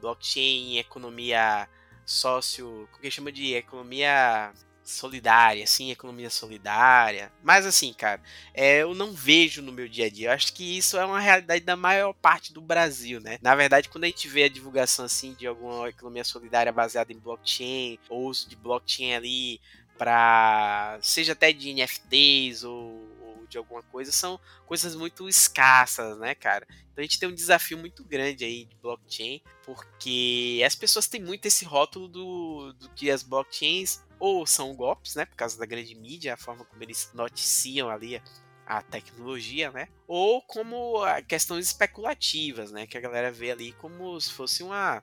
blockchain, economia sócio, o que chama de economia solidária, assim, economia solidária. Mas assim, cara, é, eu não vejo no meu dia a dia. Eu acho que isso é uma realidade da maior parte do Brasil, né? Na verdade, quando a gente vê a divulgação assim de alguma economia solidária baseada em blockchain, ou uso de blockchain ali para seja até de NFTs ou de alguma coisa, são coisas muito escassas, né, cara? Então a gente tem um desafio muito grande aí de blockchain, porque as pessoas têm muito esse rótulo do, do que as blockchains ou são golpes, né, por causa da grande mídia, a forma como eles noticiam ali a tecnologia, né? Ou como questões especulativas, né? Que a galera vê ali como se fosse uma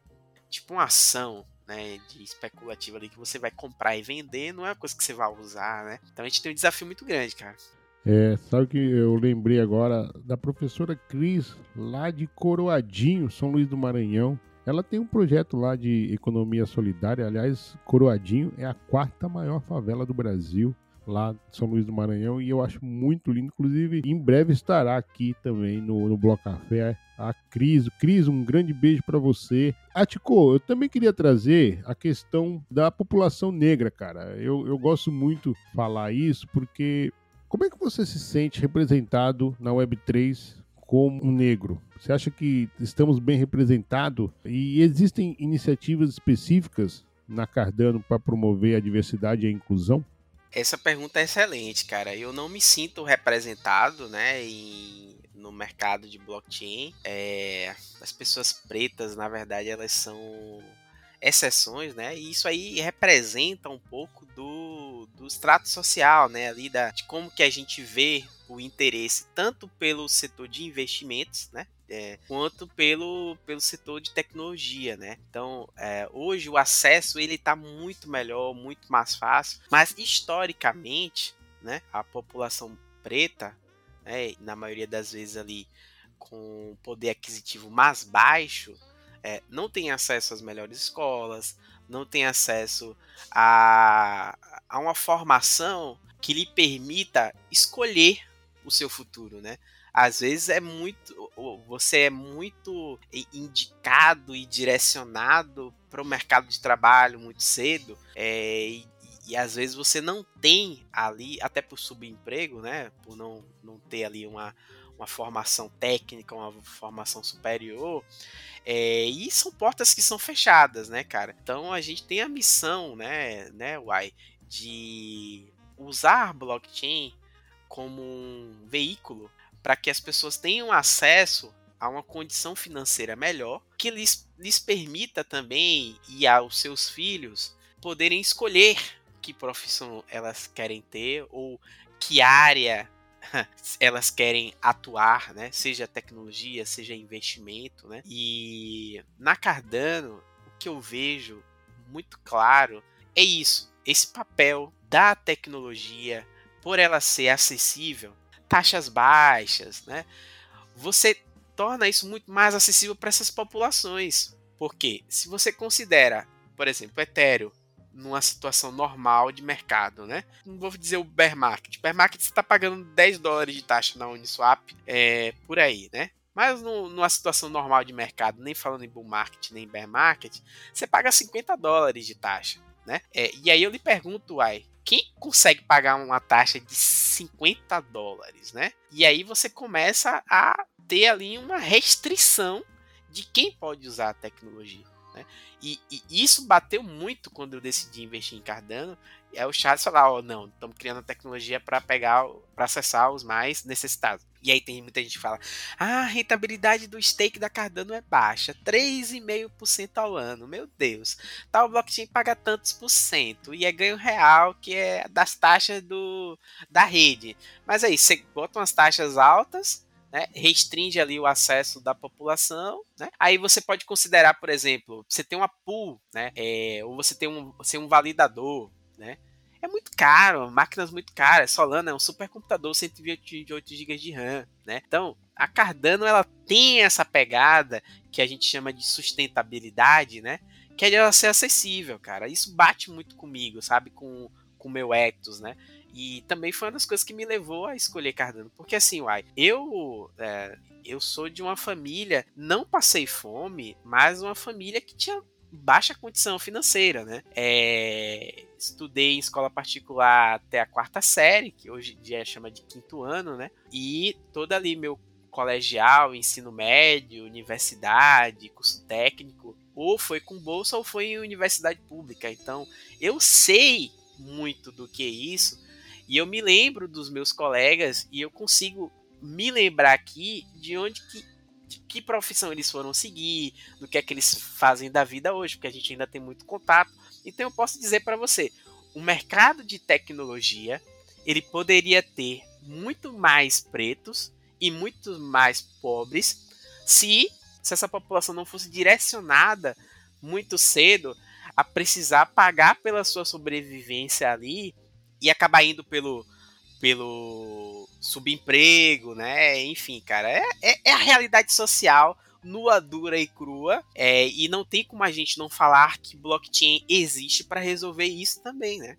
tipo uma ação, né? De especulativa ali que você vai comprar e vender, não é uma coisa que você vai usar, né? Então a gente tem um desafio muito grande, cara. É, sabe que eu lembrei agora da professora Cris, lá de Coroadinho, São Luís do Maranhão. Ela tem um projeto lá de economia solidária. Aliás, Coroadinho é a quarta maior favela do Brasil, lá de São Luís do Maranhão. E eu acho muito lindo. Inclusive, em breve estará aqui também no, no Bloco Café a Cris. Cris, um grande beijo para você. Atico, eu também queria trazer a questão da população negra, cara. Eu, eu gosto muito falar isso porque como é que você se sente representado na Web3 como um negro? Você acha que estamos bem representados? E existem iniciativas específicas na Cardano para promover a diversidade e a inclusão? Essa pergunta é excelente, cara. Eu não me sinto representado, né, em, no mercado de blockchain. É, as pessoas pretas, na verdade, elas são exceções, né? E isso aí representa um pouco do, do extrato social, né? Ali da, de como que a gente vê o interesse tanto pelo setor de investimentos, né? É, quanto pelo, pelo setor de tecnologia, né? Então, é, hoje o acesso ele está muito melhor, muito mais fácil, mas historicamente, né? A população preta, né, na maioria das vezes ali com poder aquisitivo mais baixo, é, não tem acesso às melhores escolas, não tem acesso a, a uma formação que lhe permita escolher o seu futuro, né? Às vezes é muito, você é muito indicado e direcionado para o mercado de trabalho muito cedo, é, e, e às vezes você não tem ali, até por subemprego, né? Por não, não ter ali uma, uma formação técnica, uma formação superior, é, e são portas que são fechadas, né, cara? Então a gente tem a missão, né, né, Uai, de usar blockchain como um veículo para que as pessoas tenham acesso a uma condição financeira melhor, que lhes, lhes permita também e aos seus filhos poderem escolher que profissão elas querem ter ou que área elas querem atuar, né? Seja tecnologia, seja investimento, né? E na Cardano, o que eu vejo muito claro é isso, esse papel da tecnologia por ela ser acessível, taxas baixas, né? Você torna isso muito mais acessível para essas populações. Porque se você considera, por exemplo, Ethereum numa situação normal de mercado, né? Não vou dizer o bear market. Bear market você está pagando 10 dólares de taxa na Uniswap, é, por aí, né? Mas no, numa situação normal de mercado, nem falando em bull market, nem bear market, você paga 50 dólares de taxa, né? É, e aí eu lhe pergunto, uai, quem consegue pagar uma taxa de 50 dólares, né? E aí você começa a ter ali uma restrição de quem pode usar a tecnologia. Né? E, e, isso bateu muito quando eu decidi investir em Cardano. É o Charles falar, ó, oh, não, estamos criando tecnologia para pegar, para acessar os mais necessitados. E aí tem muita gente que fala, ah, a rentabilidade do stake da Cardano é baixa, 3,5% ao ano. Meu Deus, tal blockchain paga tantos por cento e é ganho real que é das taxas do, da rede. Mas aí, você bota umas taxas altas né, restringe ali o acesso da população, né? Aí você pode considerar, por exemplo, você tem uma pool, né? É, ou você tem um, você um validador, né? É muito caro, máquinas muito caras. Solana é um supercomputador 128 GB de RAM, né? Então, a Cardano ela tem essa pegada que a gente chama de sustentabilidade, né? que ela ser acessível, cara. Isso bate muito comigo, sabe? Com o meu ethos, né? E também foi uma das coisas que me levou a escolher Cardano. Porque assim, uai, eu. É, eu sou de uma família, não passei fome, mas uma família que tinha baixa condição financeira, né? É, estudei em escola particular até a quarta série, que hoje em dia chama de quinto ano, né? E todo ali meu colegial, ensino médio, universidade, curso técnico, ou foi com bolsa ou foi em universidade pública. Então, eu sei muito do que é isso e eu me lembro dos meus colegas e eu consigo me lembrar aqui de onde que de que profissão eles foram seguir, do que é que eles fazem da vida hoje, porque a gente ainda tem muito contato. Então eu posso dizer para você, o mercado de tecnologia, ele poderia ter muito mais pretos e muito mais pobres se, se essa população não fosse direcionada muito cedo a precisar pagar pela sua sobrevivência ali e acabar indo pelo pelo subemprego, né? Enfim, cara, é, é, é a realidade social nua, dura e crua. É, e não tem como a gente não falar que blockchain existe para resolver isso também, né?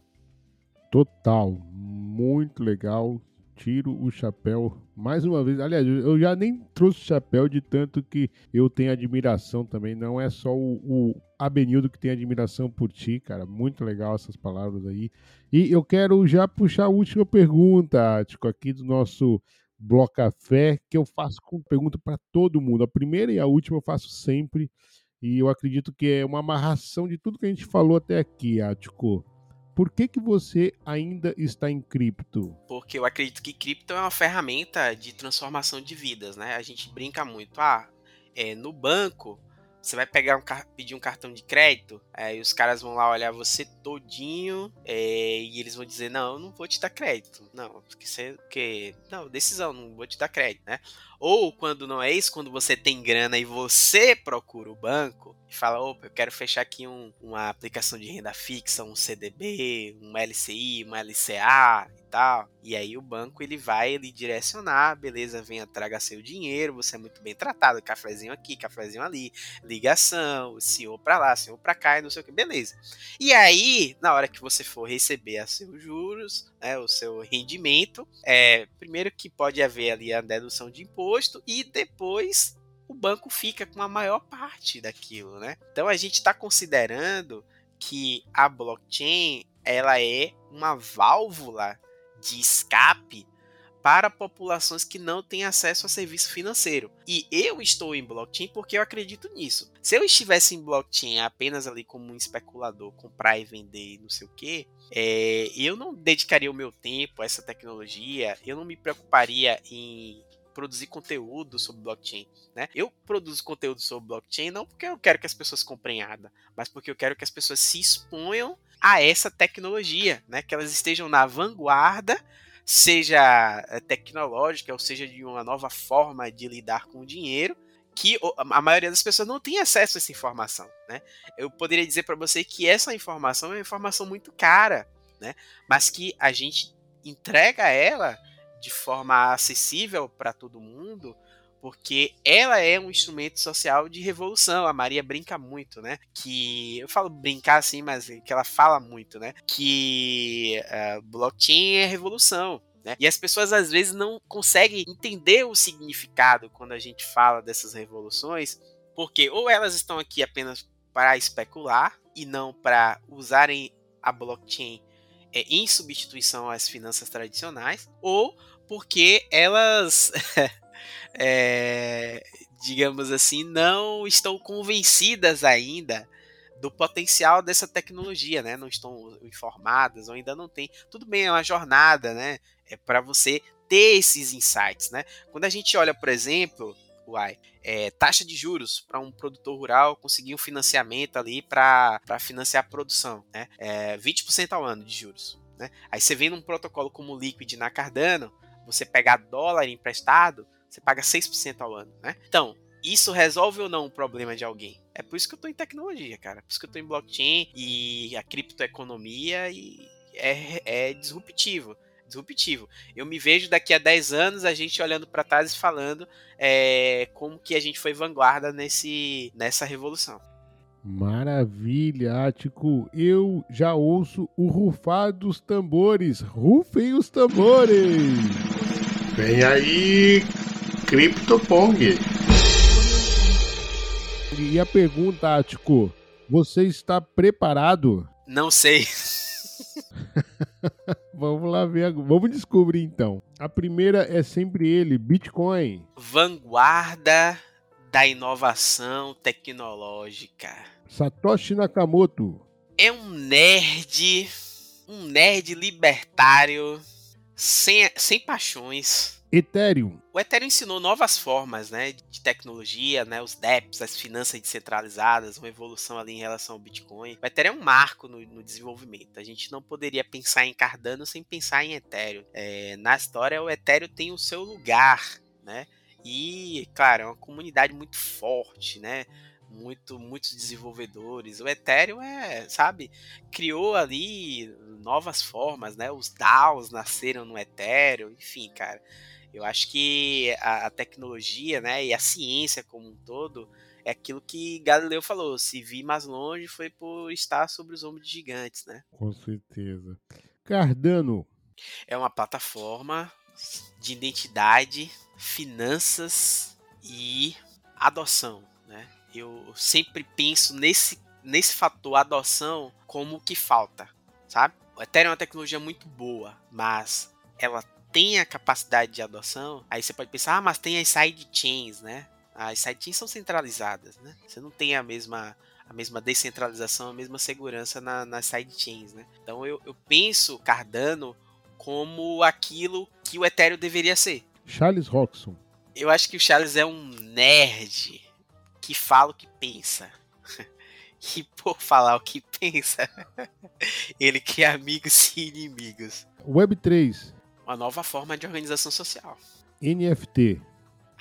Total, muito legal. Tiro o chapéu mais uma vez. Aliás, eu já nem trouxe chapéu de tanto que eu tenho admiração também. Não é só o, o Abenildo que tem admiração por ti, cara. Muito legal essas palavras aí. E eu quero já puxar a última pergunta, Tico, aqui do nosso Bloco Café, que eu faço com pergunta para todo mundo. A primeira e a última eu faço sempre. E eu acredito que é uma amarração de tudo que a gente falou até aqui, Ático. Por que, que você ainda está em cripto? Porque eu acredito que cripto é uma ferramenta de transformação de vidas, né? A gente brinca muito. Ah, é, no banco você vai pegar um pedir um cartão de crédito, aí os caras vão lá olhar você todinho é, e eles vão dizer não, eu não vou te dar crédito, não, porque você, que não, decisão, não vou te dar crédito, né? Ou quando não é isso, quando você tem grana e você procura o banco e fala, opa, eu quero fechar aqui um, uma aplicação de renda fixa, um CDB, um LCI, uma LCA tal. E aí o banco ele vai ele direcionar, beleza, venha, traga seu dinheiro, você é muito bem tratado, cafezinho aqui, cafezinho ali, ligação, senhor para lá, senhor para cá, e não sei o que, beleza. E aí, na hora que você for receber a seus juros, né, o seu rendimento, é, primeiro que pode haver ali a dedução de imposto e depois o banco fica com a maior parte daquilo, né? Então a gente está considerando que a blockchain ela é uma válvula de escape para populações que não têm acesso a serviço financeiro. E eu estou em blockchain porque eu acredito nisso. Se eu estivesse em blockchain apenas ali como um especulador, comprar e vender e não sei o que, é, eu não dedicaria o meu tempo a essa tecnologia, eu não me preocuparia em produzir conteúdo sobre blockchain, né? Eu produzo conteúdo sobre blockchain não porque eu quero que as pessoas comprem nada, mas porque eu quero que as pessoas se exponham a essa tecnologia, né? Que elas estejam na vanguarda, seja eh, tecnológica ou seja de uma nova forma de lidar com o dinheiro, que a maioria das pessoas não tem acesso a essa informação, né? Eu poderia dizer para você que essa informação é uma informação muito cara, né? Mas que a gente entrega ela de forma acessível para todo mundo porque ela é um instrumento social de revolução. A Maria brinca muito, né? Que eu falo brincar assim, mas que ela fala muito, né? Que uh, blockchain é revolução. Né? E as pessoas às vezes não conseguem entender o significado quando a gente fala dessas revoluções, porque ou elas estão aqui apenas para especular e não para usarem a blockchain é, em substituição às finanças tradicionais, ou porque elas é, digamos assim, não estão convencidas ainda do potencial dessa tecnologia, né? Não estão informadas ou ainda não tem. Tudo bem, é uma jornada, né? É para você ter esses insights, né? Quando a gente olha, por exemplo, uai, é, taxa de juros para um produtor rural conseguir um financiamento ali para financiar a produção, né? É 20% ao ano de juros. Né? Aí você vem num protocolo como o Liquid na Cardano, você pegar dólar emprestado, você paga 6% ao ano, né? Então, isso resolve ou não o problema de alguém? É por isso que eu tô em tecnologia, cara. É por isso que eu tô em blockchain e a criptoeconomia e é, é disruptivo. Disruptivo. Eu me vejo daqui a 10 anos a gente olhando para trás e falando é, como que a gente foi vanguarda nesse, nessa revolução. Maravilha, Ático. Eu já ouço o rufar dos tambores. Rufem os tambores! Vem aí, CryptoPong. E a pergunta, Ático, você está preparado? Não sei. Vamos lá ver, vamos descobrir então. A primeira é sempre ele, Bitcoin. Vanguarda da inovação tecnológica. Satoshi Nakamoto. É um nerd, um nerd libertário, sem, sem paixões, Ethereum. O Ethereum ensinou novas formas né, de tecnologia, né, os DEPs, as finanças descentralizadas, uma evolução ali em relação ao Bitcoin. O Ethereum é um marco no, no desenvolvimento. A gente não poderia pensar em Cardano sem pensar em Ethereum. É, na história, o Ethereum tem o seu lugar, né? E, claro, é uma comunidade muito forte, né? muito muitos desenvolvedores. O Ethereum é, sabe, criou ali novas formas, né? Os DAOs nasceram no Ethereum, enfim, cara. Eu acho que a, a, tecnologia, né, e a ciência como um todo é aquilo que Galileu falou. Se vi mais longe foi por estar sobre os ombros de gigantes, né? Com certeza. Cardano é uma plataforma de identidade, finanças e adoção, né? Eu sempre penso nesse nesse fator adoção como o que falta, sabe? O Ethereum é uma tecnologia muito boa, mas ela tem a capacidade de adoção, aí você pode pensar, ah, mas tem as sidechains, né? As sidechains são centralizadas, né? Você não tem a mesma a mesma descentralização, a mesma segurança na, nas sidechains, né? Então eu, eu penso Cardano como aquilo que o Ethereum deveria ser. Charles Roxon. Eu acho que o Charles é um nerd que fala o que pensa. e por falar o que pensa, ele cria amigos e inimigos. Web3 uma nova forma de organização social. NFT.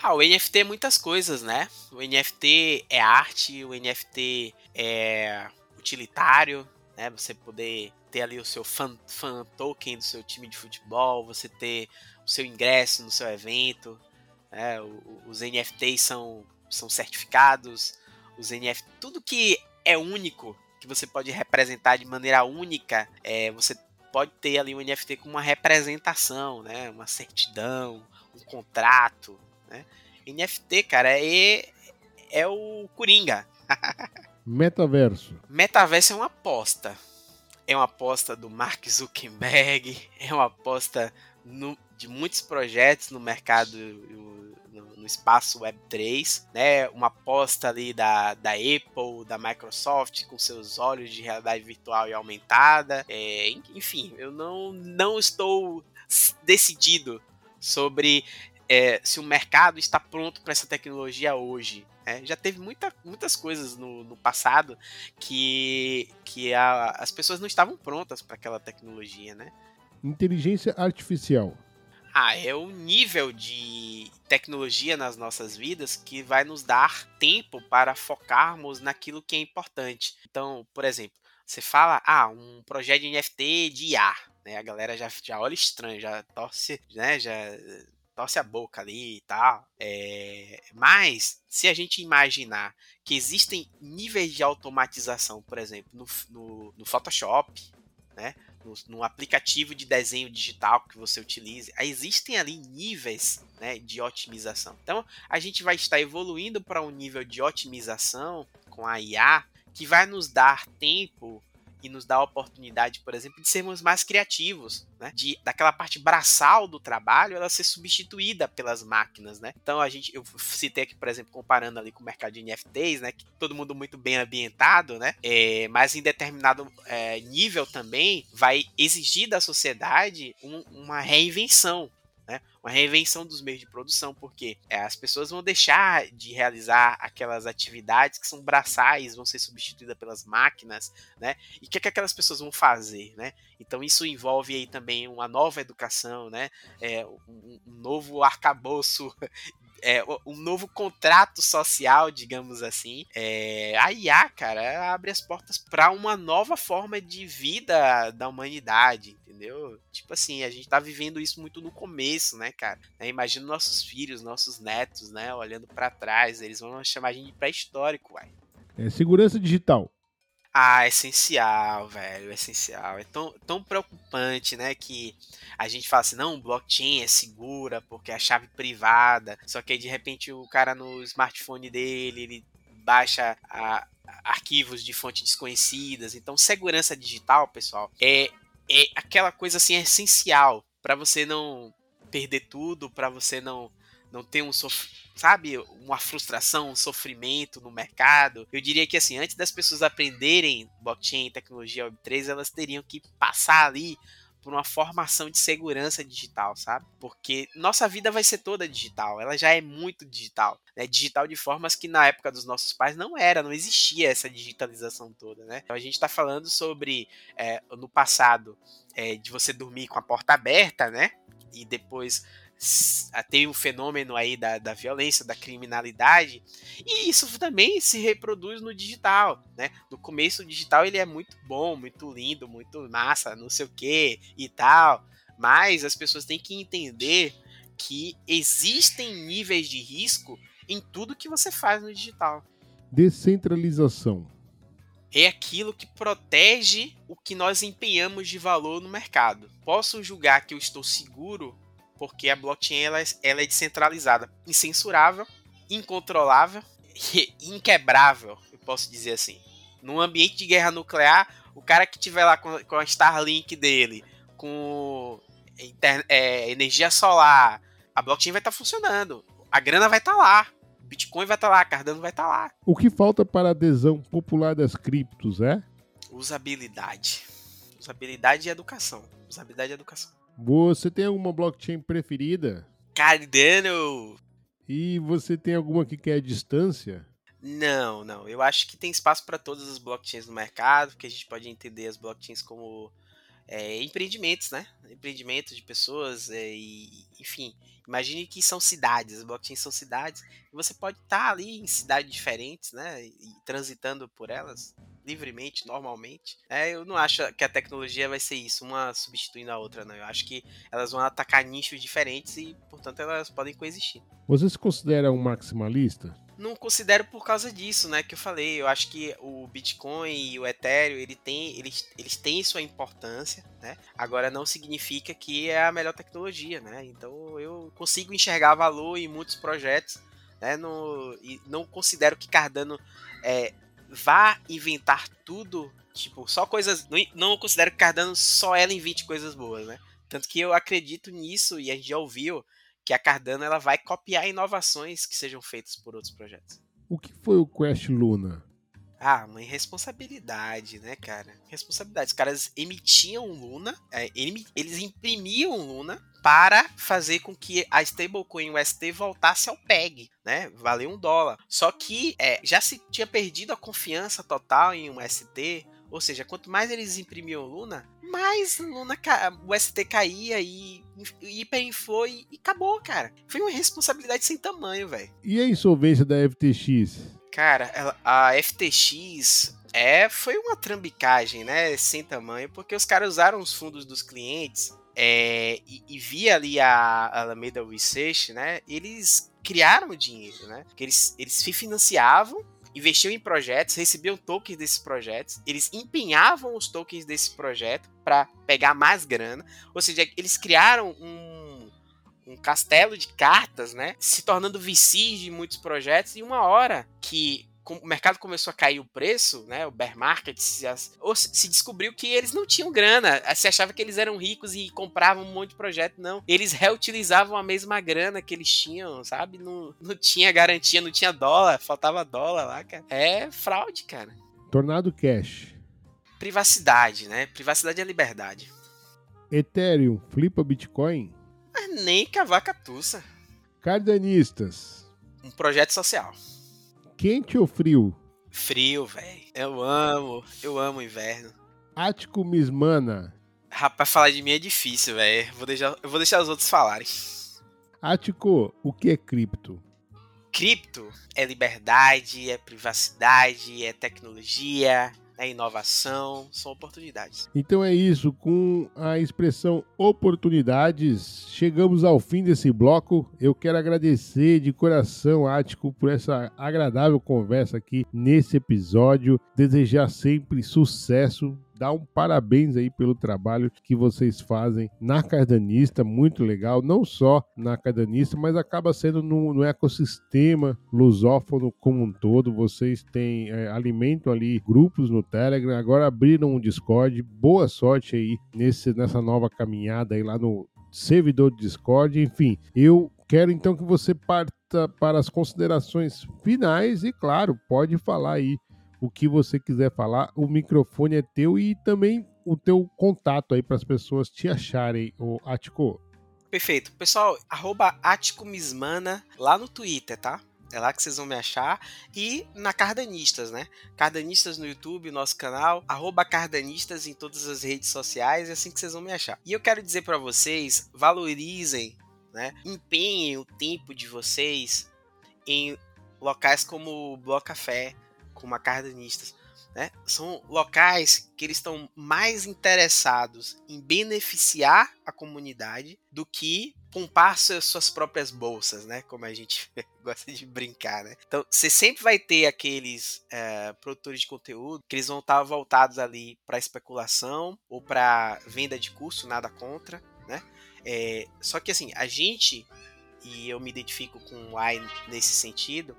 Ah, o NFT é muitas coisas, né? O NFT é arte, o NFT é utilitário, né? Você poder ter ali o seu fan, fan token do seu time de futebol, você ter o seu ingresso no seu evento, né? Os NFTs são, são certificados, os NFT, tudo que é único, que você pode representar de maneira única, é, você pode ter ali um NFT com uma representação, né? Uma certidão, um contrato, né? NFT, cara, é, é o Coringa. Metaverso. Metaverso é uma aposta. É uma aposta do Mark Zuckerberg, é uma aposta no, de muitos projetos no mercado espaço Web3, né? Uma aposta ali da, da Apple, da Microsoft com seus olhos de realidade virtual e aumentada. É, enfim, eu não, não estou decidido sobre é, se o mercado está pronto para essa tecnologia hoje. É, já teve muita, muitas coisas no, no passado que, que a, as pessoas não estavam prontas para aquela tecnologia, né? Inteligência artificial. Ah, é o nível de tecnologia nas nossas vidas que vai nos dar tempo para focarmos naquilo que é importante. Então, por exemplo, você fala, ah, um projeto de NFT de IA, né? A galera já, já olha estranho, já torce, né? Já torce a boca ali e tal. É... Mas, se a gente imaginar que existem níveis de automatização, por exemplo, no, no, no Photoshop, né? No, no, aplicativo de desenho digital que você utilize, existem ali níveis né, de otimização. Então, a gente vai estar evoluindo para um nível de otimização com a IA que vai nos dar tempo e nos dá a oportunidade, por exemplo, de sermos mais criativos, né? De daquela parte braçal do trabalho ela ser substituída pelas máquinas, né? Então a gente, eu citei aqui, por exemplo, comparando ali com o mercado de NFTs, né? Que todo mundo muito bem ambientado, né? É, mas em determinado é, nível também vai exigir da sociedade um, uma reinvenção, né? Uma reinvenção dos meios de produção, porque é, as pessoas vão deixar de realizar aquelas atividades que são braçais, vão ser substituídas pelas máquinas, né? E o que, é que aquelas pessoas vão fazer, né? Então isso envolve aí também uma nova educação, né? É, um, um novo arcabouço é, um novo contrato social, digamos assim. É, a IA, cara, abre as portas para uma nova forma de vida da humanidade, entendeu? Tipo assim, a gente tá vivendo isso muito no começo, né, cara? É, imagina nossos filhos, nossos netos, né, olhando para trás, eles vão chamar a gente de pré-histórico, uai. É, segurança digital. Ah, essencial, velho, essencial. É tão, tão preocupante, né, que a gente fala assim, não, blockchain é segura porque é a chave privada, só que aí de repente o cara no smartphone dele, ele baixa a, arquivos de fontes desconhecidas. Então, segurança digital, pessoal, é, é aquela coisa assim essencial para você não perder tudo, para você não não ter um sabe, uma frustração, um sofrimento no mercado. Eu diria que assim, antes das pessoas aprenderem blockchain, tecnologia Web3, elas teriam que passar ali por uma formação de segurança digital, sabe? Porque nossa vida vai ser toda digital, ela já é muito digital, né? Digital de formas que na época dos nossos pais não era, não existia essa digitalização toda, né? Então a gente está falando sobre é, no passado é, de você dormir com a porta aberta, né? E depois tem o fenômeno aí da, da violência, da criminalidade, e isso também se reproduz no digital, né? No começo o digital ele é muito bom, muito lindo, muito massa, não sei o que e tal, mas as pessoas têm que entender que existem níveis de risco em tudo que você faz no digital. Descentralização é aquilo que protege o que nós empenhamos de valor no mercado. Posso julgar que eu estou seguro porque a blockchain ela, é, ela é descentralizada, incensurável, incontrolável e inquebrável, eu posso dizer assim. Num ambiente de guerra nuclear, o cara que tiver lá com, com a Starlink dele, com é, energia solar, a blockchain vai estar tá funcionando, a grana vai estar tá lá, Bitcoin vai estar tá lá, Cardano vai estar tá lá. O que falta para a adesão popular das criptos é? Usabilidade. Usabilidade e educação. Usabilidade e educação. Você tem alguma blockchain preferida? Cardano! E você tem alguma que quer distância? Não, não. Eu acho que tem espaço para todas as blockchains no mercado, que a gente pode entender as blockchains como é, empreendimentos, né? Empreendimentos de pessoas é, e, enfim, imagine que são cidades, as blockchains são cidades, e você pode estar tá ali em cidades diferentes, né? E transitando por elas livremente, normalmente. É, eu não acho que a tecnologia vai ser isso, uma substituindo a outra, não. Eu acho que elas vão atacar nichos diferentes e, portanto, elas podem coexistir. Você se considera um maximalista? Não considero por causa disso, né? Que eu falei. Eu acho que o Bitcoin e o Ethereum, ele tem, eles, eles têm sua importância, né? Agora não significa que é a melhor tecnologia, né? Então eu consigo enxergar valor em muitos projetos, né? No, e não considero que Cardano é, vá inventar tudo, tipo, só coisas. Não, não considero que Cardano só ela invente coisas boas, né? Tanto que eu acredito nisso e a gente já ouviu que a Cardano ela vai copiar inovações que sejam feitas por outros projetos. O que foi o Quest Luna? Ah, uma irresponsabilidade, né, cara? Responsabilidade. Os caras emitiam Luna, é, eles imprimiam Luna para fazer com que a stablecoin UST voltasse ao PEG, né? Valeu um dólar. Só que é, já se tinha perdido a confiança total em um ou seja, quanto mais eles imprimiam Luna, mais Luna o ST caía e hiperinflou e, e acabou, cara. Foi uma responsabilidade sem tamanho, velho. E a insolvência da FTX? Cara, a FTX é, foi uma trambicagem, né? Sem tamanho, porque os caras usaram os fundos dos clientes é, e, e, via ali a Alameda Research, né? Eles criaram o dinheiro, né? Porque eles, eles se financiavam, investiam em projetos, recebiam tokens desses projetos, eles empenhavam os tokens desse projeto para pegar mais grana, ou seja, eles criaram um, um castelo de cartas, né? Se tornando VCs de muitos projetos, e uma hora que o mercado começou a cair o preço, né, o bear market, se, se descobriu que eles não tinham grana. Se achava que eles eram ricos e compravam um monte de projeto. Não. Eles reutilizavam a mesma grana que eles tinham, sabe? Não, não tinha garantia, não tinha dólar, faltava dólar lá, cara. É fraude, cara. Tornado Cash. Privacidade, né? Privacidade é liberdade. Ethereum flipa Bitcoin? Mas nem cavaca tussa. Cardanistas. Um projeto social. Quente ou frio? Frio, velho. Eu amo, eu amo o inverno. Ático Mismana. Rapaz, falar de mim é difícil, velho. Vou deixar, eu vou deixar os outros falarem. Ático, o que é cripto? Cripto é liberdade, é privacidade, é tecnologia, é inovação, são oportunidades. Então é isso, com a expressão oportunidades, chegamos ao fim desse bloco. Eu quero agradecer de coração, Ático, por essa agradável conversa aqui nesse episódio. Desejar sempre sucesso dar um parabéns aí pelo trabalho que vocês fazem na Cardanista, muito legal, não só na Cardanista, mas acaba sendo no, no ecossistema lusófono como um todo. Vocês têm, é, alimentam ali grupos no Telegram, agora abriram um Discord. Boa sorte aí nesse, nessa nova caminhada aí lá no servidor do Discord. Enfim, eu quero então que você parta para as considerações finais e, claro, pode falar aí o que você quiser falar, o microfone é teu e também o teu contato aí para as pessoas te acharem, o Atico. Perfeito. Pessoal, arroba Mismana lá no Twitter, tá? É lá que vocês vão me achar. E na Cardanistas, né? Cardanistas no YouTube, nosso canal. Arroba Cardanistas em todas as redes sociais. É assim que vocês vão me achar. E eu quero dizer para vocês, valorizem, né? Empenhem o tempo de vocês em locais como o Bloco Café, como a Cardenistas, né, são locais que eles estão mais interessados em beneficiar a comunidade do que pompar suas próprias bolsas, né? Como a gente gosta de brincar, né? Então, você sempre vai ter aqueles é, produtores de conteúdo que eles vão estar voltados ali para especulação ou para venda de curso, nada contra, né? É, só que assim, a gente e eu me identifico com o AI nesse sentido,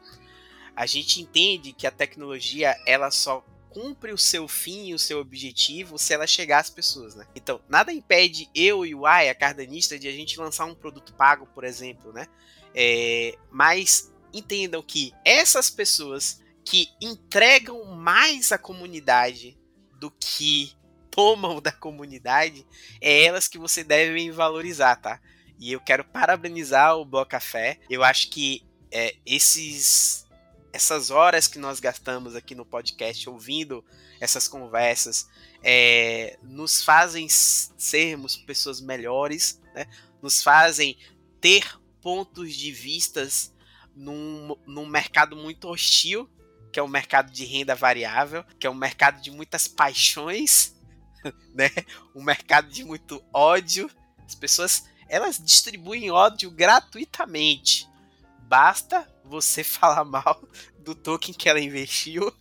a gente entende que a tecnologia ela só cumpre o seu fim e o seu objetivo se ela chegar às pessoas, né? Então, nada impede eu e o AI, a cardanista, de a gente lançar um produto pago, por exemplo, né? É, mas entendam que essas pessoas que entregam mais à comunidade do que tomam da comunidade, é elas que você deve valorizar, tá? E eu quero parabenizar o Bloco Café. Eu acho que é, esses essas horas que nós gastamos aqui no podcast ouvindo essas conversas é, nos fazem sermos pessoas melhores, né? nos fazem ter pontos de vistas num, num mercado muito hostil, que é o mercado de renda variável, que é um mercado de muitas paixões, né? um mercado de muito ódio. As pessoas elas distribuem ódio gratuitamente. Basta você falar mal do token que ela investiu,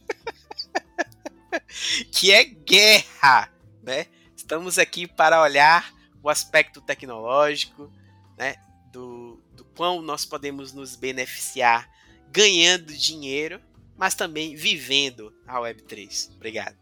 que é guerra, né? Estamos aqui para olhar o aspecto tecnológico, né? Do, do quão nós podemos nos beneficiar ganhando dinheiro, mas também vivendo a Web3. Obrigado.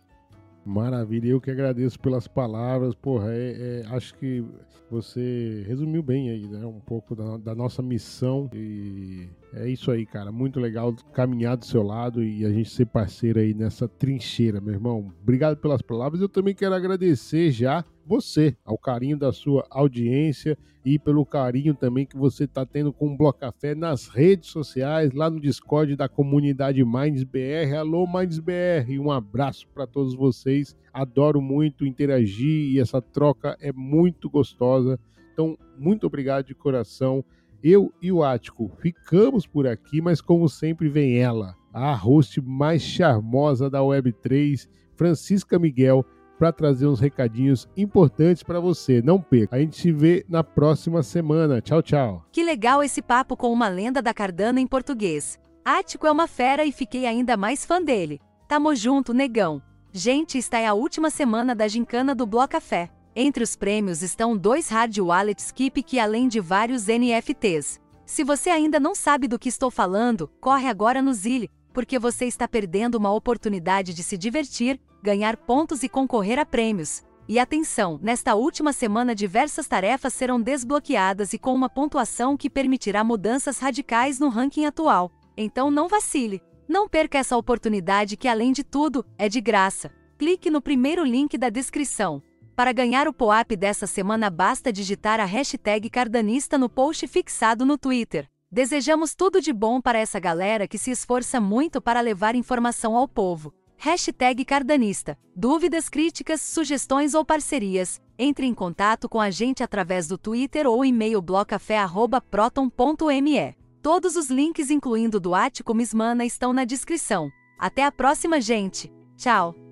Maravilha, eu que agradeço pelas palavras. Porra, é, é, acho que você resumiu bem aí, né? Um pouco da, da, nossa missão. E é isso aí, cara. Muito legal caminhar do seu lado e a gente ser parceiro aí nessa trincheira, meu irmão. Obrigado pelas palavras. Eu também quero agradecer já você, ao carinho da sua audiência e pelo carinho também que você está tendo com o Bloco Café nas redes sociais, lá no Discord da comunidade Minds BR. Alô, Minds BR, um abraço para todos vocês. Adoro muito interagir e essa troca é muito gostosa. Então, muito obrigado de coração. Eu e o Ático ficamos por aqui, mas como sempre vem ela, a host mais charmosa da Web3, Francisca Miguel para trazer uns recadinhos importantes para você. Não perca. A gente se vê na próxima semana. Tchau, tchau. Que legal esse papo com uma lenda da Cardano em português. Ático é uma fera e fiquei ainda mais fã dele. Tamo junto, negão. Gente, está é a última semana da gincana do Bloco Café. Entre os prêmios estão dois hard wallets Keep que além de vários NFTs. Se você ainda não sabe do que estou falando, corre agora no Zile, porque você está perdendo uma oportunidade de se divertir ganhar pontos e concorrer a prêmios. E atenção, nesta última semana diversas tarefas serão desbloqueadas e com uma pontuação que permitirá mudanças radicais no ranking atual. Então não vacile. Não perca essa oportunidade que, além de tudo, é de graça. Clique no primeiro link da descrição. Para ganhar o POAP dessa semana basta digitar a hashtag cardanista no post fixado no Twitter. Desejamos tudo de bom para essa galera que se esforça muito para levar informação ao povo. Hashtag Cardanista. Dúvidas, críticas, sugestões ou parcerias? Entre em contato com a gente através do Twitter ou e-mail blocafé.proton.me. Todos os links, incluindo do Ático Mismana, estão na descrição. Até a próxima, gente! Tchau!